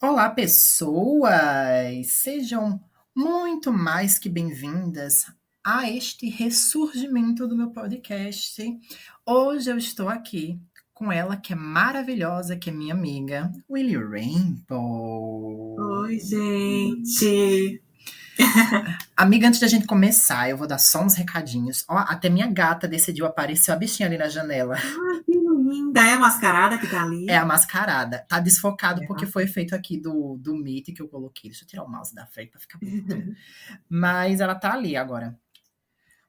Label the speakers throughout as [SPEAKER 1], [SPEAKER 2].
[SPEAKER 1] Olá, pessoas! Sejam muito mais que bem-vindas a este ressurgimento do meu podcast. Hoje eu estou aqui com ela, que é maravilhosa, que é minha amiga, Willy Rainbow.
[SPEAKER 2] Oi, gente!
[SPEAKER 1] Amiga, antes da gente começar, eu vou dar só uns recadinhos. Ó, até minha gata decidiu aparecer a bichinha ali na janela.
[SPEAKER 2] Ah, que linda! É a mascarada que tá ali?
[SPEAKER 1] É a mascarada. Tá desfocado é. porque foi feito aqui do, do Meet que eu coloquei. Deixa eu tirar o mouse da frente pra ficar bonito. Mas ela tá ali agora.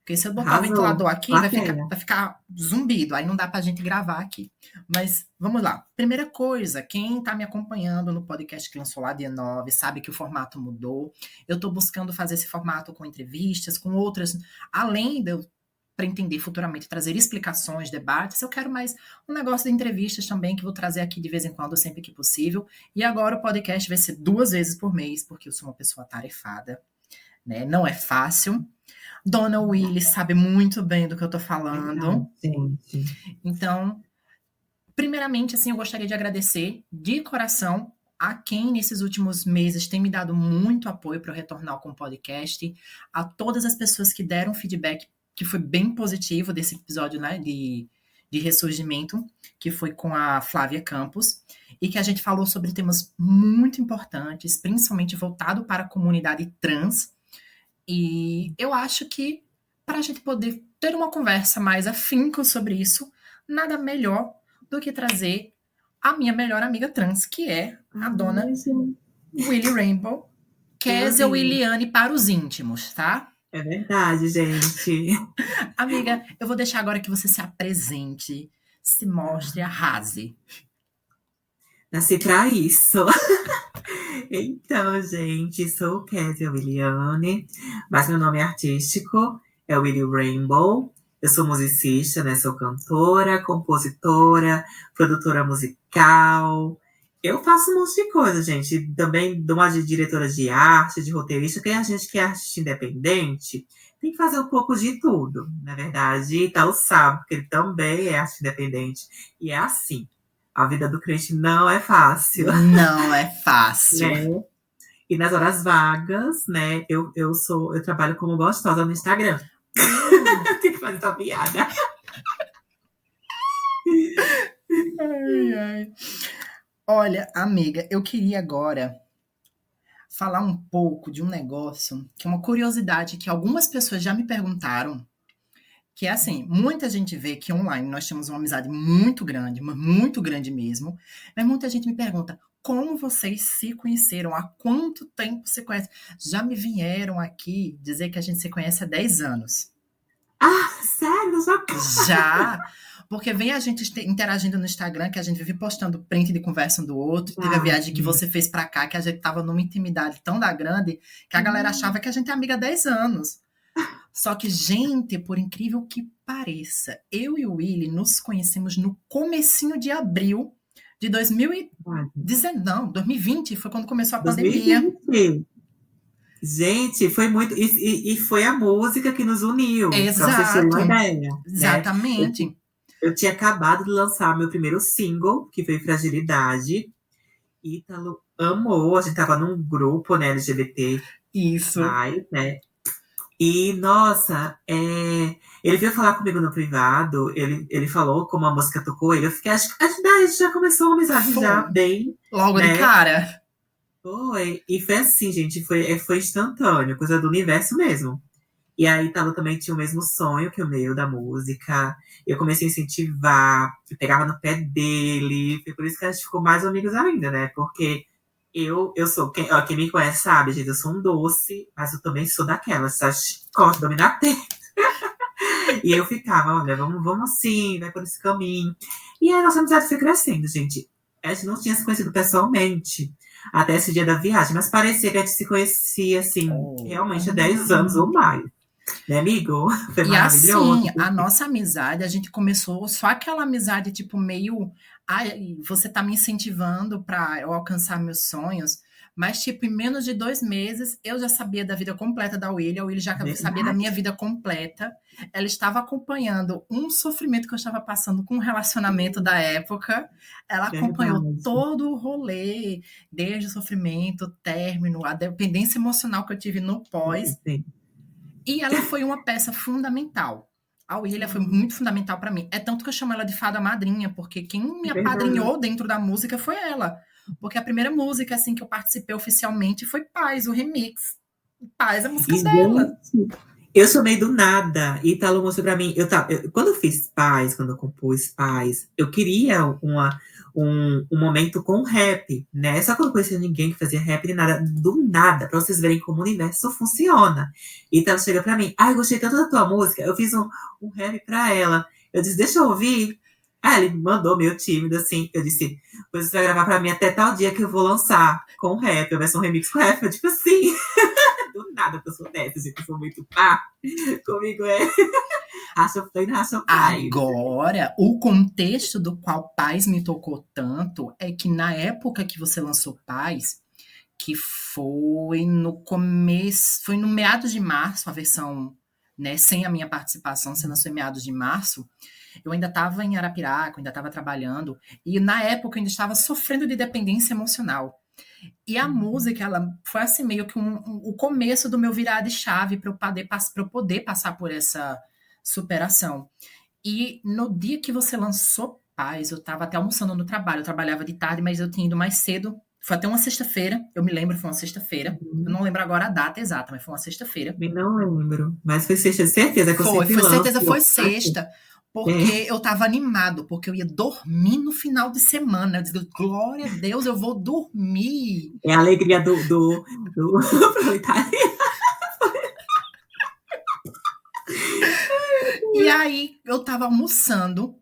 [SPEAKER 1] Porque se eu botar o ventilador aqui, vai ficar, vai ficar, zumbido. Aí não dá pra gente gravar aqui. Mas vamos lá. Primeira coisa, quem tá me acompanhando no podcast que lançou lá dia 9, sabe que o formato mudou. Eu tô buscando fazer esse formato com entrevistas, com outras. Além de eu para entender futuramente, trazer explicações, debates. Eu quero mais um negócio de entrevistas também, que vou trazer aqui de vez em quando, sempre que possível. E agora o podcast vai ser duas vezes por mês, porque eu sou uma pessoa tarefada, né? Não é fácil. Dona Willy sabe muito bem do que eu estou falando.
[SPEAKER 2] Sim, sim.
[SPEAKER 1] Então, primeiramente, assim, eu gostaria de agradecer de coração a quem nesses últimos meses tem me dado muito apoio para retornar com o podcast, a todas as pessoas que deram feedback que foi bem positivo desse episódio, né, de, de ressurgimento, que foi com a Flávia Campos, e que a gente falou sobre temas muito importantes, principalmente voltado para a comunidade trans, e eu acho que para a gente poder ter uma conversa mais afinco sobre isso, nada melhor do que trazer a minha melhor amiga trans, que é a ah, dona Willy Rainbow, Kézia Williane para os íntimos, tá?
[SPEAKER 2] É verdade, gente.
[SPEAKER 1] amiga, eu vou deixar agora que você se apresente, se mostre, arrase.
[SPEAKER 2] Nasci para isso. Então, gente, sou Kézia Williane, mas meu nome é artístico é Willy Rainbow. Eu sou musicista, né? Sou cantora, compositora, produtora musical. Eu faço um monte de coisa, gente. Também dou uma de diretora de arte, de roteirista. Quem a gente que é artista independente tem que fazer um pouco de tudo, na verdade. E tal sabe, porque ele também é arte independente. E é assim. A vida do crente não é fácil.
[SPEAKER 1] Não é fácil.
[SPEAKER 2] Né? E nas horas vagas, né, eu, eu sou, eu trabalho como gostosa no Instagram. Tem que fazer essa piada.
[SPEAKER 1] ai, ai. Olha, amiga, eu queria agora falar um pouco de um negócio que é uma curiosidade que algumas pessoas já me perguntaram que é assim, muita gente vê que online nós temos uma amizade muito grande, muito grande mesmo, mas muita gente me pergunta, como vocês se conheceram? Há quanto tempo se conhecem? Já me vieram aqui dizer que a gente se conhece há 10 anos.
[SPEAKER 2] Ah, sério?
[SPEAKER 1] Já? Já. Porque vem a gente interagindo no Instagram, que a gente vive postando print de conversa um do outro. Ah, Teve a viagem que você fez para cá, que a gente tava numa intimidade tão da grande, que a galera hum. achava que a gente é amiga há 10 anos. Só que, gente, por incrível que pareça, eu e o Willy nos conhecemos no comecinho de abril de 2019, não, 2020, foi quando começou a 2020. pandemia.
[SPEAKER 2] Gente, foi muito. E, e, foi a música que nos uniu.
[SPEAKER 1] Exato. Uma ideia, né? Exatamente.
[SPEAKER 2] Né? Eu, eu, tinha acabado de lançar meu primeiro single, que foi Fragilidade. Ítalo amou. A gente tava num grupo, né, LGBT.
[SPEAKER 1] Isso.
[SPEAKER 2] Mais, né? E, nossa, é, ele veio falar comigo no privado, ele, ele falou como a música tocou ele. Eu fiquei, acho que a gente já começou uma amizade foi. já bem.
[SPEAKER 1] Logo né? de cara.
[SPEAKER 2] Foi. E foi assim, gente, foi, é, foi instantâneo, coisa do universo mesmo. E aí, Talo também tinha o mesmo sonho que o meu da música. Eu comecei a incentivar, pegava no pé dele. Foi por isso que a gente ficou mais amigos ainda, né? Porque eu, eu sou, quem, ó, quem me conhece sabe, gente, eu sou um doce, mas eu também sou daquelas, de dominar tempo. e eu ficava, olha, vamos, vamos assim, vai por esse caminho. E a nossa amizade foi crescendo, gente. A gente não tinha se conhecido pessoalmente até esse dia da viagem, mas parecia que a gente se conhecia, assim, oh. realmente há 10 anos ou mais. Né, amigo?
[SPEAKER 1] Foi e assim, a nossa amizade, a gente começou só aquela amizade, tipo, meio. Ai, você tá me incentivando para eu alcançar meus sonhos. Mas, tipo, em menos de dois meses, eu já sabia da vida completa da William, a William já Verdade. sabia da minha vida completa. Ela estava acompanhando um sofrimento que eu estava passando com um relacionamento da época. Ela acompanhou Verdade. todo o rolê, desde o sofrimento, o término, a dependência emocional que eu tive no pós. Sim. E ela foi uma peça fundamental. A William foi muito fundamental para mim. É tanto que eu chamo ela de fada madrinha, porque quem me apadrinhou dentro da música foi ela. Porque a primeira música assim que eu participei oficialmente foi Paz, o remix. Paz, a música e dela.
[SPEAKER 2] Eu meio do nada. E Italo mostrou pra mim. Eu, tava, eu, quando eu fiz Paz, quando eu compus Paz, eu queria uma, um, um momento com rap, né? Só que eu não conhecia ninguém que fazia rap nem nada. Do nada, pra vocês verem como o universo funciona. E Italo chega pra mim. Ai, gostei tanto da tua música. Eu fiz um, um rap pra ela. Eu disse, deixa eu ouvir. Ah, ele mandou meio tímido, assim. Eu disse, você vai gravar pra mim até tal dia que eu vou lançar com rap. Vai ser um remix com rap. Eu, tipo assim. Do nada que eu sou dessa, gente. Eu sou muito pá. Comigo é. Racha play, racha
[SPEAKER 1] pai. Agora, o contexto do qual Paz me tocou tanto é que na época que você lançou Paz, que foi no começo, foi no meados de março, a versão, né, sem a minha participação, você lançou em meados de março eu ainda estava em Arapiraca, ainda estava trabalhando, e na época eu ainda estava sofrendo de dependência emocional. E a uhum. música, ela foi assim meio que um, um, o começo do meu virar de chave para eu, poder, eu poder passar por essa superação. E no dia que você lançou Paz, eu estava até almoçando no trabalho, eu trabalhava de tarde, mas eu tinha ido mais cedo. Foi até uma sexta-feira, eu me lembro, foi uma sexta-feira. Uhum. Eu não lembro agora a data exata, mas foi uma sexta-feira.
[SPEAKER 2] Não lembro, mas foi sexta, certeza que eu
[SPEAKER 1] Foi, foi certeza, foi sexta. Porque é. eu tava animado, porque eu ia dormir no final de semana. Eu disse, glória a Deus, eu vou dormir.
[SPEAKER 2] É a alegria do, do, do
[SPEAKER 1] E aí, eu tava almoçando,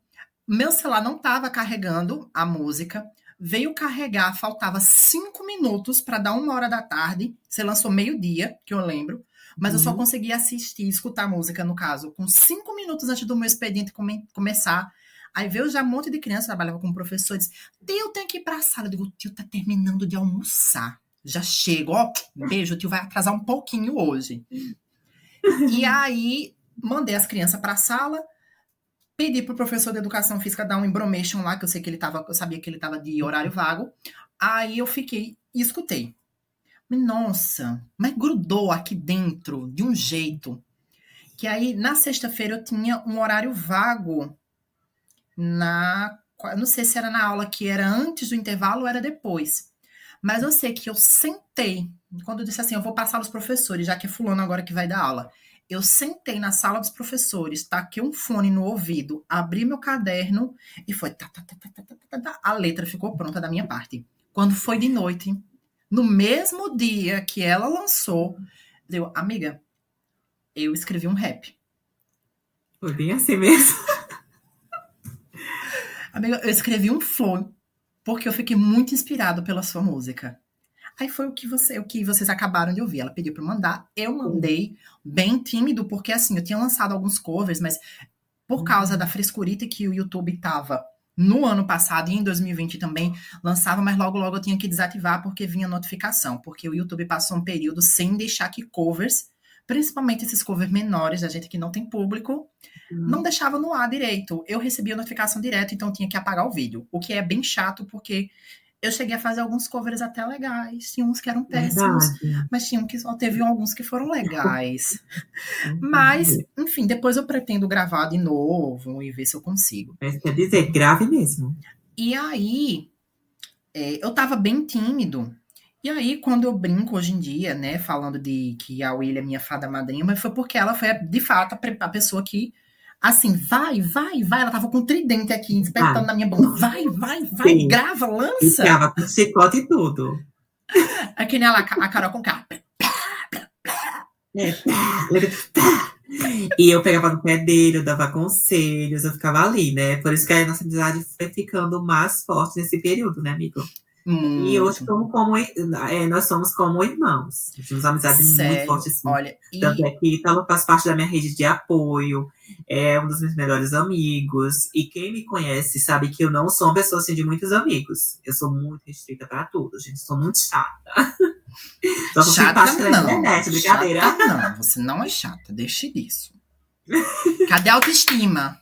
[SPEAKER 1] meu celular não tava carregando a música, veio carregar, faltava cinco minutos para dar uma hora da tarde. Você lançou meio-dia, que eu lembro. Mas uhum. eu só uhum. consegui assistir, escutar música, no caso, com cinco minutos antes do meu expediente come começar. Aí veio já um monte de criança, trabalhava com professor, disse: Tio, tem que ir pra sala. Eu digo: Tio tá terminando de almoçar. Já chego, ó, beijo, o tio vai atrasar um pouquinho hoje. e aí, mandei as crianças pra sala, pedi pro professor de educação física dar um embromation lá, que eu sei que ele tava, eu sabia que ele tava de horário vago. Aí eu fiquei e escutei. Nossa, mas grudou aqui dentro de um jeito. Que aí, na sexta-feira, eu tinha um horário vago na. Não sei se era na aula que era antes do intervalo ou era depois. Mas eu sei que eu sentei. Quando eu disse assim, eu vou passar os professores, já que é fulano agora que vai dar aula. Eu sentei na sala dos professores, taquei um fone no ouvido, abri meu caderno e foi. Tá, tá, tá, a letra ficou pronta da minha parte. Quando foi de noite, no mesmo dia que ela lançou, deu, amiga, eu escrevi um rap.
[SPEAKER 2] Foi bem assim mesmo.
[SPEAKER 1] amiga, eu escrevi um flow porque eu fiquei muito inspirado pela sua música. Aí foi o que você, o que vocês acabaram de ouvir. Ela pediu para mandar, eu mandei bem tímido, porque assim, eu tinha lançado alguns covers, mas por causa uhum. da frescurita que o YouTube tava no ano passado e em 2020 também lançava, mas logo logo eu tinha que desativar porque vinha notificação, porque o YouTube passou um período sem deixar que covers, principalmente esses covers menores, da gente que não tem público, uhum. não deixava no ar direito. Eu recebia notificação direto, então tinha que apagar o vídeo, o que é bem chato porque eu cheguei a fazer alguns covers até legais. Tinha uns que eram péssimos, Verdade. mas tinha um que só teve alguns que foram legais. mas, enfim, depois eu pretendo gravar de novo e ver se eu consigo.
[SPEAKER 2] Mas quer dizer, grave mesmo.
[SPEAKER 1] E aí, é, eu tava bem tímido. E aí, quando eu brinco hoje em dia, né, falando de que a William é minha fada madrinha, mas foi porque ela foi, de fato, a pessoa que assim, vai, vai, vai. Ela tava com um tridente aqui, despertando ah. na minha boca. Vai, vai, vai, Sim. grava, lança.
[SPEAKER 2] Ficava com chicote e tudo.
[SPEAKER 1] É que nem ela, a Carol com K.
[SPEAKER 2] É, e eu pegava no pé dele, eu dava conselhos, eu ficava ali, né? Por isso que a nossa amizade foi ficando mais forte nesse período, né, amigo? Muito. E hoje somos como, é, nós somos como irmãos. Temos uma amizade Sério? muito forte. Assim.
[SPEAKER 1] Olha,
[SPEAKER 2] Tanto e... é que Italo faz parte da minha rede de apoio, é um dos meus melhores amigos. E quem me conhece sabe que eu não sou uma pessoa assim, de muitos amigos. Eu sou muito restrita para tudo, gente. Sou muito chata.
[SPEAKER 1] Só chata não. Internet, brincadeira. Chata não, você não é chata. Deixe disso. Cadê a autoestima?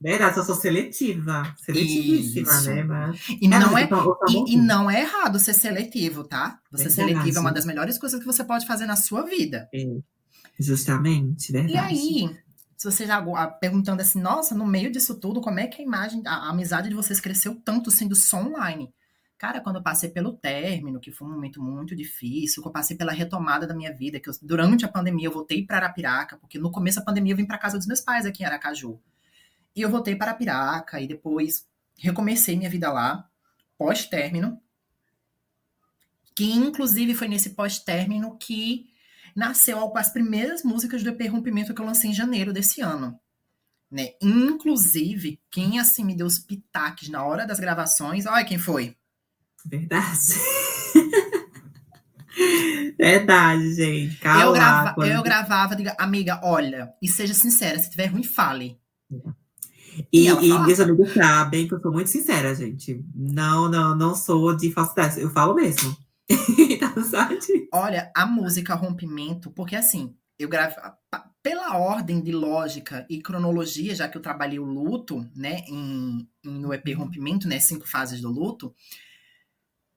[SPEAKER 2] Verdade, eu sou seletiva. Seletivíssima, Isso. né? Mas...
[SPEAKER 1] E, não é, e, e, não é errado ser seletivo, tá? Você verdade. seletivo é uma das melhores coisas que você pode fazer na sua vida.
[SPEAKER 2] É. Justamente, verdade.
[SPEAKER 1] E aí, se você já perguntando assim, nossa, no meio disso tudo, como é que a imagem, a, a amizade de vocês cresceu tanto sendo só online? Cara, quando eu passei pelo término, que foi um momento muito difícil, que eu passei pela retomada da minha vida, que eu, durante a pandemia eu voltei para Arapiraca, porque no começo da pandemia eu vim para casa dos meus pais aqui em Aracaju. E eu voltei para Piraca e depois recomecei minha vida lá, pós-término. Que inclusive foi nesse pós-término que nasceu as primeiras músicas do EP Rompimento que eu lancei em janeiro desse ano. Né? Inclusive, quem assim me deu os pitaques na hora das gravações, olha quem foi.
[SPEAKER 2] Verdade. Verdade, gente.
[SPEAKER 1] Calma, eu, grava, quando... eu gravava, diga, amiga, olha, e seja sincera, se tiver ruim, fale.
[SPEAKER 2] E, e, e meus amigos sabem que eu sou muito sincera, gente. Não, não, não sou de falsidade. Eu falo mesmo. então,
[SPEAKER 1] sabe? Olha, a música Rompimento, porque assim, eu gravo pela ordem de lógica e cronologia, já que eu trabalhei o luto, né, em, em, no EP Rompimento, né, cinco fases do luto,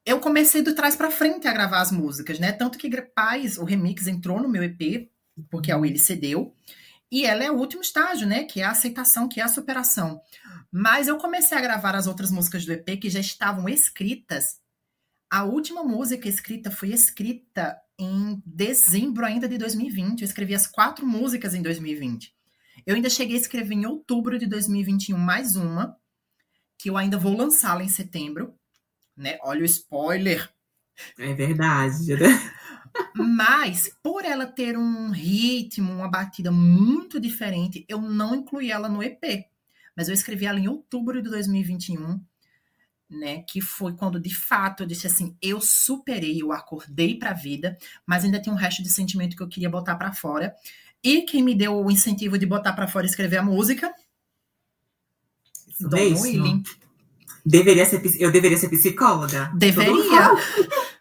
[SPEAKER 1] eu comecei do trás para frente a gravar as músicas, né, tanto que Paz, o remix entrou no meu EP, porque a Willy cedeu, e ela é o último estágio, né? Que é a aceitação, que é a superação. Mas eu comecei a gravar as outras músicas do EP que já estavam escritas. A última música escrita foi escrita em dezembro ainda de 2020. Eu escrevi as quatro músicas em 2020. Eu ainda cheguei a escrever em outubro de 2021 mais uma, que eu ainda vou lançá-la em setembro. Né? Olha o spoiler.
[SPEAKER 2] É verdade, né?
[SPEAKER 1] Mas, por ela ter um ritmo, uma batida muito diferente, eu não incluí ela no EP. Mas eu escrevi ela em outubro de 2021, né? Que foi quando, de fato, eu disse assim: eu superei, eu acordei para a vida, mas ainda tem um resto de sentimento que eu queria botar para fora. E quem me deu o incentivo de botar para fora e escrever a música?
[SPEAKER 2] Dom Willing. Deveria ser, eu deveria ser psicóloga.
[SPEAKER 1] Deveria.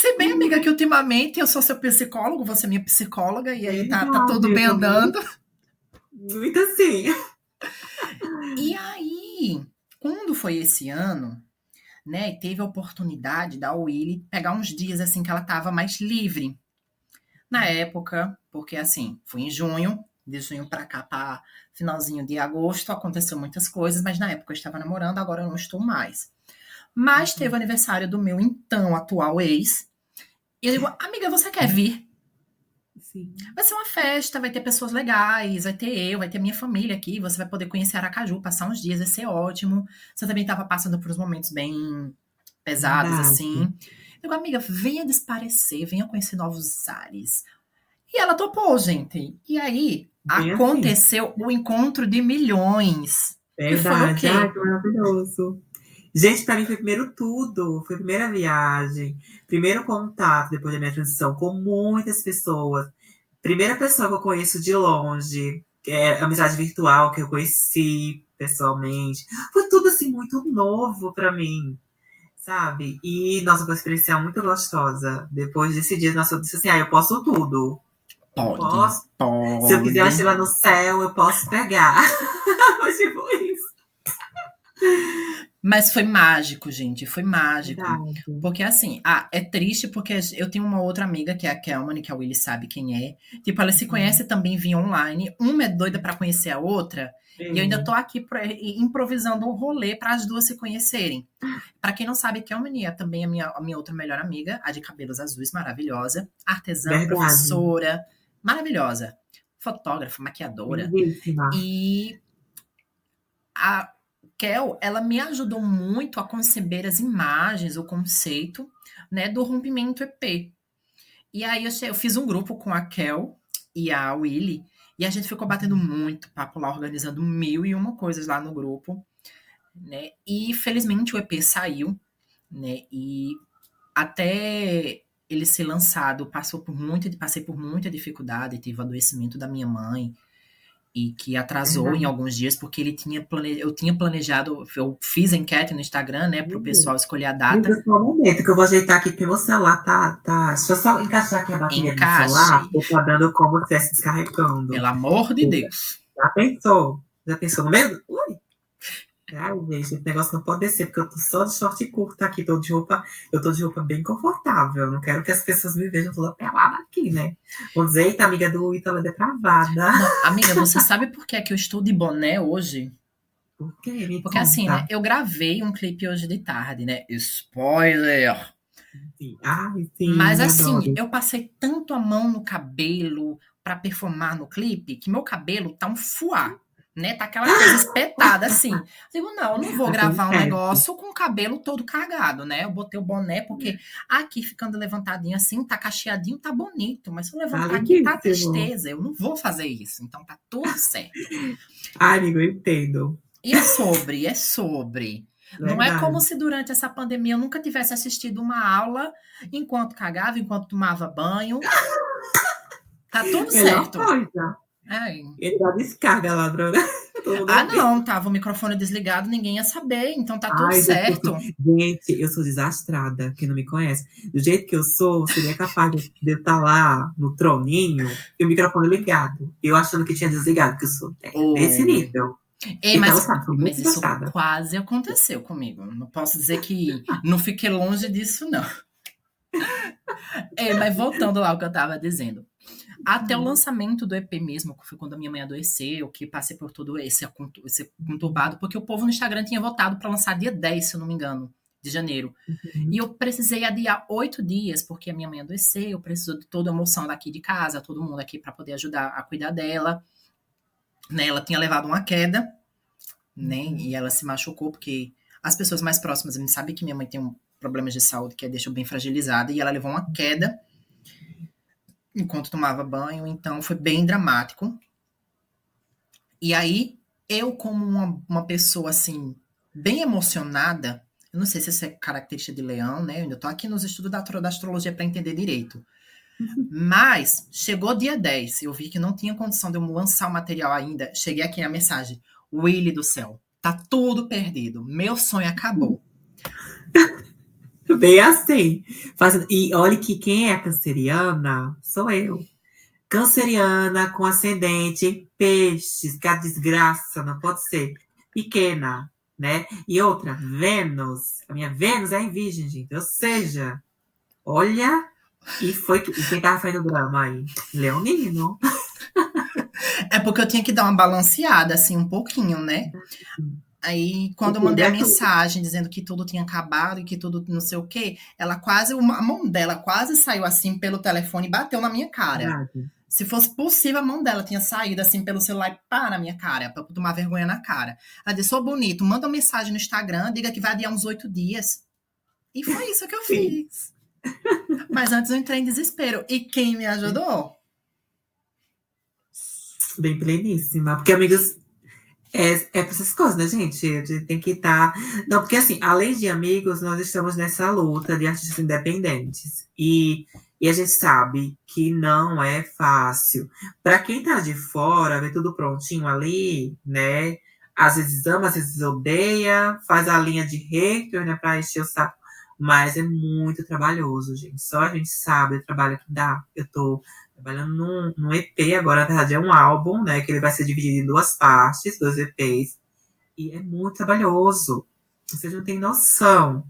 [SPEAKER 1] Se bem, amiga, que ultimamente eu sou seu psicólogo, você é minha psicóloga, e aí tá, tá tudo bem andando.
[SPEAKER 2] Muito assim.
[SPEAKER 1] E aí, quando foi esse ano, né, teve a oportunidade da Willy pegar uns dias assim que ela tava mais livre. Na época, porque assim, foi em junho, de junho para cá, para finalzinho de agosto, aconteceu muitas coisas, mas na época eu estava namorando, agora eu não estou mais. Mas uhum. teve o aniversário do meu então atual ex. E eu digo, amiga, você quer vir? Sim. Vai ser uma festa, vai ter pessoas legais, vai ter eu, vai ter minha família aqui, você vai poder conhecer Aracaju, passar uns dias, vai ser ótimo. Você também estava passando por uns momentos bem pesados, Verdade. assim. Eu digo, amiga, venha desparecer, venha conhecer novos ares. E ela topou, gente. E aí, Bem assim. aconteceu assim. o encontro de milhões.
[SPEAKER 2] Verdade, Ai, que maravilhoso. Gente, para mim foi primeiro tudo. Foi a primeira viagem, primeiro contato depois da minha transição com muitas pessoas. Primeira pessoa que eu conheço de longe, é amizade virtual que eu conheci pessoalmente. Foi tudo assim muito novo para mim, sabe? E nossa, foi uma experiência muito gostosa. Depois desse dia, nossa, eu disse assim: ah, eu posso tudo.
[SPEAKER 1] Pode, posso. Pode.
[SPEAKER 2] Se eu quiser estiver no céu, eu posso pegar. tipo isso.
[SPEAKER 1] Mas foi mágico, gente, foi mágico. Verdade. Porque assim, ah, é triste porque eu tenho uma outra amiga que é a Kelman, que a Willy sabe quem é. Tipo, ela se uhum. conhece também via online. Uma é doida para conhecer a outra. E eu ainda tô aqui improvisando um rolê para as duas se conhecerem. Para quem não sabe, Kelman é também a minha, a minha outra melhor amiga, a de cabelos azuis, maravilhosa. Artesã, Verdade. professora, maravilhosa. Fotógrafa, maquiadora. E a, Kel, ela me ajudou muito a conceber as imagens, o conceito, né, do rompimento EP. E aí eu, eu fiz um grupo com a Kel e a Willy, e a gente ficou batendo muito papo lá, organizando mil e uma coisas lá no grupo, né? E felizmente o EP saiu. né? E até ele ser lançado, passou por muita, passei por muita dificuldade, tive o adoecimento da minha mãe, e que atrasou uhum. em alguns dias, porque ele tinha plane... eu tinha planejado, eu fiz enquete no Instagram, né, para o uhum. pessoal escolher a data.
[SPEAKER 2] É o momento que eu vou ajeitar aqui, porque meu celular tá, tá. Deixa eu só encaixar aqui a bateria Encaixe. do celular, porque tá dando como se descarregando.
[SPEAKER 1] Pelo amor de Deus.
[SPEAKER 2] Já pensou? Já pensou no mesmo? Ui! Ai, gente, esse negócio não pode descer, porque eu tô só de short curto aqui, tô de roupa, eu tô de roupa bem confortável. Não quero que as pessoas me vejam toda pelada aqui, né? Vou dizer, eita, amiga do Ítalo é depravada.
[SPEAKER 1] Não, amiga, você sabe por que, é que eu estou de boné hoje?
[SPEAKER 2] Por quê? Me
[SPEAKER 1] porque assim, conta. assim, né? Eu gravei um clipe hoje de tarde, né? Spoiler!
[SPEAKER 2] Sim. Ai, sim,
[SPEAKER 1] Mas assim, adoro. eu passei tanto a mão no cabelo para performar no clipe que meu cabelo tá um fuá né? Tá aquela coisa espetada assim. Eu digo, não, eu não vou gravar um negócio com o cabelo todo cagado, né? Eu botei o boné porque aqui ficando levantadinho assim, tá cacheadinho, tá bonito, mas se eu levantar aqui tá tristeza, eu não vou fazer isso. Então tá tudo certo.
[SPEAKER 2] Ai, amigo, eu entendo.
[SPEAKER 1] E é sobre, é sobre. Verdade. Não é como se durante essa pandemia eu nunca tivesse assistido uma aula enquanto cagava, enquanto tomava banho. Tá tudo certo.
[SPEAKER 2] Coisa. Ai. Ele dá descarga lá, droga.
[SPEAKER 1] Ah, não, tava o microfone desligado, ninguém ia saber, então tá tudo Ai, certo.
[SPEAKER 2] Gente, eu sou desastrada, quem não me conhece. Do jeito que eu sou, seria capaz de eu estar tá lá no troninho e o microfone ligado. Eu achando que tinha desligado, porque eu sou oh. desse nível.
[SPEAKER 1] Ei, então, mas, sabe, mas isso quase aconteceu comigo. Não posso dizer que não fiquei longe disso, não. Ei, mas voltando lá ao que eu tava dizendo. Até uhum. o lançamento do EP mesmo, que foi quando a minha mãe adoeceu, que passei por todo esse, esse conturbado, porque o povo no Instagram tinha votado para lançar dia 10, se eu não me engano, de janeiro. Uhum. E eu precisei adiar oito dias, porque a minha mãe adoeceu, precisou de toda a emoção daqui de casa, todo mundo aqui para poder ajudar a cuidar dela. Né, ela tinha levado uma queda, né? Uhum. E ela se machucou, porque as pessoas mais próximas me sabem que minha mãe tem um problemas de saúde que a deixou bem fragilizada, e ela levou uma queda enquanto tomava banho, então foi bem dramático. E aí, eu, como uma, uma pessoa assim, bem emocionada, eu não sei se isso é característica de leão, né? Eu ainda tô aqui nos estudos da, da astrologia para entender direito. Uhum. Mas chegou dia 10, eu vi que não tinha condição de eu lançar o material ainda. Cheguei aqui a mensagem: Willy do céu, tá tudo perdido. Meu sonho acabou.
[SPEAKER 2] Bem assim. Fazendo... E olha que quem é canceriana sou eu. Canceriana com ascendente peixes, que a desgraça não pode ser pequena, né? E outra, Vênus. A minha Vênus é em virgem, gente. Ou seja, olha, e foi que, quem tava fazendo drama aí? Leonino.
[SPEAKER 1] É porque eu tinha que dar uma balanceada, assim, um pouquinho, né? Aí, quando eu mandei a mensagem dizendo que tudo tinha acabado e que tudo não sei o quê, ela quase, a mão dela quase saiu assim pelo telefone e bateu na minha cara. Se fosse possível, a mão dela tinha saído assim pelo celular e pá na minha cara, pra tomar vergonha na cara. Ela disse: Sou bonito, manda uma mensagem no Instagram, diga que vai adiar uns oito dias. E foi isso que eu fiz. Mas antes eu entrei em desespero. E quem me ajudou?
[SPEAKER 2] Bem pleníssima. Porque, amigos, é, é para essas coisas, né, gente? A gente tem que estar. Tá... Não, porque assim, além de amigos, nós estamos nessa luta de artistas independentes. E, e a gente sabe que não é fácil. Para quem tá de fora, vê tudo prontinho ali, né? Às vezes ama, às vezes odeia, faz a linha de hater, né, para encher o saco. Mas é muito trabalhoso, gente. Só a gente sabe o trabalho que dá. Eu tô trabalhando num, num EP agora, na verdade é um álbum, né? Que ele vai ser dividido em duas partes, dois EPs. E é muito trabalhoso. Vocês não têm noção.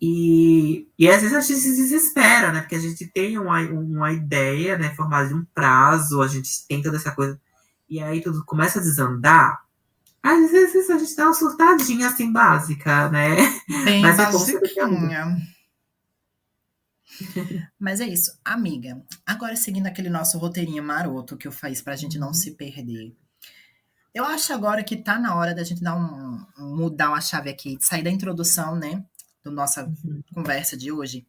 [SPEAKER 2] E, e às vezes a gente se desespera, né? Porque a gente tem uma, uma ideia, né? Formada de um prazo, a gente tem toda essa coisa. E aí tudo começa a desandar. Às vezes a gente dá uma surtadinha assim básica, né?
[SPEAKER 1] Bem Mas basiquinha. É Mas é isso, amiga. Agora seguindo aquele nosso roteirinho maroto que eu fiz pra gente não se perder. Eu acho agora que tá na hora da gente dar um, mudar uma chave aqui, sair da introdução, né, da nossa uhum. conversa de hoje,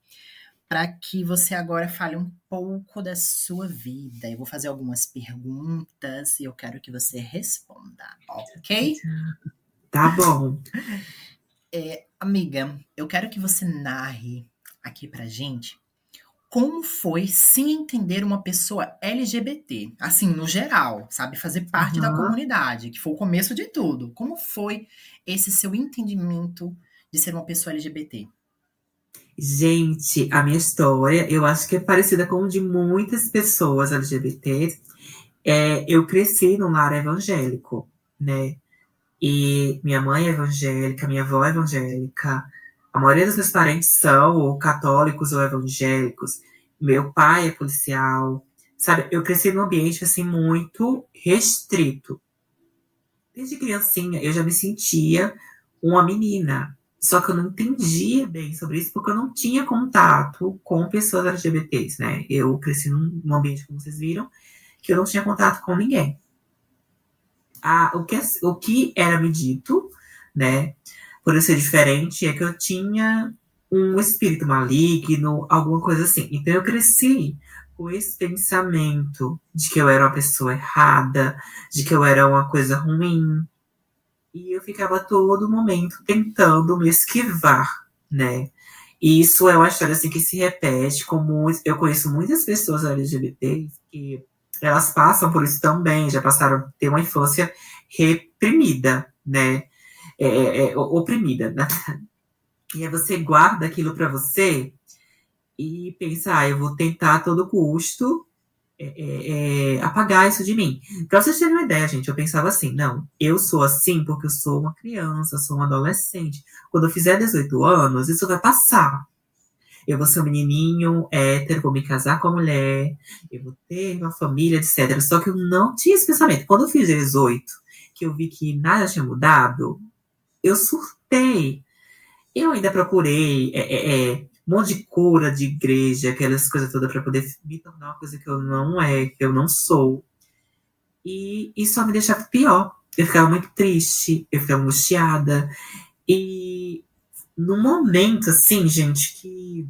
[SPEAKER 1] para que você agora fale um pouco da sua vida. Eu vou fazer algumas perguntas e eu quero que você responda, ok?
[SPEAKER 2] Tá bom.
[SPEAKER 1] É, Amiga, eu quero que você narre aqui pra gente como foi se entender uma pessoa LGBT, assim, no geral, sabe? Fazer parte uhum. da comunidade, que foi o começo de tudo. Como foi esse seu entendimento de ser uma pessoa LGBT?
[SPEAKER 2] Gente, a minha história, eu acho que é parecida com a de muitas pessoas LGBT. É, eu cresci num lar evangélico, né? E minha mãe é evangélica, minha avó é evangélica, a maioria dos meus parentes são ou católicos ou evangélicos. Meu pai é policial. Sabe, eu cresci num ambiente assim muito restrito. Desde criancinha eu já me sentia uma menina. Só que eu não entendia bem sobre isso porque eu não tinha contato com pessoas LGBTs, né? Eu cresci num, ambiente, como vocês viram, que eu não tinha contato com ninguém a, o, que, o que era me dito, né, por eu ser diferente, é que eu tinha um espírito maligno, alguma coisa assim. Então eu cresci com esse pensamento de que eu era uma pessoa errada, de que eu era uma coisa ruim. E eu ficava todo momento tentando me esquivar, né? E isso é uma história assim que se repete com muitos. Eu conheço muitas pessoas LGBTs que elas passam por isso também, já passaram ter uma infância reprimida, né? É, é, é oprimida, né? E aí você guarda aquilo para você e pensa, ah, eu vou tentar a todo custo é, é, é, apagar isso de mim. Pra vocês terem uma ideia, gente, eu pensava assim, não, eu sou assim porque eu sou uma criança, sou um adolescente. Quando eu fizer 18 anos, isso vai passar eu vou ser um menininho hétero, vou me casar com a mulher, eu vou ter uma família, etc. Só que eu não tinha esse pensamento. Quando eu fiz 18, que eu vi que nada tinha mudado, eu surtei. Eu ainda procurei é, é, é, um monte de cura de igreja, aquelas coisas todas, para poder me tornar uma coisa que eu não é, que eu não sou. E isso só me deixava pior. Eu ficava muito triste, eu ficava angustiada. E no momento, assim, gente, que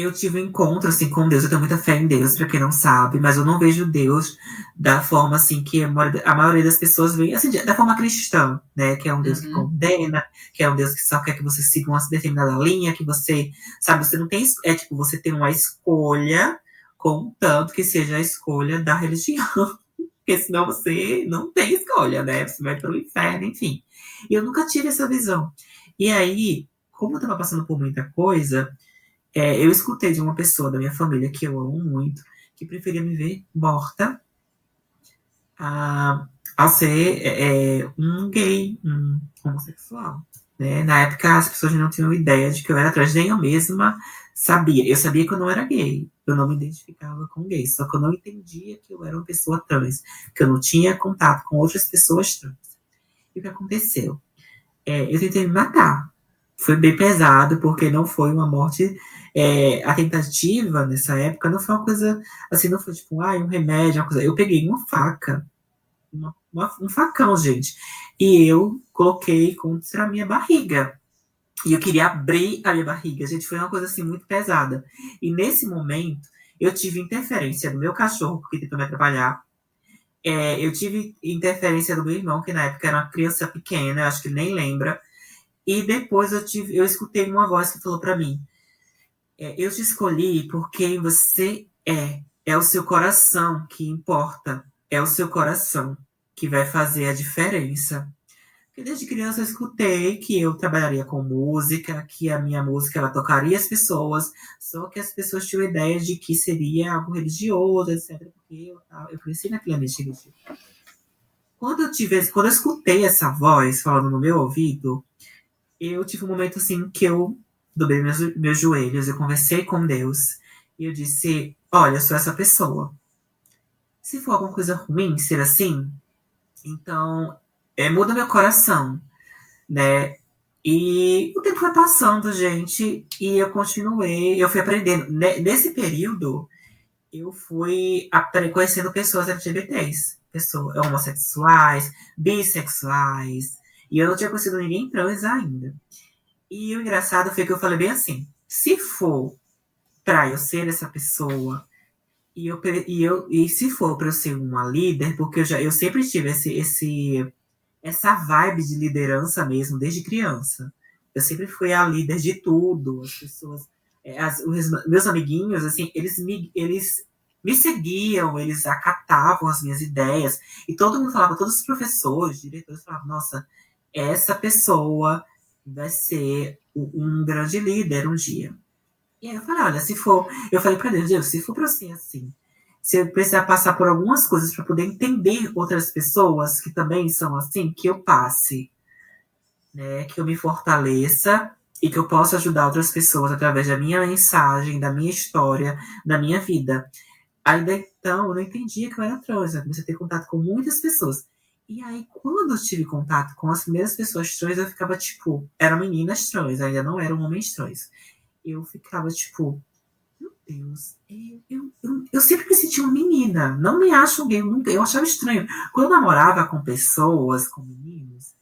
[SPEAKER 2] eu tive um encontro assim com Deus. Eu tenho muita fé em Deus, para quem não sabe, mas eu não vejo Deus da forma assim que a maioria, das pessoas vê, assim, da forma cristã, né? Que é um Deus uhum. que condena, que é um Deus que só quer que você siga uma determinada linha, que você, sabe, você não tem, é tipo, você tem uma escolha, contanto que seja a escolha da religião. Porque senão você não tem escolha, né? Você vai para o inferno, enfim. E eu nunca tive essa visão. E aí, como eu estava passando por muita coisa, é, eu escutei de uma pessoa da minha família que eu amo muito, que preferia me ver morta a, a ser é, é, um gay, um homossexual. Né? Na época, as pessoas não tinham ideia de que eu era trans, nem eu mesma sabia. Eu sabia que eu não era gay, eu não me identificava com gay, só que eu não entendia que eu era uma pessoa trans, que eu não tinha contato com outras pessoas trans. E o que aconteceu? É, eu tentei me matar. Foi bem pesado, porque não foi uma morte é, a tentativa nessa época não foi uma coisa assim, não foi tipo, ah, um remédio, uma coisa. Eu peguei uma faca, uma, uma, um facão, gente, e eu coloquei contra a minha barriga. E eu queria abrir a minha barriga, gente, foi uma coisa assim muito pesada. E nesse momento, eu tive interferência do meu cachorro, que tentou me atrapalhar. É, eu tive interferência do meu irmão, que na época era uma criança pequena, acho que ele nem lembra. E depois eu tive, eu escutei uma voz que falou para mim: eu te escolhi por quem você é. É o seu coração que importa. É o seu coração que vai fazer a diferença. Porque desde criança eu escutei que eu trabalharia com música, que a minha música ela tocaria as pessoas, só que as pessoas tinham ideia de que seria algo religioso, etc. Porque eu, eu cresci naquele ambiente. Quando eu, tive, quando eu escutei essa voz falando no meu ouvido, eu tive um momento assim que eu dobrei meus, meus joelhos, eu conversei com Deus e eu disse: Olha, eu sou essa pessoa. Se for alguma coisa ruim ser assim, então é, muda meu coração, né? E o tempo foi passando, gente, e eu continuei, eu fui aprendendo. Nesse período, eu fui conhecendo pessoas LGBTs, pessoas homossexuais, bissexuais, e eu não tinha conhecido ninguém trans ainda. E o engraçado foi que eu falei bem assim: se for para eu ser essa pessoa, e, eu, e, eu, e se for para eu ser uma líder, porque eu, já, eu sempre tive esse, esse, essa vibe de liderança mesmo, desde criança. Eu sempre fui a líder de tudo. As pessoas, é, as, os meus amiguinhos, assim, eles me, eles me seguiam, eles acatavam as minhas ideias. E todo mundo falava, todos os professores, diretores falavam, nossa, essa pessoa vai ser um grande líder um dia. E aí eu falei, olha, se for, eu falei para Deus, Deus, se for para assim, se eu precisar passar por algumas coisas para poder entender outras pessoas que também são assim, que eu passe, né, que eu me fortaleça e que eu possa ajudar outras pessoas através da minha mensagem, da minha história, da minha vida. Ainda então, eu não entendia que eu era trans, eu comecei a ter contato com muitas pessoas. E aí, quando eu tive contato com as primeiras pessoas trans, eu ficava tipo, eram meninas trans, ainda não eram homens trans. Eu ficava tipo, meu Deus, eu, eu, eu, eu sempre me sentia uma menina, não me acho gay, nunca, eu achava estranho. Quando eu namorava com pessoas, com meninos,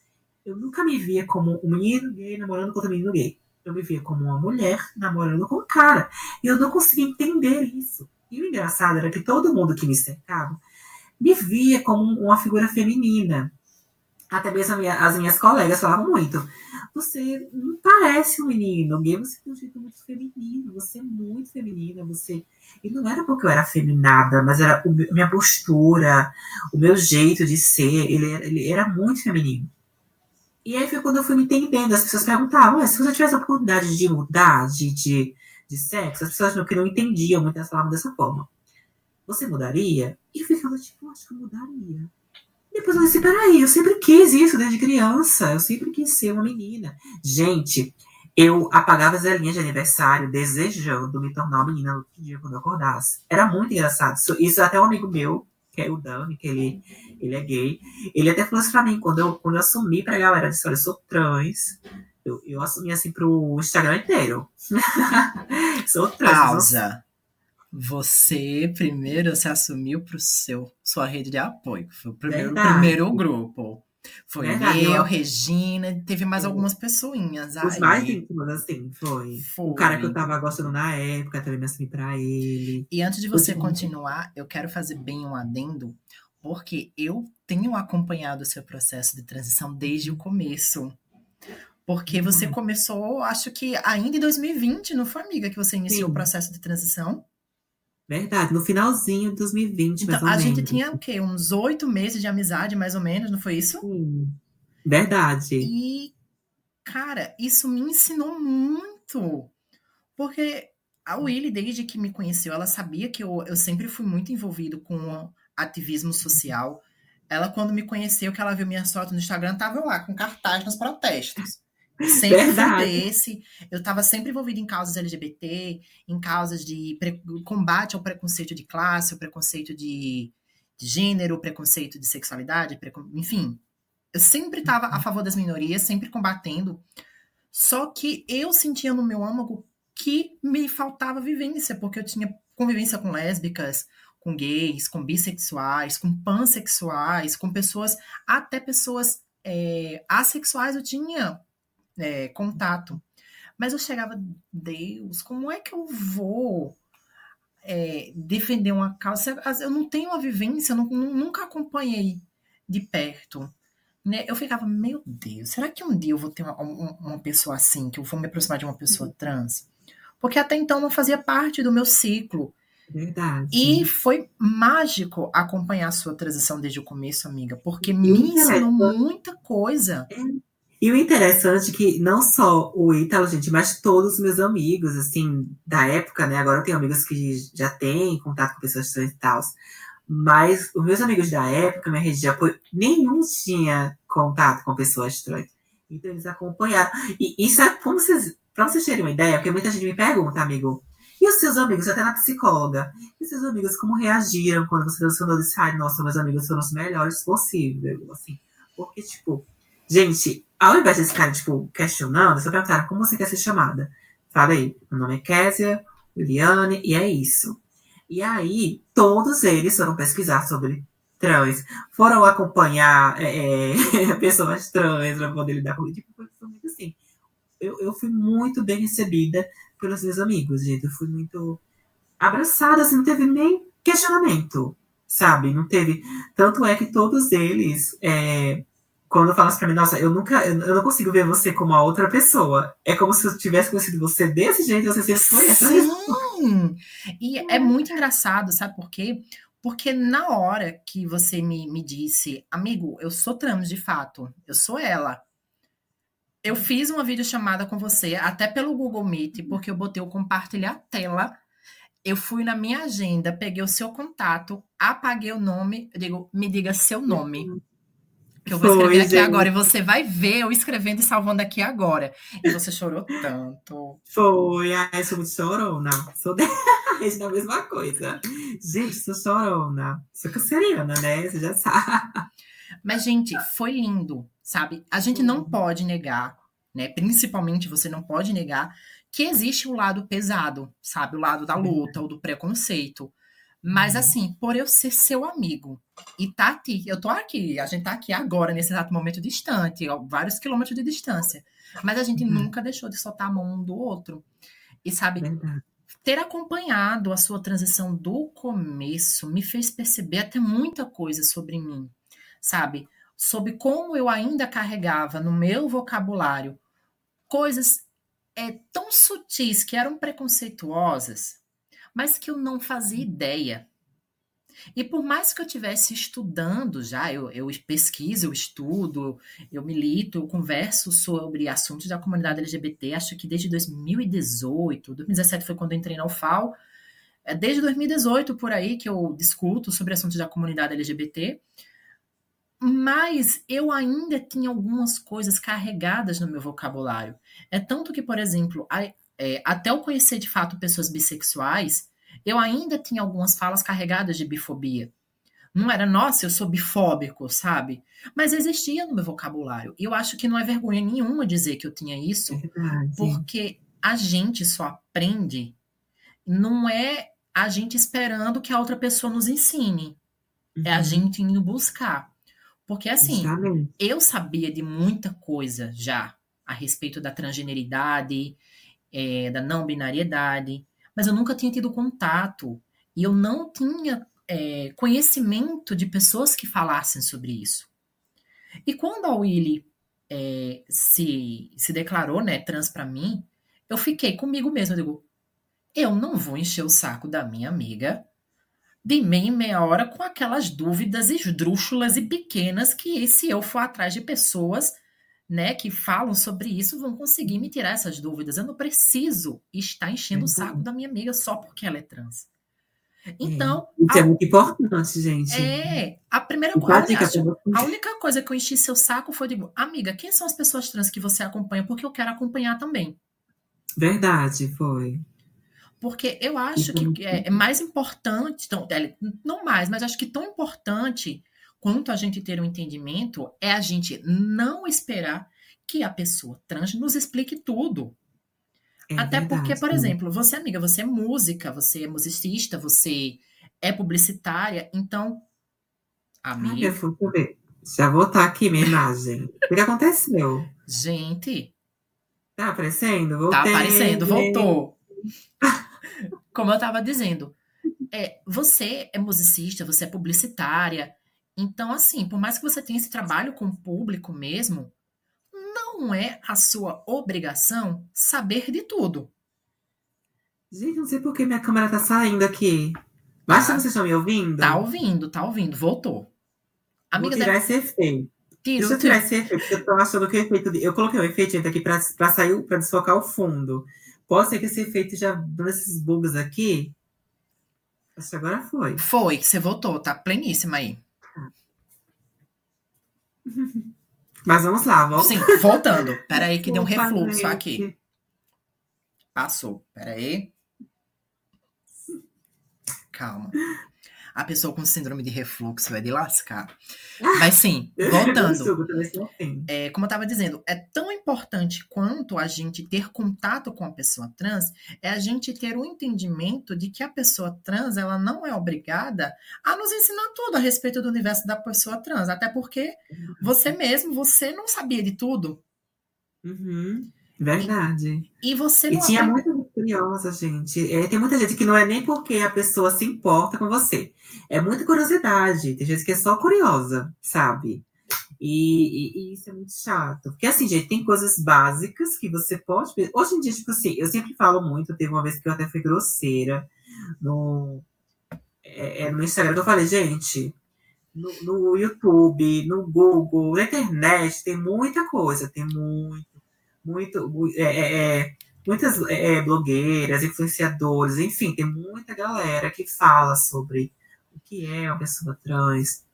[SPEAKER 2] eu nunca me via como um menino gay namorando com outro menino gay. Eu me via como uma mulher namorando com um cara. E eu não conseguia entender isso. E o engraçado era que todo mundo que me cercava me via como uma figura feminina. Até mesmo as minhas colegas falavam muito. Você não parece um menino gay, você tem um jeito muito feminino, você é muito feminina, você. E não era porque eu era feminada, mas era a minha postura, o meu jeito de ser, ele era, ele era muito feminino. E aí foi quando eu fui me entendendo, as pessoas perguntavam, se você tivesse a oportunidade de mudar de, de, de sexo, as pessoas não, que não entendiam muito, falavam dessa forma você mudaria? E eu ficava tipo, acho que eu mudaria. Depois eu disse, peraí, eu sempre quis isso desde criança, eu sempre quis ser uma menina. Gente, eu apagava as velhinhas de aniversário desejando me tornar uma menina no dia quando eu acordasse. Era muito engraçado. Isso, isso até um amigo meu, que é o Dani, que ele, ele é gay, ele até falou isso pra mim, quando eu, quando eu assumi pra galera, disse, olha, eu sou trans, eu, eu assumi assim pro Instagram inteiro. sou trans.
[SPEAKER 1] Pausa você primeiro se assumiu para o seu sua rede de apoio. Foi o primeiro, primeiro grupo. Foi Verdade, eu, eu, Regina, teve mais algumas pessoinhas.
[SPEAKER 2] Os
[SPEAKER 1] aí.
[SPEAKER 2] mais íntimos, assim, foi. foi. O cara que eu tava gostando na época, também me assumi pra ele.
[SPEAKER 1] E antes de você continuar, eu quero fazer bem um adendo, porque eu tenho acompanhado o seu processo de transição desde o começo. Porque você uhum. começou, acho que ainda em 2020, não foi, amiga, que você iniciou Sim. o processo de transição?
[SPEAKER 2] Verdade, no finalzinho de 2020, então, mais ou
[SPEAKER 1] a
[SPEAKER 2] menos.
[SPEAKER 1] gente tinha o quê? Uns oito meses de amizade, mais ou menos, não foi isso?
[SPEAKER 2] Sim. Verdade.
[SPEAKER 1] E, cara, isso me ensinou muito. Porque a Willy, desde que me conheceu, ela sabia que eu, eu sempre fui muito envolvido com ativismo social. Ela, quando me conheceu, que ela viu minhas fotos no Instagram, tava lá com cartaz nos protestos. Sempre Verdade. desse. Eu estava sempre envolvida em causas LGBT, em causas de combate ao preconceito de classe, o preconceito de, de gênero, o preconceito de sexualidade, precon... enfim. Eu sempre estava a favor das minorias, sempre combatendo. Só que eu sentia no meu âmago que me faltava vivência, porque eu tinha convivência com lésbicas, com gays, com bissexuais, com pansexuais, com pessoas, até pessoas é, assexuais eu tinha é, contato. Mas eu chegava, Deus, como é que eu vou é, defender uma causa? Eu não tenho uma vivência, eu não, nunca acompanhei de perto. Né? Eu ficava, meu Deus, será que um dia eu vou ter uma, uma pessoa assim, que eu vou me aproximar de uma pessoa uhum. trans? Porque até então não fazia parte do meu ciclo.
[SPEAKER 2] Verdade.
[SPEAKER 1] E foi mágico acompanhar a sua transição desde o começo, amiga, porque me ensinou muita coisa. É
[SPEAKER 2] e o interessante é que não só o Ítalo, gente, mas todos os meus amigos, assim, da época, né? Agora eu tenho amigos que já têm contato com pessoas trans e tal. Mas os meus amigos da época, minha rede de apoio, nenhum tinha contato com pessoas trans. Então eles acompanharam. E isso é como vocês. Pra vocês terem uma ideia, porque muita gente me pergunta, amigo, e os seus amigos, até na psicóloga, e os seus amigos como reagiram quando você mencionou disse, ai, nossa, meus amigos foram os melhores possíveis, assim. Porque, tipo, gente, ao invés de ficar, tipo, questionando, você perguntar como você quer ser chamada. Falei, meu nome é Késia, Liliane, e é isso. E aí, todos eles foram pesquisar sobre trans, foram acompanhar é, é pessoas trans para poder lidar com tipo, assim. Eu, eu fui muito bem recebida pelos meus amigos, gente. Eu fui muito abraçada, assim, não teve nem questionamento, sabe? Não teve. Tanto é que todos eles é, quando falas pra mim, nossa, eu nunca, eu não consigo ver você como a outra pessoa. É como se eu tivesse conhecido você desse jeito, você sempre foi essa
[SPEAKER 1] Sim! E é muito engraçado, sabe por quê? Porque na hora que você me, me disse, amigo, eu sou trans de fato, eu sou ela. Eu fiz uma videochamada com você, até pelo Google Meet, porque eu botei o compartilhar tela. Eu fui na minha agenda, peguei o seu contato, apaguei o nome, eu digo, me diga seu nome. Que eu vou escrever Foi, aqui gente. agora e você vai ver eu escrevendo e salvando aqui agora. E você chorou tanto.
[SPEAKER 2] Foi, ai, sou muito chorona. Sou de... a mesma coisa. Gente, sou chorona. Sou canceriana, né? Você já sabe.
[SPEAKER 1] Mas, gente, foi lindo, sabe? A gente não pode negar, né? Principalmente você não pode negar que existe o lado pesado, sabe? O lado da luta ou do preconceito. Mas uhum. assim, por eu ser seu amigo e tá aqui, eu tô aqui, a gente tá aqui agora, nesse exato momento distante, vários quilômetros de distância. Mas a gente uhum. nunca deixou de soltar a mão um do outro. E sabe, Verdade. ter acompanhado a sua transição do começo me fez perceber até muita coisa sobre mim, sabe? Sobre como eu ainda carregava no meu vocabulário coisas é, tão sutis que eram preconceituosas, mas que eu não fazia ideia. E por mais que eu estivesse estudando já, eu, eu, pesquiso, eu estudo, eu milito, eu converso sobre assuntos da comunidade LGBT, acho que desde 2018, 2017 foi quando eu entrei na UFAL, é desde 2018 por aí que eu discuto sobre assuntos da comunidade LGBT, mas eu ainda tinha algumas coisas carregadas no meu vocabulário. É tanto que, por exemplo, é, até eu conhecer de fato pessoas bissexuais, eu ainda tinha algumas falas carregadas de bifobia. Não era, nossa, eu sou bifóbico, sabe? Mas existia no meu vocabulário. E eu acho que não é vergonha nenhuma dizer que eu tinha isso, porque a gente só aprende, não é a gente esperando que a outra pessoa nos ensine. Uhum. É a uhum. gente indo buscar. Porque assim, Exatamente. eu sabia de muita coisa já a respeito da transgeneridade, é, da não binariedade, mas eu nunca tinha tido contato e eu não tinha é, conhecimento de pessoas que falassem sobre isso. E quando a Willy é, se, se declarou né, trans para mim, eu fiquei comigo mesma. Eu digo, eu não vou encher o saco da minha amiga de meia em meia hora com aquelas dúvidas esdrúxulas e pequenas que, se eu for atrás de pessoas né, que falam sobre isso vão conseguir me tirar essas dúvidas. Eu não preciso estar enchendo o saco da minha amiga só porque ela é trans. Então.
[SPEAKER 2] É. Isso a, é muito importante, gente.
[SPEAKER 1] É. A primeira coisa. A única coisa que eu enchi seu saco foi de, amiga, quem são as pessoas trans que você acompanha? Porque eu quero acompanhar também.
[SPEAKER 2] Verdade, foi.
[SPEAKER 1] Porque eu acho que é, é mais importante, então, não mais, mas acho que tão importante quanto a gente ter um entendimento é a gente não esperar que a pessoa trans nos explique tudo. É Até verdade, porque, por exemplo, você, amiga, você é música, você é musicista, você é publicitária, então.
[SPEAKER 2] Amiga. Ai, Já vou estar aqui minha imagem. o que aconteceu?
[SPEAKER 1] Gente.
[SPEAKER 2] Tá aparecendo?
[SPEAKER 1] Tá Voltei. Tá aparecendo, voltou. Como eu estava dizendo, é, você é musicista, você é publicitária, então, assim, por mais que você tenha esse trabalho com o público mesmo, não é a sua obrigação saber de tudo.
[SPEAKER 2] Gente, não sei por que minha câmera tá saindo aqui. Basta tá. vocês estão me ouvindo?
[SPEAKER 1] Tá ouvindo, tá ouvindo. Voltou.
[SPEAKER 2] Amiga Vou tirar esse efeito. Tiro, Deixa eu tirar esse efeito, porque eu tô achando que o efeito... De... Eu coloquei um efeito aqui pra, pra sair, pra desfocar o fundo. Pode ser que esse efeito já dando esses bugs aqui. Acho que agora foi.
[SPEAKER 1] Foi, que você voltou. Tá pleníssima aí.
[SPEAKER 2] Mas vamos lá, vamos.
[SPEAKER 1] Sim, voltando. Peraí, que deu um refluxo aqui. Passou. Peraí. Calma a pessoa com síndrome de refluxo vai de lascar. Mas sim, voltando. É, como eu estava dizendo, é tão importante quanto a gente ter contato com a pessoa trans, é a gente ter o entendimento de que a pessoa trans ela não é obrigada a nos ensinar tudo a respeito do universo da pessoa trans. Até porque você mesmo, você não sabia de tudo.
[SPEAKER 2] Uhum. Verdade.
[SPEAKER 1] E você
[SPEAKER 2] não. E tinha muita curiosa, gente. É, tem muita gente que não é nem porque a pessoa se importa com você. É muita curiosidade. Tem gente que é só curiosa, sabe? E, e, e, isso é muito chato. Porque, assim, gente, tem coisas básicas que você pode. Hoje em dia, tipo assim, eu sempre falo muito. Teve uma vez que eu até fui grosseira no, é, é, no Instagram, eu falei, gente, no, no, YouTube, no Google, na internet, tem muita coisa, tem muito, muito, é, é, é muitas é, blogueiras, influenciadores, enfim, tem muita galera que fala sobre o que é uma pessoa trans,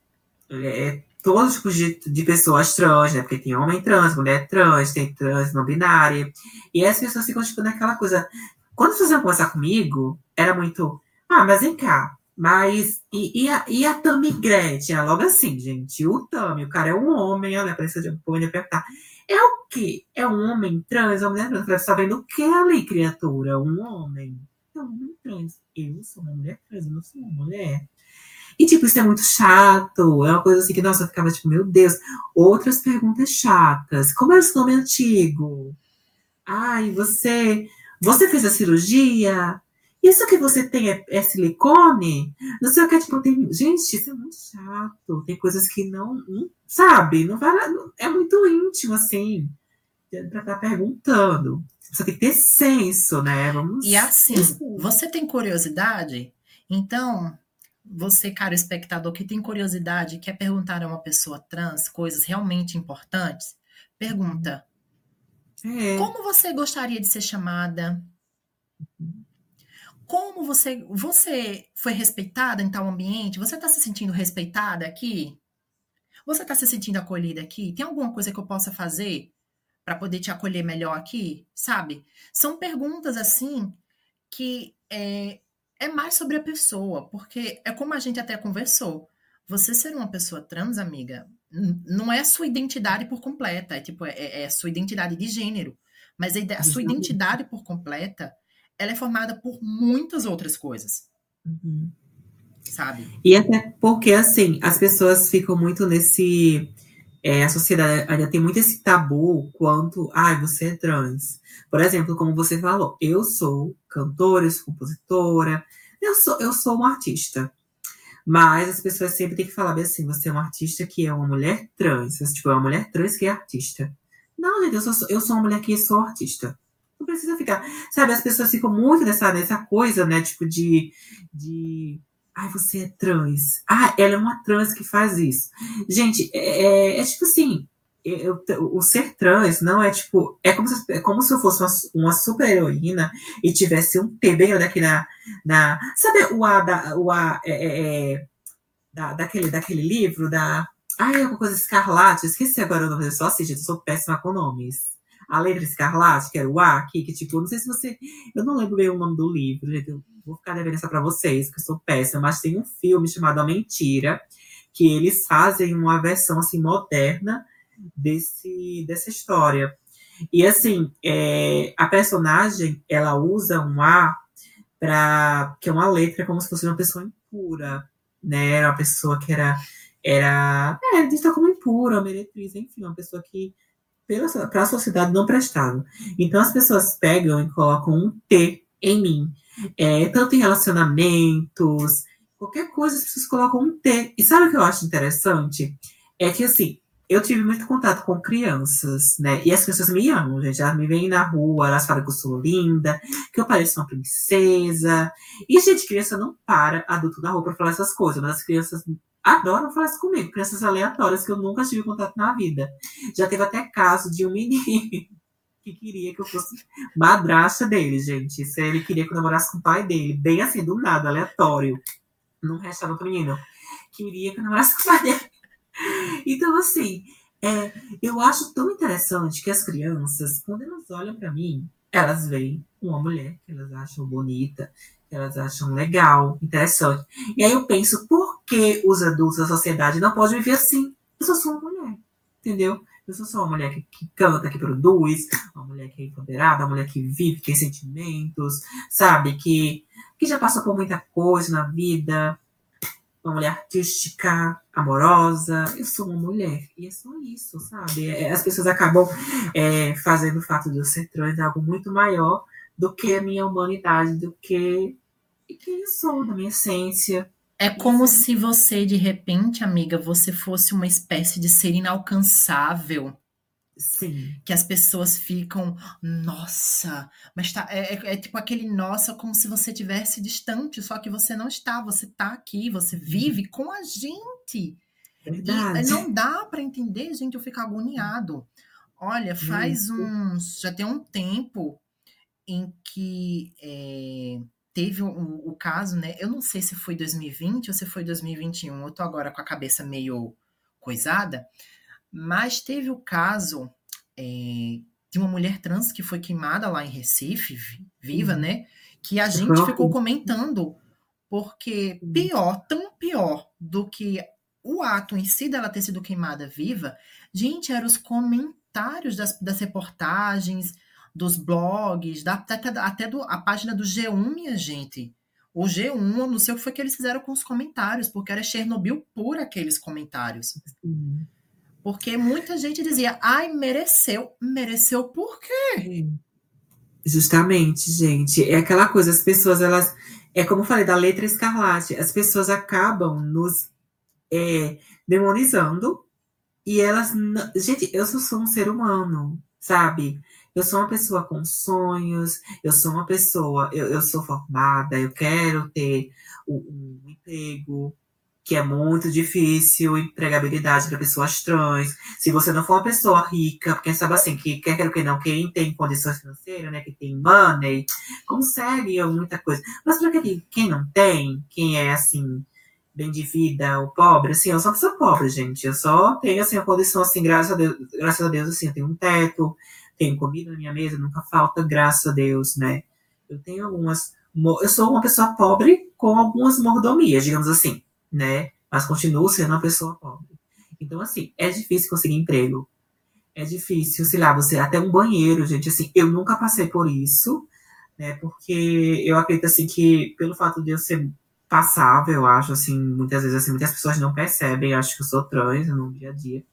[SPEAKER 2] é, todos os tipos de, de pessoas trans, né? Porque tem homem trans, mulher trans, tem trans não binária. E as pessoas ficam, tipo, naquela coisa. Quando vocês vão conversar comigo, era muito. Ah, mas vem cá. Mas. E, e, a, e a Tami Gretchen? É logo assim, gente. O Tami, o cara é um homem, olha, precisa de pode perguntar. É o quê? É um homem trans? Uma mulher trans? Você tá vendo o que ali, criatura? Um homem? É um homem trans. Eu sou uma mulher trans, eu não sou uma mulher. E, tipo, isso é muito chato. É uma coisa assim que, nossa, eu ficava tipo, meu Deus. Outras perguntas chatas. Como é o seu nome antigo? Ai, você. Você fez a cirurgia? Isso que você tem é, é silicone? Não sei o que, tipo, tem. Gente, isso é muito chato. Tem coisas que não. não sabe? Não vai. É muito íntimo, assim. Pra estar tá perguntando. Você tem que ter senso, né?
[SPEAKER 1] Vamos... E assim, você tem curiosidade? Então, você, cara espectador, que tem curiosidade e quer perguntar a uma pessoa trans coisas realmente importantes, pergunta: é. Como você gostaria de ser chamada? Como você, você foi respeitada em tal ambiente? Você está se sentindo respeitada aqui? Você está se sentindo acolhida aqui? Tem alguma coisa que eu possa fazer para poder te acolher melhor aqui? Sabe? São perguntas assim que é, é mais sobre a pessoa, porque é como a gente até conversou. Você ser uma pessoa trans, amiga, não é a sua identidade por completa, é tipo, é, é a sua identidade de gênero. Mas a, a sua identidade por completa, ela é formada por muitas outras coisas. Uhum. Sabe?
[SPEAKER 2] E até porque, assim, as pessoas ficam muito nesse. É, a sociedade ainda tem muito esse tabu quanto, ai, ah, você é trans. Por exemplo, como você falou, eu sou cantora, eu sou compositora, eu sou, eu sou uma artista. Mas as pessoas sempre têm que falar bem assim: você é uma artista que é uma mulher trans. Você, tipo, é uma mulher trans que é artista. Não, gente, eu sou, eu sou uma mulher que sou artista. Não precisa ficar. Sabe, as pessoas ficam muito nessa, nessa coisa, né? Tipo, de. de Ai, você é trans. Ah, ela é uma trans que faz isso. Gente, é, é, é tipo assim: eu, o ser trans não é tipo. É como se, é como se eu fosse uma, uma super heroína e tivesse um T bem daqui na, na. Sabe o A da. O A, é, é, é, da, daquele, daquele livro da. Ai, alguma coisa escarlate. Esqueci agora o nome dele, só assiste, eu sou péssima com nomes. A letra escarlate, que era o A aqui, que tipo, não sei se você. Eu não lembro bem o nome do livro, gente. Eu vou ficar devendo essa pra vocês, que eu sou péssima, mas tem um filme chamado A Mentira, que eles fazem uma versão assim moderna desse, dessa história. E assim, é, a personagem ela usa um A para que é uma letra como se fosse uma pessoa impura, né? Era uma pessoa que era era é, dita como impura, meretriz, enfim, uma pessoa que para a sociedade não prestava. Então as pessoas pegam e colocam um T em mim, é, tanto em relacionamentos, qualquer coisa as pessoas colocam um T. E sabe o que eu acho interessante? É que assim, eu tive muito contato com crianças, né? E as pessoas me amam, gente. Elas me veem na rua, elas falam que eu sou linda, que eu pareço uma princesa. E, gente, criança não para adulto na rua pra falar essas coisas, mas as crianças adoram falar isso comigo. Crianças aleatórias que eu nunca tive contato na vida. Já teve até caso de um menino que queria que eu fosse madrasta dele, gente. Se ele queria que eu namorasse com o pai dele, bem assim, do nada, aleatório. Num restaurante menino. Queria que eu namorasse com o pai dele. Então, assim, é, eu acho tão interessante que as crianças, quando elas olham para mim, elas veem uma mulher que elas acham bonita, elas acham legal, interessante. E aí eu penso, por que os adultos da sociedade não podem viver assim? Eu só sou uma mulher, entendeu? Eu sou só uma mulher que, que canta, que produz, uma mulher que é empoderada, uma mulher que vive, que tem sentimentos, sabe? Que, que já passou por muita coisa na vida, uma mulher artística, amorosa. Eu sou uma mulher. E é só isso, sabe? É, as pessoas acabam é, fazendo o fato de eu ser trans algo muito maior do que a minha humanidade, do que quem eu sou, da minha essência.
[SPEAKER 1] É como Isso. se você, de repente, amiga, você fosse uma espécie de ser inalcançável.
[SPEAKER 2] Sim.
[SPEAKER 1] Que as pessoas ficam, nossa, mas tá, é, é, é tipo aquele nossa, como se você tivesse distante, só que você não está, você tá aqui, você vive com a gente. Verdade. E não dá para entender, gente, eu fico agoniado. Olha, faz uns. Já tem um tempo em que é, teve o, o, caso, né? Eu não sei se foi 2020 ou se foi 2021, eu tô agora com a cabeça meio coisada, mas teve o caso é, de uma mulher trans que foi queimada lá em Recife, viva, uhum. né? Que a gente ficou comentando, porque pior, tão pior do que o ato em si dela ter sido queimada viva, gente, eram os comentários das, das reportagens, dos blogs, da, até, até do, a página do G1, minha gente. O G1, não sei o que foi que eles fizeram com os comentários, porque era Chernobyl por aqueles comentários. Porque muita gente dizia, ai, mereceu. Mereceu por quê?
[SPEAKER 2] Justamente, gente. É aquela coisa, as pessoas, elas. É como eu falei, da letra escarlate, as pessoas acabam nos é, demonizando e elas. Gente, eu sou um ser humano, sabe? Eu sou uma pessoa com sonhos, eu sou uma pessoa, eu, eu sou formada, eu quero ter um, um emprego, que é muito difícil, empregabilidade para pessoas trans. Se você não for uma pessoa rica, porque sabe assim, que quer queira que não, quem tem condições financeiras, né, que tem money, consegue muita coisa. Mas para quem não tem, quem é assim, bem de vida, o pobre, assim, eu sou pessoa pobre, gente. Eu só tenho assim a condição assim, graças a Deus, graças a Deus assim, eu tenho um teto, tenho comida na minha mesa, nunca falta, graças a Deus, né? Eu tenho algumas. Eu sou uma pessoa pobre com algumas mordomias, digamos assim, né? Mas continuo sendo uma pessoa pobre. Então, assim, é difícil conseguir emprego. É difícil, sei lá, você até um banheiro, gente, assim, eu nunca passei por isso, né? Porque eu acredito assim que pelo fato de eu ser passável, eu acho, assim, muitas vezes assim, muitas pessoas não percebem, acho que eu sou trans no dia a dia.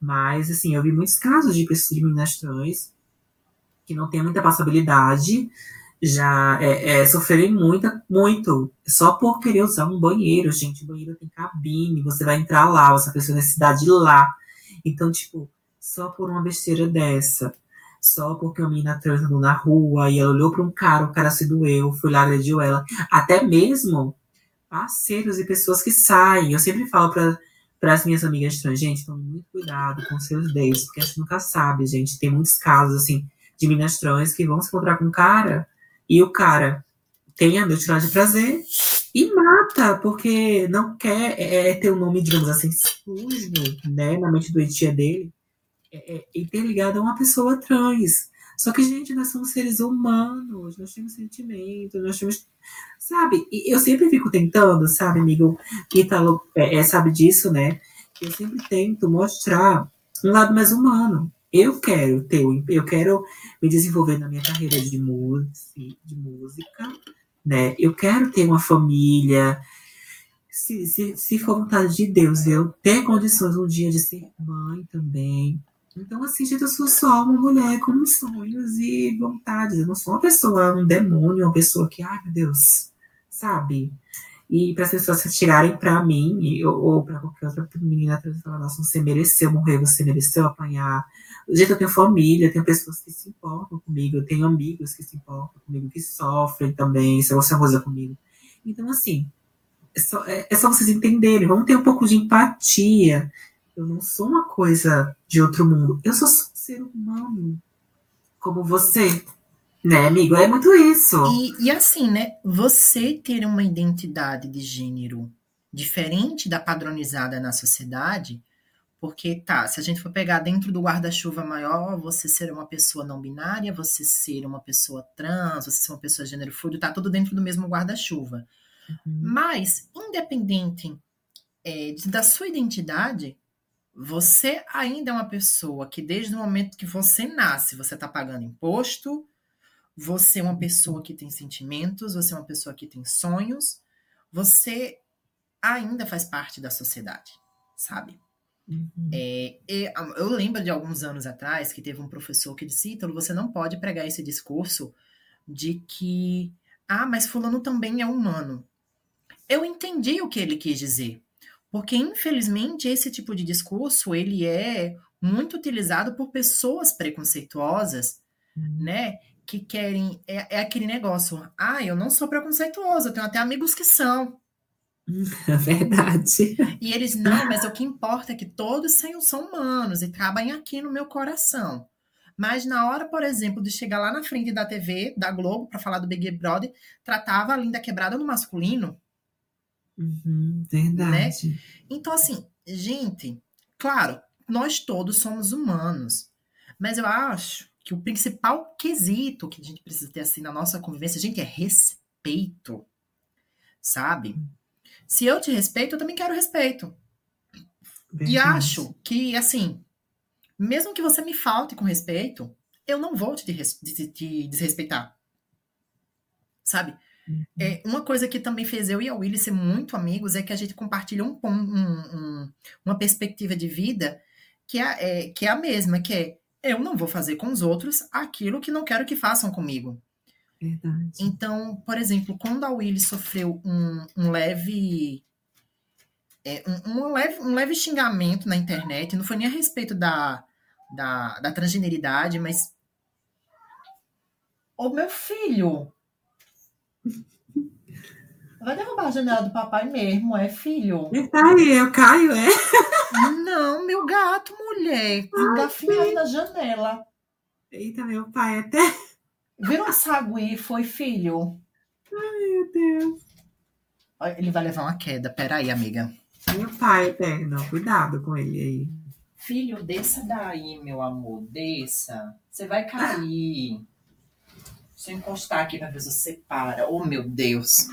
[SPEAKER 2] Mas, assim, eu vi muitos casos de pessoas de meninas trans que não têm muita passabilidade, já é, é, sofrerem muita, muito, só por querer usar um banheiro, gente. O banheiro tem cabine, você vai entrar lá, você precisa necessidade de lá. Então, tipo, só por uma besteira dessa, só porque a menina trans andou na rua e ela olhou para um cara, o cara se doeu, foi lá, agrediu ela. Até mesmo parceiros e pessoas que saem. Eu sempre falo para para as minhas amigas trans, gente, tome muito cuidado com seus dates, porque a gente nunca sabe, gente. Tem muitos casos, assim, de meninas trans que vão se encontrar com um cara e o cara tem a noite de prazer e mata, porque não quer é, é, ter o um nome, digamos assim, sujo, né, na mente doentia dele, é, é, interligado a uma pessoa trans. Só que, gente, nós somos seres humanos, nós temos sentimentos, nós temos. Sabe? Eu sempre fico tentando, sabe, amigo? Ítalo é, é, sabe disso, né? Eu sempre tento mostrar um lado mais humano. Eu quero ter, eu quero me desenvolver na minha carreira de de música né? Eu quero ter uma família. Se, se, se for vontade de Deus, eu ter condições um dia de ser mãe também, então, assim, gente, eu sou só uma mulher com sonhos e vontades. Eu não sou uma pessoa, um demônio, uma pessoa que, ai meu Deus, sabe? E para as pessoas se tirarem para mim, ou, ou para qualquer outra menina, falar, nossa, você mereceu morrer, você mereceu apanhar. Gente, eu tenho família, eu tenho pessoas que se importam comigo, eu tenho amigos que se importam comigo, que sofrem também, se você coisa comigo. Então, assim, é só, é, é só vocês entenderem, vamos ter um pouco de empatia eu não sou uma coisa de outro mundo. Eu sou um ser humano. Como você. Né, amigo? É muito isso.
[SPEAKER 1] E, e assim, né? Você ter uma identidade de gênero diferente da padronizada na sociedade, porque tá, se a gente for pegar dentro do guarda-chuva maior, você ser uma pessoa não binária, você ser uma pessoa trans, você ser uma pessoa de gênero fluido, tá tudo dentro do mesmo guarda-chuva. Uhum. Mas, independente é, da sua identidade, você ainda é uma pessoa que, desde o momento que você nasce, você está pagando imposto, você é uma pessoa que tem sentimentos, você é uma pessoa que tem sonhos, você ainda faz parte da sociedade, sabe? Uhum. É, eu lembro de alguns anos atrás que teve um professor que disse: Ítalo, você não pode pregar esse discurso de que, ah, mas Fulano também é humano. eu entendi o que ele quis dizer. Porque, infelizmente, esse tipo de discurso, ele é muito utilizado por pessoas preconceituosas, uhum. né? Que querem. É, é, aquele negócio. Ah, eu não sou preconceituosa, eu tenho até amigos que são.
[SPEAKER 2] É verdade.
[SPEAKER 1] E eles, não, mas o que importa é que todos são humanos e cabem aqui no meu coração. Mas na hora, por exemplo, de chegar lá na frente da TV, da Globo, para falar do Big Brother, tratava a linda quebrada no masculino.
[SPEAKER 2] Uhum, verdade.
[SPEAKER 1] Né? Então, assim, gente, claro, nós todos somos humanos. Mas eu acho que o principal quesito que a gente precisa ter assim na nossa convivência, gente, é respeito. Sabe? Se eu te respeito, eu também quero respeito. Verdade. E acho que, assim, mesmo que você me falte com respeito, eu não vou te, te, te desrespeitar. Sabe? Uhum. É, uma coisa que também fez eu e a Willy ser muito amigos é que a gente compartilha um, um, um, uma perspectiva de vida que é, é, que é a mesma, que é eu não vou fazer com os outros aquilo que não quero que façam comigo.
[SPEAKER 2] Verdade.
[SPEAKER 1] Então, por exemplo, quando a Willy sofreu um, um leve é, um, um, leve, um leve xingamento na internet, não foi nem a respeito da, da, da transgeneridade, mas. Ô meu filho! Vai derrubar a janela do papai mesmo, é filho?
[SPEAKER 2] Ele tá aí, eu caio, é?
[SPEAKER 1] Não, meu gato, mulher. Engafinha aí na janela.
[SPEAKER 2] Eita, meu pai até.
[SPEAKER 1] Viram um sagui, foi filho?
[SPEAKER 2] Ai, meu Deus.
[SPEAKER 1] Ele vai levar uma queda. Peraí, amiga.
[SPEAKER 2] Meu pai eterno, cuidado com ele aí.
[SPEAKER 1] Filho, desça daí, meu amor, desça. Você vai cair. Se eu encostar aqui pra ver se você para. Oh, meu Deus.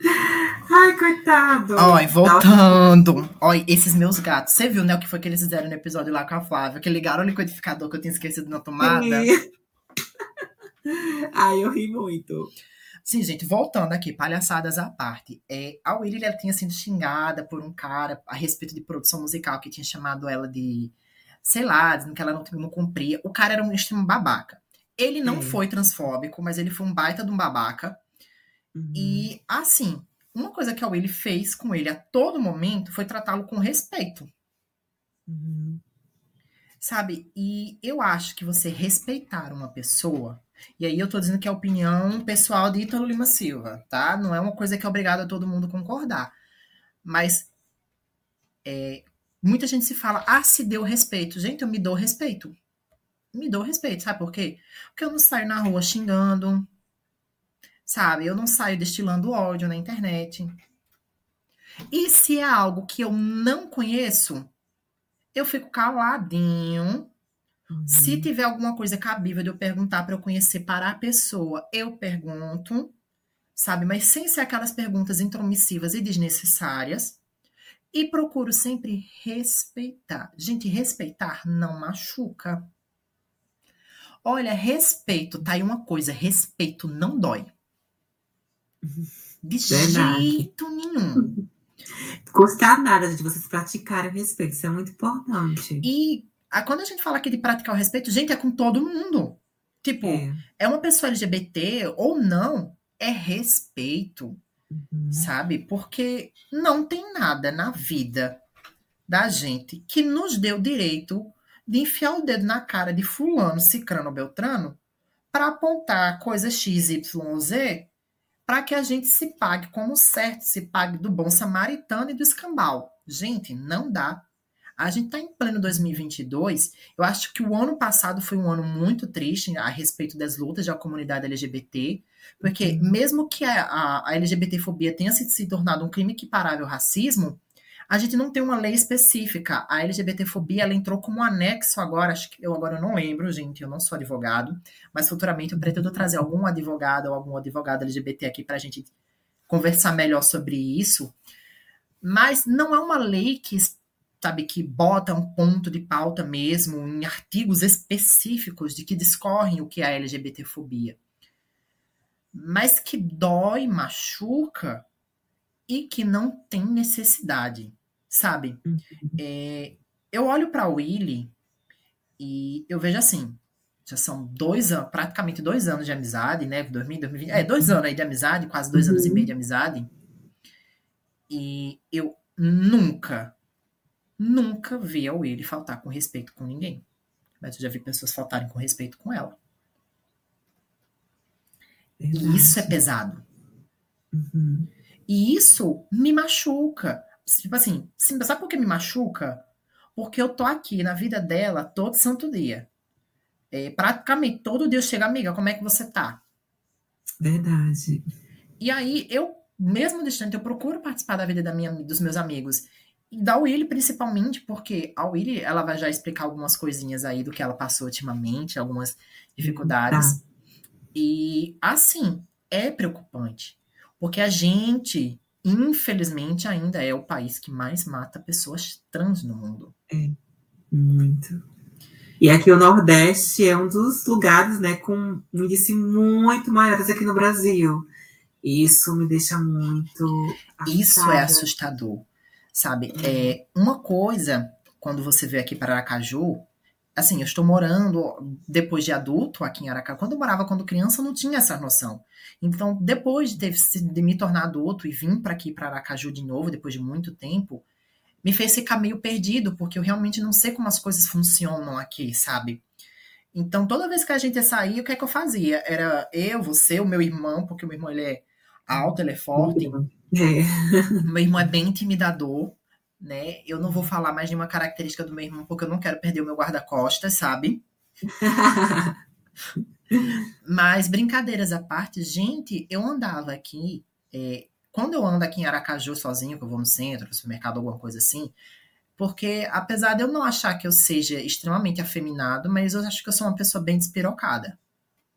[SPEAKER 2] Ai, coitado.
[SPEAKER 1] Oi, voltando. Oi, esses meus gatos. Você viu, né, o que foi que eles fizeram no episódio lá com a Flávia? Que ligaram o liquidificador que eu tinha esquecido na tomada.
[SPEAKER 2] Ai, eu ri muito.
[SPEAKER 1] Sim, gente, voltando aqui, palhaçadas à parte. É, a Willy ela tinha sido xingada por um cara a respeito de produção musical que tinha chamado ela de, sei lá, dizendo que ela não, não cumpria. O cara era um extremo babaca. Ele não foi transfóbico, mas ele foi um baita de um babaca. Uhum. E, assim, uma coisa que a Willy fez com ele a todo momento foi tratá-lo com respeito.
[SPEAKER 2] Uhum.
[SPEAKER 1] Sabe? E eu acho que você respeitar uma pessoa e aí eu tô dizendo que é a opinião pessoal de Ítalo Lima Silva, tá? Não é uma coisa que é obrigado a todo mundo concordar. Mas é, muita gente se fala, ah, se deu respeito. Gente, eu me dou respeito. Me dou respeito, sabe por quê? Porque eu não saio na rua xingando, sabe? Eu não saio destilando ódio na internet. E se é algo que eu não conheço, eu fico caladinho Uhum. Se tiver alguma coisa cabível de eu perguntar para eu conhecer para a pessoa, eu pergunto, sabe? Mas sem ser aquelas perguntas intromissivas e desnecessárias. E procuro sempre respeitar. Gente, respeitar não machuca. Olha, respeito, tá aí uma coisa: respeito não dói. De Verdade. jeito nenhum.
[SPEAKER 2] Custa nada de vocês praticarem respeito, isso é muito importante.
[SPEAKER 1] E ah, quando a gente fala aqui de praticar o respeito, gente, é com todo mundo. Tipo, é, é uma pessoa LGBT ou não, é respeito. Uhum. Sabe? Porque não tem nada na vida da gente que nos dê o direito de enfiar o dedo na cara de fulano, cicrano ou beltrano para apontar coisa X, Y, Z para que a gente se pague como certo, se pague do bom samaritano e do escambau. Gente, não dá. A gente está em pleno 2022. Eu acho que o ano passado foi um ano muito triste a respeito das lutas da comunidade LGBT, porque uhum. mesmo que a, a, a LGBTfobia tenha se, se tornado um crime equiparável ao racismo, a gente não tem uma lei específica. A LGBTfobia ela entrou como anexo agora, acho que eu agora não lembro, gente, eu não sou advogado, mas futuramente eu pretendo trazer algum advogado ou algum advogado LGBT aqui para a gente conversar melhor sobre isso. Mas não é uma lei que sabe, que bota um ponto de pauta mesmo em artigos específicos de que discorrem o que é a LGBTfobia. Mas que dói, machuca e que não tem necessidade, sabe? Uhum. É, eu olho para Willy e eu vejo assim, Já são dois anos, praticamente dois anos de amizade, né? 2000, 2020, é, dois anos aí de amizade, quase dois uhum. anos e meio de amizade. E eu nunca, nunca vi a Willy faltar com respeito com ninguém. Mas eu já vi pessoas faltarem com respeito com ela. E isso é pesado.
[SPEAKER 2] Uhum.
[SPEAKER 1] E isso me machuca. Tipo assim, sabe por que me machuca? Porque eu tô aqui na vida dela todo santo dia. É, praticamente todo dia eu chego, amiga, como é que você tá?
[SPEAKER 2] Verdade.
[SPEAKER 1] E aí, eu, mesmo distante, eu procuro participar da vida da minha, dos meus amigos. E da Willy, principalmente, porque a Willy, ela vai já explicar algumas coisinhas aí do que ela passou ultimamente, algumas dificuldades. Tá. E, assim, é preocupante. Porque a gente, infelizmente, ainda é o país que mais mata pessoas trans no mundo.
[SPEAKER 2] É, muito. E aqui o Nordeste é um dos lugares, né, com um índice muito maior aqui no Brasil. E isso me deixa muito.
[SPEAKER 1] Isso é assustador, sabe? Uhum. É uma coisa quando você veio aqui para Aracaju. Assim, eu estou morando depois de adulto aqui em Aracaju. Quando eu morava quando criança, eu não tinha essa noção. Então, depois de, de me tornar adulto e vir para aqui para Aracaju de novo, depois de muito tempo, me fez ficar meio perdido, porque eu realmente não sei como as coisas funcionam aqui, sabe? Então, toda vez que a gente ia sair, o que é que eu fazia? Era eu, você, o meu irmão, porque o meu irmão ele é alto, ele é forte. É. meu irmão é bem intimidador, né? Eu não vou falar mais nenhuma característica do meu irmão, porque eu não quero perder o meu guarda-costas, sabe? Mas, brincadeiras à parte, gente, eu andava aqui é, quando eu ando aqui em Aracaju sozinho, que eu vou no centro, no supermercado, alguma coisa assim, porque apesar de eu não achar que eu seja extremamente afeminado, mas eu acho que eu sou uma pessoa bem despirocada,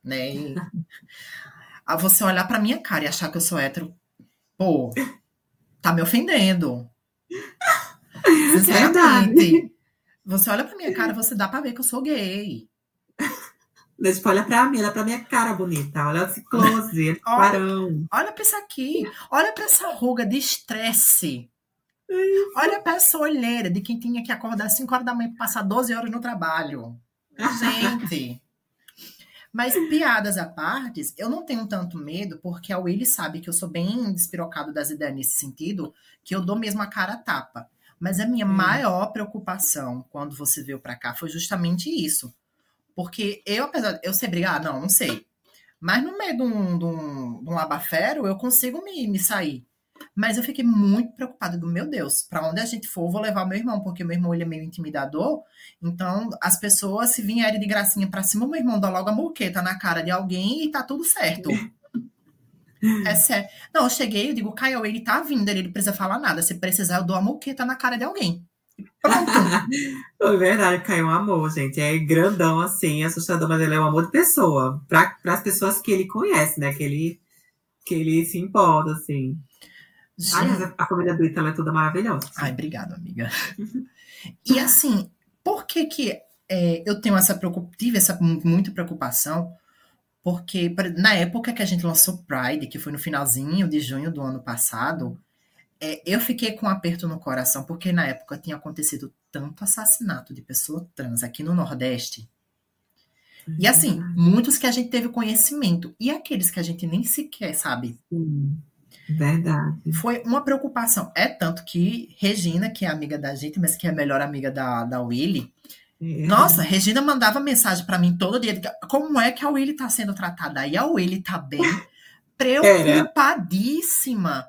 [SPEAKER 1] né? E, a você olhar pra minha cara e achar que eu sou hétero, pô, tá me ofendendo. Sinceramente. Você olha pra minha cara, você dá pra ver que eu sou gay.
[SPEAKER 2] Tipo, olha pra mim, olha pra minha cara bonita. Olha esse close, esse
[SPEAKER 1] olha, olha pra isso aqui. Olha pra essa ruga de estresse. Olha pra essa olheira de quem tinha que acordar às 5 horas da manhã pra passar 12 horas no trabalho. Gente. Mas piadas à parte, eu não tenho tanto medo, porque a Willy sabe que eu sou bem despirocado das ideias nesse sentido, que eu dou mesmo a cara a tapa. Mas a minha hum. maior preocupação quando você veio para cá foi justamente isso. Porque eu, apesar de eu ser brigar, ah, não, não sei. Mas no meio de um, de um, de um labafero, eu consigo me, me sair. Mas eu fiquei muito preocupada do meu Deus, para onde a gente for, vou levar meu irmão, porque meu irmão ele é meio intimidador. Então, as pessoas, se vierem de gracinha para cima, meu irmão dá logo a moqueta na cara de alguém e tá tudo certo. É sério. Não, eu cheguei, eu digo, Caio, ele tá vindo, ele não precisa falar nada. Se precisar, eu dou a moqueta na cara de alguém. Pronto.
[SPEAKER 2] é verdade, caiu um amor, gente. É grandão assim, assustador, mas ele é um amor de pessoa. Para as pessoas que ele conhece, né? Que ele, que ele se importa, assim. Aliás, a família do Ítalo é toda maravilhosa.
[SPEAKER 1] Ai, obrigada, amiga. e assim, por que que é, eu tenho essa tive essa muita preocupação? Porque na época que a gente lançou Pride, que foi no finalzinho de junho do ano passado, é, eu fiquei com um aperto no coração, porque na época tinha acontecido tanto assassinato de pessoa trans aqui no Nordeste. E uhum. assim, muitos que a gente teve conhecimento. E aqueles que a gente nem sequer sabe.
[SPEAKER 2] Sim, verdade.
[SPEAKER 1] Foi uma preocupação. É tanto que Regina, que é amiga da gente, mas que é a melhor amiga da, da Willy, é. Nossa, Regina mandava mensagem para mim todo dia. Como é que a Willy tá sendo tratada? E a Willy tá bem preocupadíssima.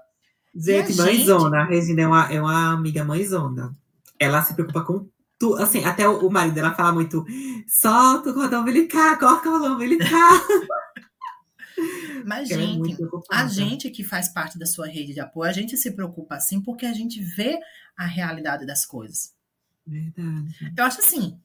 [SPEAKER 2] Gente, mãezona. A Regina é uma, é uma amiga mãezona. Ela se preocupa com tudo. Assim, até o, o marido dela fala muito: solta o cordão umbilical, corta o cordão umbilical.
[SPEAKER 1] Mas, Ela é gente, é a gente que faz parte da sua rede de apoio, a gente se preocupa assim porque a gente vê a realidade das coisas.
[SPEAKER 2] Verdade.
[SPEAKER 1] Eu acho assim,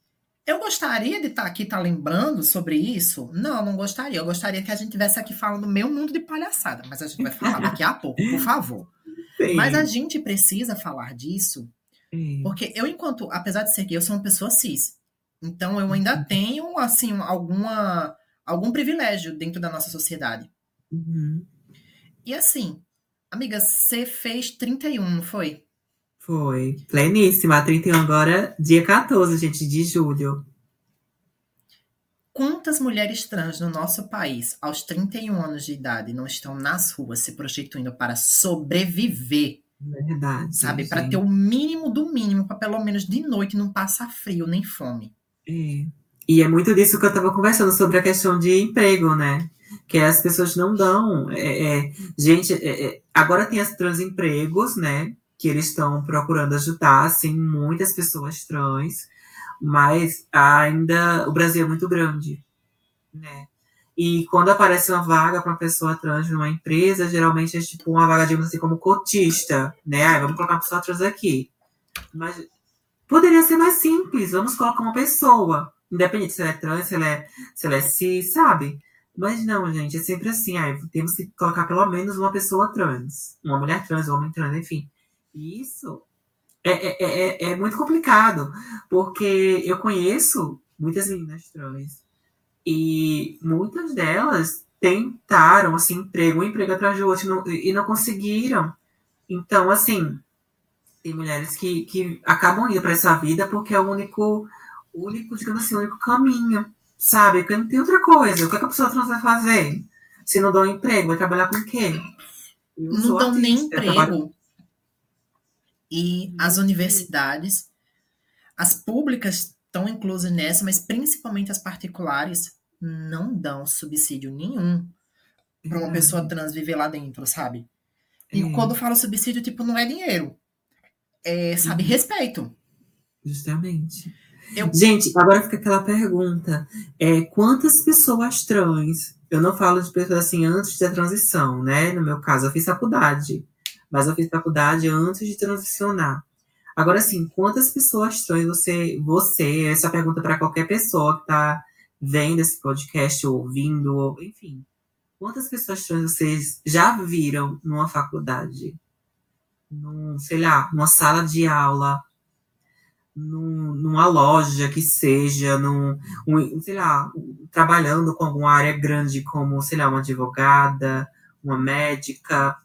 [SPEAKER 1] eu gostaria de estar aqui, estar tá lembrando sobre isso? Não, não gostaria. Eu gostaria que a gente estivesse aqui falando meu mundo de palhaçada, mas a gente vai falar daqui a pouco, por favor. Sim. Mas a gente precisa falar disso, Sim. porque eu, enquanto, apesar de ser gay, eu sou uma pessoa cis. Então eu ainda uhum. tenho, assim, alguma, algum privilégio dentro da nossa sociedade.
[SPEAKER 2] Uhum.
[SPEAKER 1] E assim, amiga, você fez 31, não foi?
[SPEAKER 2] Foi. Pleníssima. 31 agora, dia 14, gente, de julho.
[SPEAKER 1] Quantas mulheres trans no nosso país, aos 31 anos de idade, não estão nas ruas se prostituindo para sobreviver?
[SPEAKER 2] Verdade.
[SPEAKER 1] Sabe? Para ter o mínimo do mínimo, para pelo menos de noite não passar frio nem fome.
[SPEAKER 2] É. E é muito disso que eu estava conversando sobre a questão de emprego, né? Que as pessoas não dão. É, é, gente, é, é agora tem as transempregos, né? Que eles estão procurando ajudar, assim, muitas pessoas trans, mas ainda o Brasil é muito grande, né? E quando aparece uma vaga para uma pessoa trans numa empresa, geralmente é tipo uma vaga, digamos assim, como cotista, né? Ah, vamos colocar uma pessoa trans aqui. Mas poderia ser mais simples, vamos colocar uma pessoa, independente se ela é trans, se ela é, se ela é cis, sabe? Mas não, gente, é sempre assim, ah, temos que colocar pelo menos uma pessoa trans, uma mulher trans, um homem trans, enfim. Isso é, é, é, é muito complicado, porque eu conheço muitas meninas trans e muitas delas tentaram, assim, emprego, um emprego atrás do outro não, e não conseguiram. Então, assim, tem mulheres que, que acabam indo para essa vida porque é o único, único, digamos assim, o único caminho, sabe? Porque não tem outra coisa. O que, é que a pessoa trans vai fazer? Se não dá um emprego, vai trabalhar com quem?
[SPEAKER 1] não dão nem emprego. Trabalho... E as universidades, as públicas estão inclusas nessa, mas principalmente as particulares não dão subsídio nenhum para uma pessoa trans viver lá dentro, sabe? E quando eu falo subsídio, tipo, não é dinheiro. É, sabe, uhum. respeito.
[SPEAKER 2] Justamente. Eu... Gente, agora fica aquela pergunta. É, quantas pessoas trans, eu não falo de pessoas assim antes da transição, né? No meu caso, eu fiz faculdade. Mas eu fiz faculdade antes de transicionar. Agora, assim, quantas pessoas trans você, você, essa pergunta para qualquer pessoa que está vendo esse podcast, ouvindo, ou, enfim, quantas pessoas trans vocês já viram numa faculdade? Num, sei lá, numa sala de aula, num, numa loja que seja, num, um, sei lá, trabalhando com alguma área grande como, sei lá, uma advogada, uma médica,